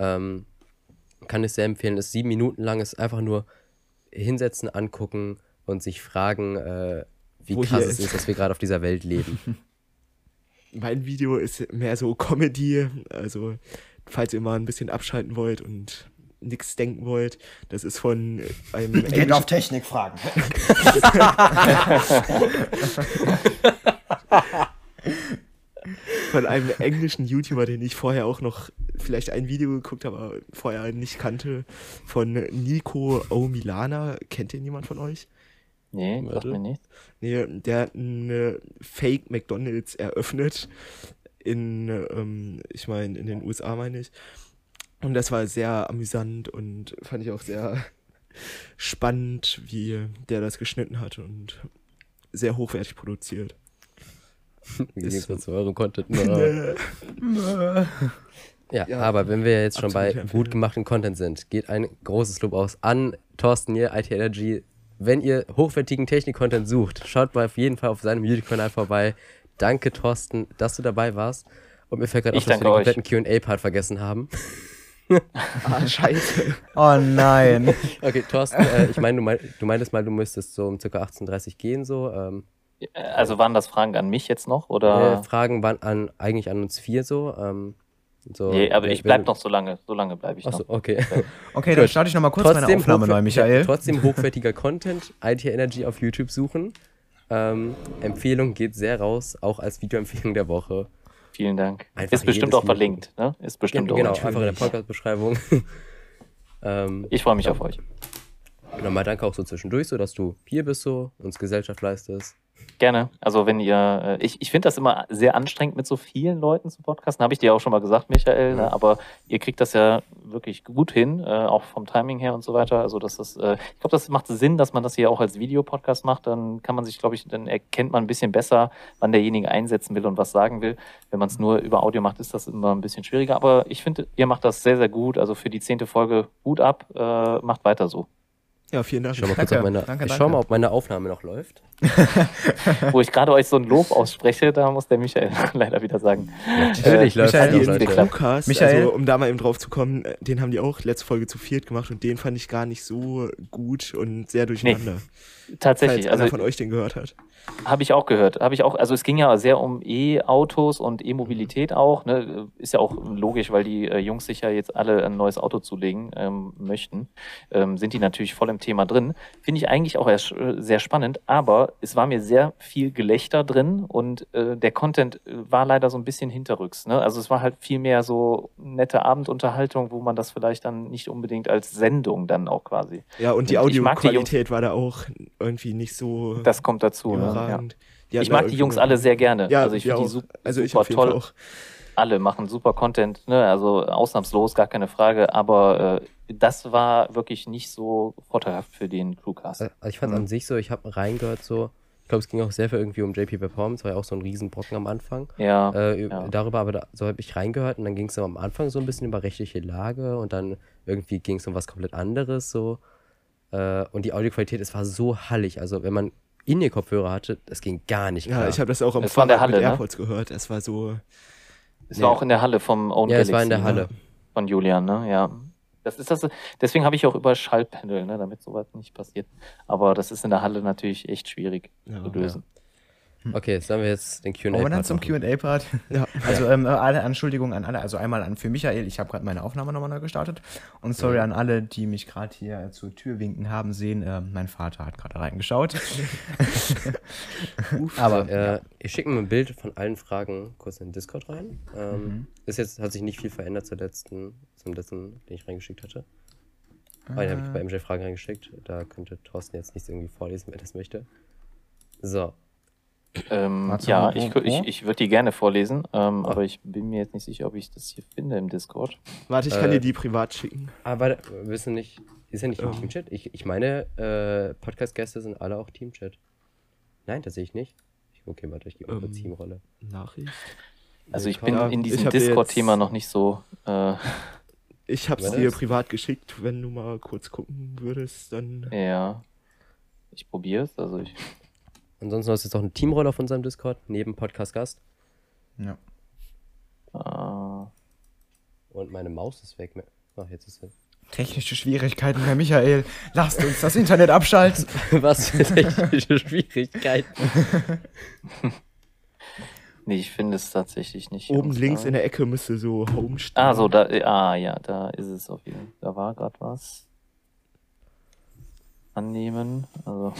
Ähm, kann ich sehr empfehlen. Ist sieben Minuten lang, ist einfach nur hinsetzen, angucken und sich fragen, wie Wo krass es ist, dass wir gerade auf dieser Welt leben. Mein Video ist mehr so Comedy. Also, falls ihr mal ein bisschen abschalten wollt und nichts denken wollt, das ist von einem Geht auf Technik fragen. von einem englischen YouTuber, den ich vorher auch noch vielleicht ein Video geguckt habe, aber vorher nicht kannte, von Nico O. Milana. Kennt ihr jemand von euch? Nee, sagt Warte. mir nicht. Nee, der hat eine Fake McDonalds eröffnet. In, ähm, ich meine, in den USA meine ich. Und das war sehr amüsant und fand ich auch sehr spannend, wie der das geschnitten hat und sehr hochwertig produziert. Ist zu eurem Content? Ja, Ja, aber wenn wir jetzt schon bei gut gemachten Content sind, geht ein großes Lob aus an Thorsten hier, IT Energy. Wenn ihr hochwertigen Technik-Content sucht, schaut mal auf jeden Fall auf seinem YouTube-Kanal vorbei. Danke, Thorsten, dass du dabei warst. Und mir fällt gerade auf, dass wir den kompletten QA-Part vergessen haben. ah, scheiße. Oh nein. Okay, Thorsten, äh, ich meine, du, mein, du meintest mal, du müsstest so um ca. 18.30 Uhr gehen, so. Ähm, Also waren das Fragen an mich jetzt noch oder? äh, Fragen waren an, eigentlich an uns vier so. Ähm, so nee, aber ich bleib noch so lange. So lange bleibe ich Achso, noch. okay. Okay, dann starte ich nochmal kurz meine Aufnahme neu, Michael. Ja, trotzdem hochwertiger Content, IT Energy auf YouTube suchen. Ähm, Empfehlung geht sehr raus, auch als Videoempfehlung der Woche. Vielen Dank. Einfach Ist bestimmt auch Video verlinkt, ne? Ist bestimmt genau, auch. einfach in der Podcast-Beschreibung. ähm, Ich freue mich auf euch. nochmal danke auch so zwischendurch, so dass du hier bist, so uns Gesellschaft leistest. Gerne. Also wenn ihr, äh, ich, ich finde das immer sehr anstrengend mit so vielen Leuten zu podcasten. Habe ich dir auch schon mal gesagt, Michael. Ne? Aber ihr kriegt das ja wirklich gut hin, äh, auch vom Timing her und so weiter. Also das ist, äh, ich glaube, das macht Sinn, dass man das hier auch als Videopodcast macht. Dann kann man sich, glaube ich, dann erkennt man ein bisschen besser, wann derjenige einsetzen will und was sagen will. Wenn man es nur über Audio macht, ist das immer ein bisschen schwieriger. Aber ich finde, ihr macht das sehr, sehr gut. Also für die zehnte Folge Hut ab, äh, macht weiter so. Ja, vielen Dank. Ich schau mal kurz Danke, auf meine, danke, ich schau mal, ob meine Aufnahme noch läuft. Wo ich gerade euch so ein Lob ausspreche, da muss der Michael leider wieder sagen. Natürlich Äh, läuft Michael, es Die noch. Crewcast, Michael? also um da mal eben drauf zu kommen, äh, den haben die auch letzte Folge zu viert gemacht und den fand ich gar nicht so gut und sehr durcheinander. Tatsächlich, Falls einer also von euch den gehört hat. Habe ich auch gehört. Habe ich auch, also es ging ja sehr um E-Autos und E-Mobilität auch. Ne? Ist ja auch logisch, weil die äh, Jungs sich ja jetzt alle ein neues Auto zulegen ähm, möchten. Ähm, sind die natürlich voll im Thema drin. Finde ich eigentlich auch erst, äh, sehr spannend, aber es war mir sehr viel Gelächter drin und äh, der Content äh, war leider so ein bisschen hinterrücks. Ne? Also es war halt viel mehr so nette Abendunterhaltung, wo man das vielleicht dann nicht unbedingt als Sendung dann auch quasi. Ja, und die Audioqualität war da auch irgendwie nicht so Das kommt dazu. Ne? Ja. Ich mag die Jungs alle sehr gerne. Ja, also ich finde die super, Also ich super toll. Auch. alle machen super Content, ne? also ausnahmslos, gar keine Frage, aber äh, das war wirklich nicht so vorteilhaft für den Crewcast. Also ich fand es Mhm. an sich so, ich habe reingehört so, ich glaube, es ging auch sehr viel irgendwie um JP Performance, war ja auch so ein Riesenbrocken am Anfang. Ja, Äh, ja. Darüber aber, da, so habe ich reingehört und dann ging es am Anfang so ein bisschen über rechtliche Lage und dann irgendwie ging es um was komplett anderes so. Äh, und die Audioqualität, es war so hallig. Also wenn man in ihr Kopfhörer hatte, das ging gar nicht klar. Ja, ich habe das auch am Es in der Fahrrad mit Halle, ne? AirPods gehört. Es war so. es war auch in der Halle vom Own ja, es Galaxy war in der ne? Halle. von Julian, ne? Ja. Das ist das, deswegen habe ich auch über Schallpanel, ne, damit sowas nicht passiert. Aber das ist in der Halle natürlich echt schwierig Ja, zu lösen. Okay, sollen wir jetzt den Q&A Wollen wir dann zum? QA-Part? Ja. Also ähm, alle Entschuldigung an alle. Also einmal an für Michael, ich habe gerade meine Aufnahme nochmal neu gestartet. Und sorry an alle, die mich gerade hier äh, zur Tür winken haben sehen. ähm, mein Vater hat gerade reingeschaut. Aber äh, ich schicke mir ein Bild von allen Fragen kurz in den Discord rein. Ähm, Ist jetzt, hat sich nicht viel verändert zur letzten, zum letzten, den ich reingeschickt hatte. Ah, den habe ich bei MJ Fragen reingeschickt. Da könnte Thorsten jetzt nicht irgendwie vorlesen, wenn er das möchte. So. Ähm, ja, ich, ich, ich würde die gerne vorlesen, ähm, aber ich bin mir jetzt nicht sicher, ob ich das hier finde im Discord. Warte, ich kann Äh, dir die privat schicken. Aber wir wissen nicht, ist er nicht im Ähm. Teamchat? Ich, ich meine, äh, Podcast-Gäste sind alle auch Teamchat. Nein, das sehe ich nicht. Ich, okay, warte, ich gebe mal kurz Ähm. Teamrolle. Nachricht. Also ich bin Ja, in diesem Discord-Thema noch nicht so. Äh, Ich hab's dir privat geschickt. Wenn du mal kurz gucken würdest, dann. ja. Ich probiere es. Also ich. Ansonsten ist jetzt auch eine Teamrolle auf unserem Discord, neben Podcast-Gast. ja. Äh, Und meine Maus ist weg. Ach, jetzt ist sie. Technische Schwierigkeiten, Herr Michael. Lasst uns das Internet abschalten. Was für technische Schwierigkeiten. nee, ich finde es tatsächlich nicht. Oben links äh, in der Ecke müsste so Home stehen. Ah, so, da, ah, ja, da ist es auf jeden Fall. Da war gerade was. Annehmen. Also.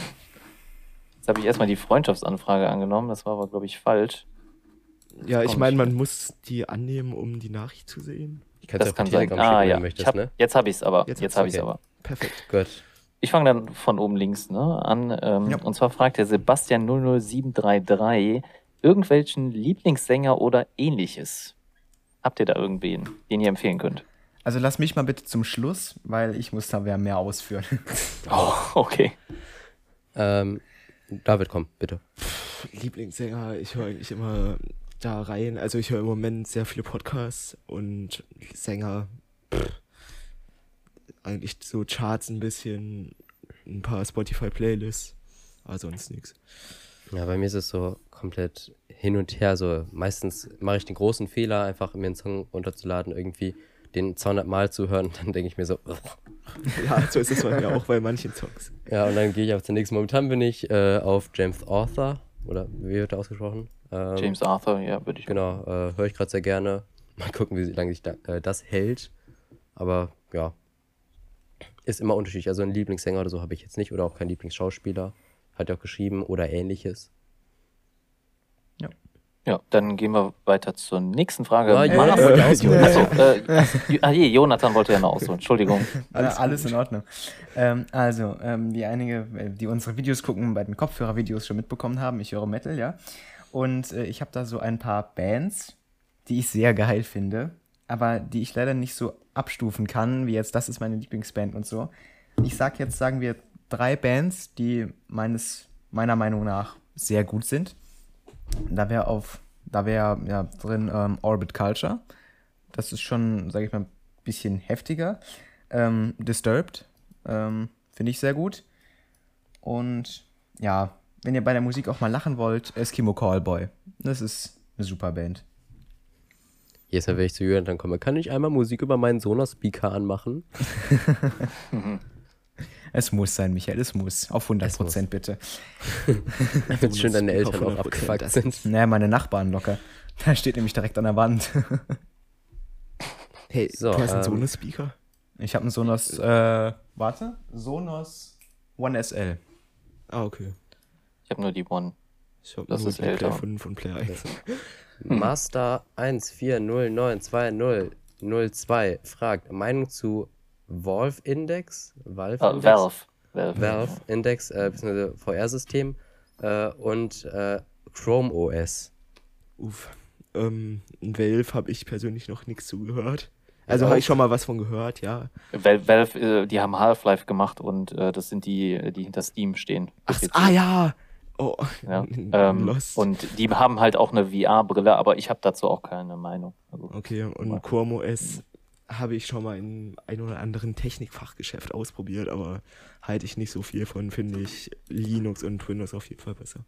Jetzt habe ich erstmal die Freundschaftsanfrage angenommen. Das war aber, glaube ich, falsch. Ja, ich meine, ich man muss die annehmen, um die Nachricht zu sehen. Ich kann Das es kann sein. Ah, schicken, wenn ja. du möchtest, ich hab, ne? Jetzt habe ich es aber. Jetzt Jetzt, habe ich es okay. aber. Perfekt. Gut. Ich fange dann von oben links ne, an. Ähm, Ja. Und zwar fragt der Sebastian 00733 irgendwelchen Lieblingssänger oder ähnliches. Habt ihr da irgendwen, den ihr empfehlen könnt? Also lass mich mal bitte zum Schluss, weil ich muss da mehr- mehr ausführen. Oh, okay. Ähm, David, komm, bitte. Lieblingssänger, ich höre eigentlich immer da rein. Also ich höre im Moment sehr viele Podcasts und Sänger. Pff, eigentlich so Charts ein bisschen, ein paar Spotify-Playlists, aber sonst nichts. Ja, bei mir ist es so komplett hin und her. So meistens mache ich den großen Fehler, einfach mir einen Song runterzuladen, irgendwie den 200 Mal zu hören. Dann denke ich mir so. Ja, so ist es bei mir auch bei manchen Songs. ja, und dann gehe ich auf den nächsten. Momentan bin ich äh, auf James Arthur, oder wie wird er ausgesprochen? Ähm, James Arthur, ja, würde ich Genau, äh, höre ich gerade sehr gerne. Mal gucken, wie lange sich da, äh, das hält. Aber ja, ist immer unterschiedlich. Also einen Lieblingssänger oder so habe ich jetzt nicht oder auch keinen Lieblingsschauspieler. Hat er auch geschrieben oder ähnliches. Ja, dann gehen wir weiter zur nächsten Frage. Ah, Mann, Jonas äh, ausholen. Achso, äh, ah, je, Jonathan wollte ja noch ausholen. Entschuldigung. Alles, alles in Ordnung. Ähm, also, ähm, die einige, äh, die unsere Videos gucken, bei den Kopfhörervideos schon mitbekommen haben, ich höre Metal, ja. Und äh, ich habe da so ein paar Bands, die ich sehr geil finde, aber die ich leider nicht so abstufen kann, wie jetzt, das ist meine Lieblingsband und so. Ich sag jetzt, sagen wir, drei Bands, die meines, meiner Meinung nach sehr gut sind. Da wäre auf, da wäre ja drin ähm, Orbit Culture. Das ist schon, sage ich mal, ein bisschen heftiger. Ähm, Disturbed ähm, finde ich sehr gut. Und ja, wenn ihr bei der Musik auch mal lachen wollt, Eskimo Callboy. Das ist eine super Band. Mal, wenn ich zu Jürgen dann komme, kann ich einmal Musik über meinen Sonos-Speaker anmachen? Es muss sein, Michael, es muss. Auf 100 Es muss. Prozent bitte. Ich finde schön, deine Eltern auch 100%, abgefuckt das sind. Naja, meine Nachbarn locker. Da steht nämlich direkt an der Wand. Hey, So, du hast einen ähm, Sonos-Speaker? Ich habe einen Sonos, äh, warte, Sonos One SL. Ah, okay. Ich habe nur die One. Ich habe Das nur ist die älter. Player 5 und Player 1. Master 1409202 fragt, Meinung zu Valve Index? Valve Ah, Index? Valve. Valve. Valve Index, äh, beziehungsweise VR-System äh, und äh, Chrome OS. Uff. Ähm, in Valve habe ich persönlich noch nichts zugehört. Also habe ich schon mal was von gehört, ja. Valve, Valve äh, die haben Half-Life gemacht und äh, das sind die, die hinter Steam stehen. Ach, ah ja! Oh, Ja, ähm, Lost. und die haben halt auch eine VR-Brille, aber ich habe dazu auch keine Meinung. Also, Okay, und Chrome OS habe ich schon mal in ein oder anderen Technikfachgeschäft ausprobiert, aber halte ich nicht so viel von, finde ich Linux und Windows auf jeden Fall besser.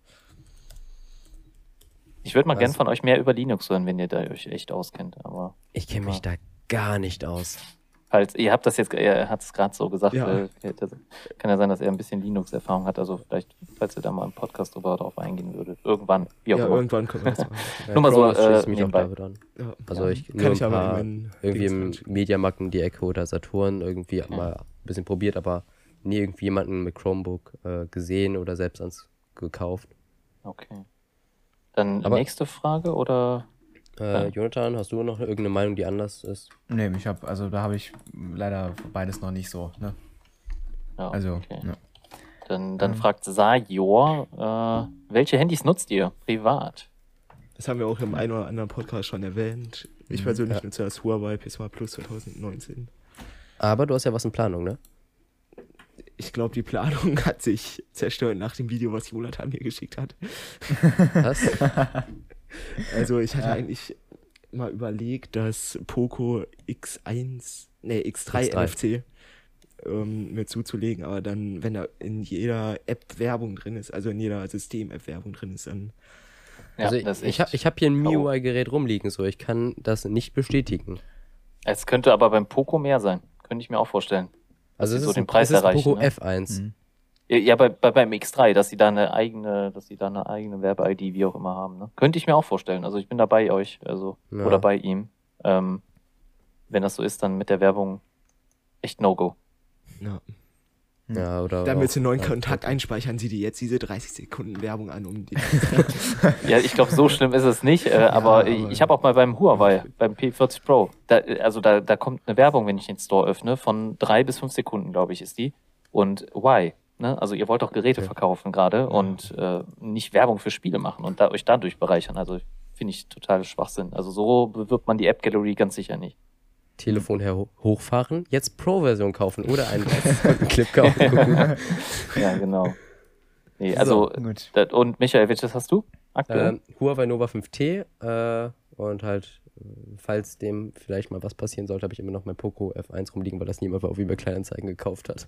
ich würde mal gern Was? von euch mehr über Linux hören, wenn ihr da euch echt auskennt. Aber Ich kenne mich da gar nicht aus. Halt, ihr habt das jetzt, er hat es gerade so gesagt, Ja. äh, kann ja sein, dass er ein bisschen Linux-Erfahrung hat. Also vielleicht, falls ihr da mal im Podcast drüber drauf eingehen würdet. Irgendwann, wie auch Ja, immer. irgendwann können wir das machen. Ja, Nur mal so, äh, mich auch nebenbei. an. Ja. Also ich nur Kann ein ich aber paar, in meinen irgendwie im. Mediamarkt um die Ecke oder Saturn irgendwie mal ein bisschen probiert, aber nie irgendwie jemanden mit Chromebook äh, gesehen oder selbst ans gekauft. Okay. Dann Aber- nächste Frage oder? Äh, Ja. Jonathan, hast du noch irgendeine Meinung, die anders ist? Nee, ich habe, also da habe ich leider beides noch nicht so, ne? Ja, Also, okay. ja. Dann, dann Ähm. fragt Sajor, äh, welche Handys nutzt ihr privat? Das haben wir auch im einen oder anderen Podcast schon erwähnt. Ich persönlich Ja. nutze das Huawei P Smart Plus 2019. Aber du hast ja was in Planung, ne? Ich glaube, die Planung hat sich zerstört nach dem Video, was Jonathan mir geschickt hat. Was? Also ich hatte eigentlich mal überlegt, das Poco X1, nee, X3, X3. NFC ähm, mir zuzulegen, aber dann, wenn da in jeder App Werbung drin ist, also in jeder System-App Werbung drin ist, dann Ja, also das ist ich, ich habe ich hab hier ein. MIUI-Gerät rumliegen, so ich kann das nicht bestätigen. Es könnte aber beim Poco mehr sein. Könnte ich mir auch vorstellen. Also es so ist, den ein- Preis es ist erreichen, Poco ne? F1. Mhm. Ja, Ja, bei, bei, beim X3, dass sie da eine eigene, dass sie da eine eigene Werbe-ID, wie auch immer haben. Ne? Könnte ich mir auch vorstellen. Also ich bin da bei euch, also Ja. oder bei ihm. Ähm, wenn das so ist, dann mit der Werbung echt No-Go. ja. Ja, oder Dann auch- willst du einen neuen ja, Kontakt einspeichern, sie dir jetzt diese 30 Sekunden Werbung an, um die. Ja, ich glaube, so schlimm ist es nicht. Äh, aber, aber- ich, ich habe auch mal beim Huawei, beim P40 Pro, da, also da, da kommt eine Werbung, wenn ich den Store öffne, von drei bis fünf Sekunden, glaube ich, ist die. Und why? Ne? Also ihr wollt doch Geräte Ja. verkaufen gerade und äh, nicht Werbung für Spiele machen und da, euch dadurch bereichern. Also finde ich total Schwachsinn. Also so bewirbt man die App Gallery ganz sicher nicht. Telefon her hochfahren, jetzt Pro-Version kaufen oder einen 30 Clip kaufen. gucken. Ja, genau. Nee, also, Gut. das, und Michael, welches hast du aktuell? ähm, Huawei Nova 5T äh, und halt, falls dem vielleicht mal was passieren sollte, habe ich immer noch mein Poco F1 rumliegen, weil das niemand auf eBay Kleinanzeigen gekauft hat.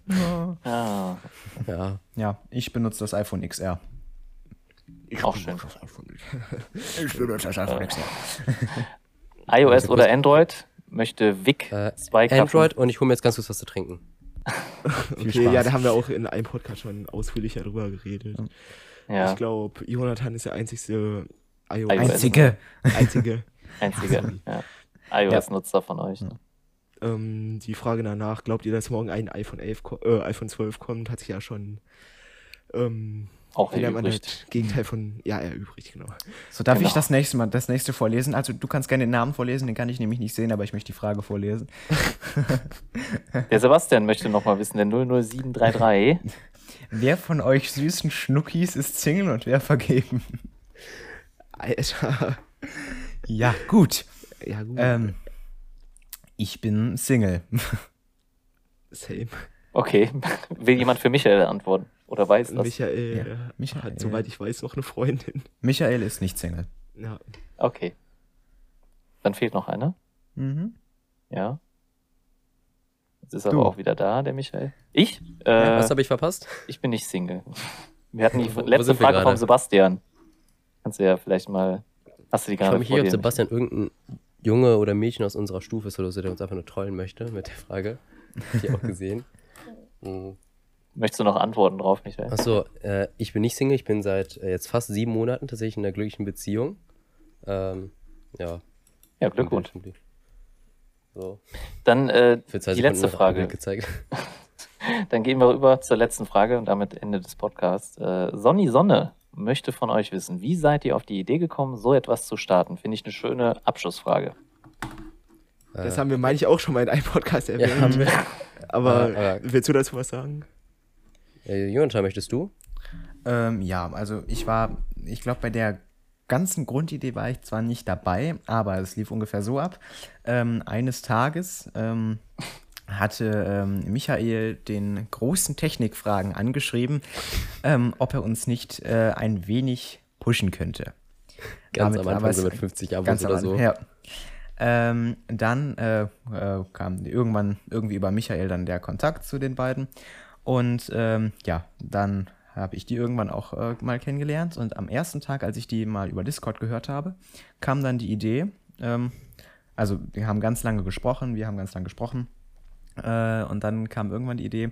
ah, Ja, Ja, ich benutze das iPhone XR. Ich Auch schön. Ich benutze das iPhone XR. iOS oder Android? Möchte Vic äh, zwei Kaffen- Android und ich hole mir jetzt ganz kurz was zu trinken. Okay, Spaß. ja, da haben wir auch in einem Podcast schon ausführlicher drüber geredet. Ja, Ich glaube, Jonathan ist der einzigste iOS. iOS. Einzige. einzige. Einzige ja. iOS-Nutzer von euch. Ne? ähm, die Frage danach, glaubt ihr, dass morgen ein iPhone 11, ko- äh, iPhone 12 kommt, hat sich ja schon ähm, Auch erübrigt. Gegenteil von ja erübrigt, genau. So, darf ich Genau. das nächste Mal das nächste vorlesen? Also, du kannst gerne den Namen vorlesen, den kann ich nämlich nicht sehen, aber ich möchte die Frage vorlesen. Der Sebastian möchte noch mal wissen, der 00733. Wer von euch süßen Schnuckis ist Single und wer vergeben? Alter. Ja, gut. Ja, gut. Ähm, ich bin Single. Same. Okay, will jemand für Michael antworten? Oder weiß das? Michael, Ja, äh, Michael. hat, soweit ich weiß, noch eine Freundin. Michael ist nicht Single. Ja. Okay. Dann fehlt noch einer. Mhm. Ja. Jetzt ist Du. aber auch wieder da, der Michael. Ich? Äh, Ja, was habe ich verpasst? ich bin nicht Single. Wir hatten die letzte Frage gerade? vom Sebastian. Kannst du ja vielleicht mal. Hast du die Ich gerade frage mich ob? Sebastian irgendein Junge oder Mädchen aus unserer Stufe ist oder so, der uns einfach nur trollen möchte mit der Frage. Hab ich auch gesehen. Mhm. Möchtest du noch antworten drauf, Michael? Achso, äh, ich bin nicht Single, ich bin seit äh, jetzt fast sieben Monaten tatsächlich in einer glücklichen Beziehung. Ähm, ja. Ja, Glückwunsch. So, Dann äh, für zwei die Sekunden letzte Frage. Dann gehen wir rüber zur letzten Frage und damit Ende des Podcasts. Äh, Sonny Sonne möchte von euch wissen, wie seid ihr auf die Idee gekommen, so etwas zu starten? Finde ich eine schöne Abschlussfrage. Das Äh, haben wir, meine ich, auch schon mal in einem Podcast ja, erwähnt. haben wir. aber, aber- willst du dazu was sagen? Äh, Jonathan, möchtest du? Ähm, ja, also ich war, ich glaube, bei der ganzen Grundidee war ich zwar nicht dabei, aber es lief ungefähr so ab. Ähm, eines Tages ähm, hatte ähm, Michael den großen Technikfragen angeschrieben, ähm, ob er uns nicht äh, ein wenig pushen könnte. Ganz Damit am Anfang so mit 50 Abos Ganz oder so. Ja. Ähm, dann äh, äh, kam irgendwann irgendwie über Michael dann der Kontakt zu den beiden. Und ähm, ja, dann habe ich die irgendwann auch äh, mal kennengelernt. Und am ersten Tag, als ich die mal über Discord gehört habe, kam dann die Idee, ähm, also wir haben ganz lange gesprochen, wir haben ganz lange gesprochen. Äh, und dann kam irgendwann die Idee,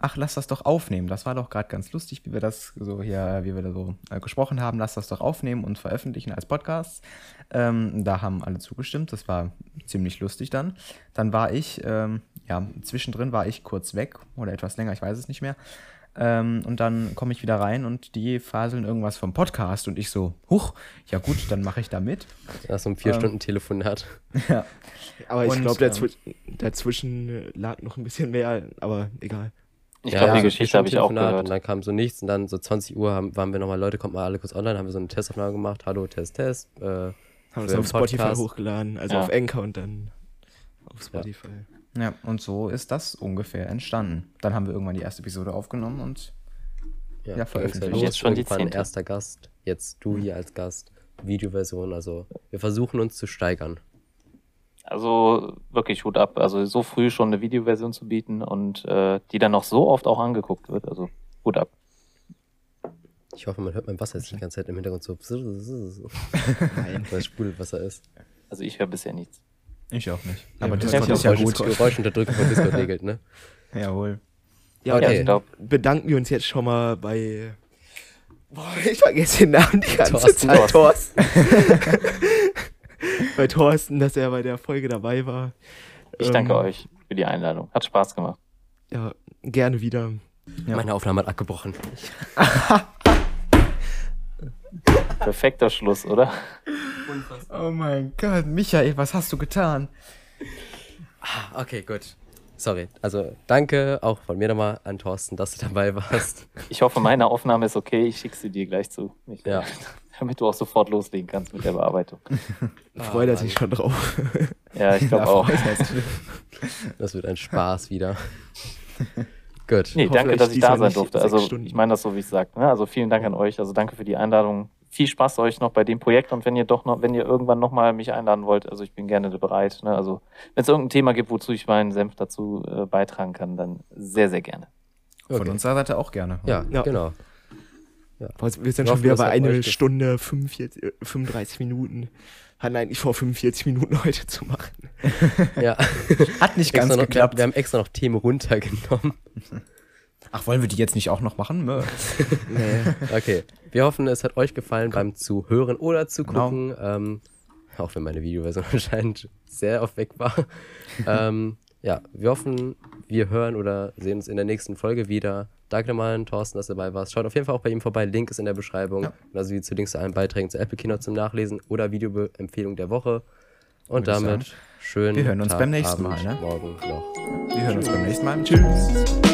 ach, lass das doch aufnehmen. Das war doch gerade ganz lustig, wie wir das so hier, wie wir da so äh, gesprochen haben. Lass das doch aufnehmen und veröffentlichen als Podcast. Ähm, da haben alle zugestimmt. Das war ziemlich lustig dann. Dann war ich, ähm, ja, zwischendrin war ich kurz weg oder etwas länger, ich weiß es nicht mehr. Ähm, und dann komme ich wieder rein und die faseln irgendwas vom Podcast und ich so, huch, ja gut, dann mache ich da mit. Nach so einem vier Ähm. Stunden Telefonat. ja. Aber ich glaube, ähm, dazwi dazwischen lag noch ein bisschen mehr, aber egal. Ich glaube, die Geschichte habe ich auch gehört. Und dann kam so nichts und dann so 20 Uhr haben, waren wir nochmal, Leute, kommt mal alle kurz online, haben wir so eine Testaufnahme gemacht. Hallo, Test, Test. Äh, Haben den auf Spotify hochgeladen, also Ja. auf Anchor und dann auf Spotify. Ja, und so ist das ungefähr entstanden. Dann haben wir irgendwann die erste Episode aufgenommen und ja, Ja, veröffentlicht. los. Jetzt schon die zehnte. erster Gast, jetzt du hier als Gast. Videoversion, also wir versuchen uns zu steigern. Also wirklich Hut ab. Also so früh schon eine Videoversion zu bieten und äh, die dann noch so oft auch angeguckt wird. Also Hut ab. Ich hoffe, man hört mein Wasser jetzt die ganze Zeit im Hintergrund so. Nein. Weil es Sprudelwasser ist. Also ich höre bisher nichts. Ich auch nicht. Ja, Aber das Discord ist ja Geräusch- gut. Geräuschunterdrückung von Discord regelt, ne? Jawohl. Ja, Okay. Ja, dann glaube, bedanken wir uns jetzt schon mal bei. Boah, ich vergesse den Namen die ganze Thorsten. Zeit. Thorsten. bei Thorsten, dass er bei der Folge dabei war. ich danke Ähm, euch für die Einladung. Hat Spaß gemacht. Ja, gerne wieder. Ja. Meine Aufnahme hat abgebrochen. Perfekter Schluss, oder? Oh mein Gott, Michael, was hast du getan? Okay, gut. Sorry. Also danke auch von mir nochmal an Thorsten, dass du dabei warst. Ich hoffe, meine Aufnahme ist okay. Ich schicke sie dir gleich zu. Ich, Ja. Damit du auch sofort loslegen kannst mit der Bearbeitung. Freut er sich schon drauf. Ja, ich glaube Ja, auch. Das wird ein Spaß wieder. Gut. Nee, danke, dass ich da sein durfte. Also ich meine das so, wie ich sage. Ne? Also vielen Dank an euch. Also danke für die Einladung. Viel Spaß euch noch bei dem Projekt und wenn ihr doch noch, wenn ihr irgendwann nochmal mich einladen wollt, also ich bin gerne bereit. Ne? Also wenn es irgendein Thema gibt, wozu ich meinen Senf dazu äh, beitragen kann, dann sehr, sehr gerne. Von Okay. unserer Seite auch gerne. Ja, Ja. genau. Boah, Wir sind schon wieder bei einer Stunde 45, äh, 35 Minuten. Hatten eigentlich vor 45 Minuten heute zu machen. Ja. Hat nicht ganz extra noch, geklappt. wir haben extra noch Themen runtergenommen. Ach, wollen wir die jetzt nicht auch noch machen? Nee. Okay. Wir hoffen, es hat euch gefallen beim Zuhören oder zu Genau. gucken. Ähm, auch wenn meine Videoversion anscheinend sehr oft weg war. ähm, ja, wir hoffen, wir hören oder sehen uns in der nächsten Folge wieder. Danke nochmal an Thorsten, dass du dabei warst. Schaut auf jeden Fall auch bei ihm vorbei. Link ist in der Beschreibung. Ja. Genauso wie zu Links zu allen Beiträgen zu Apple Keynote zum Nachlesen oder Videoempfehlung der Woche. Und Würde damit schön. Wir hören uns beim nächsten Mal, ne? Morgen noch. Wir hören uns beim nächsten Mal. Tschüss.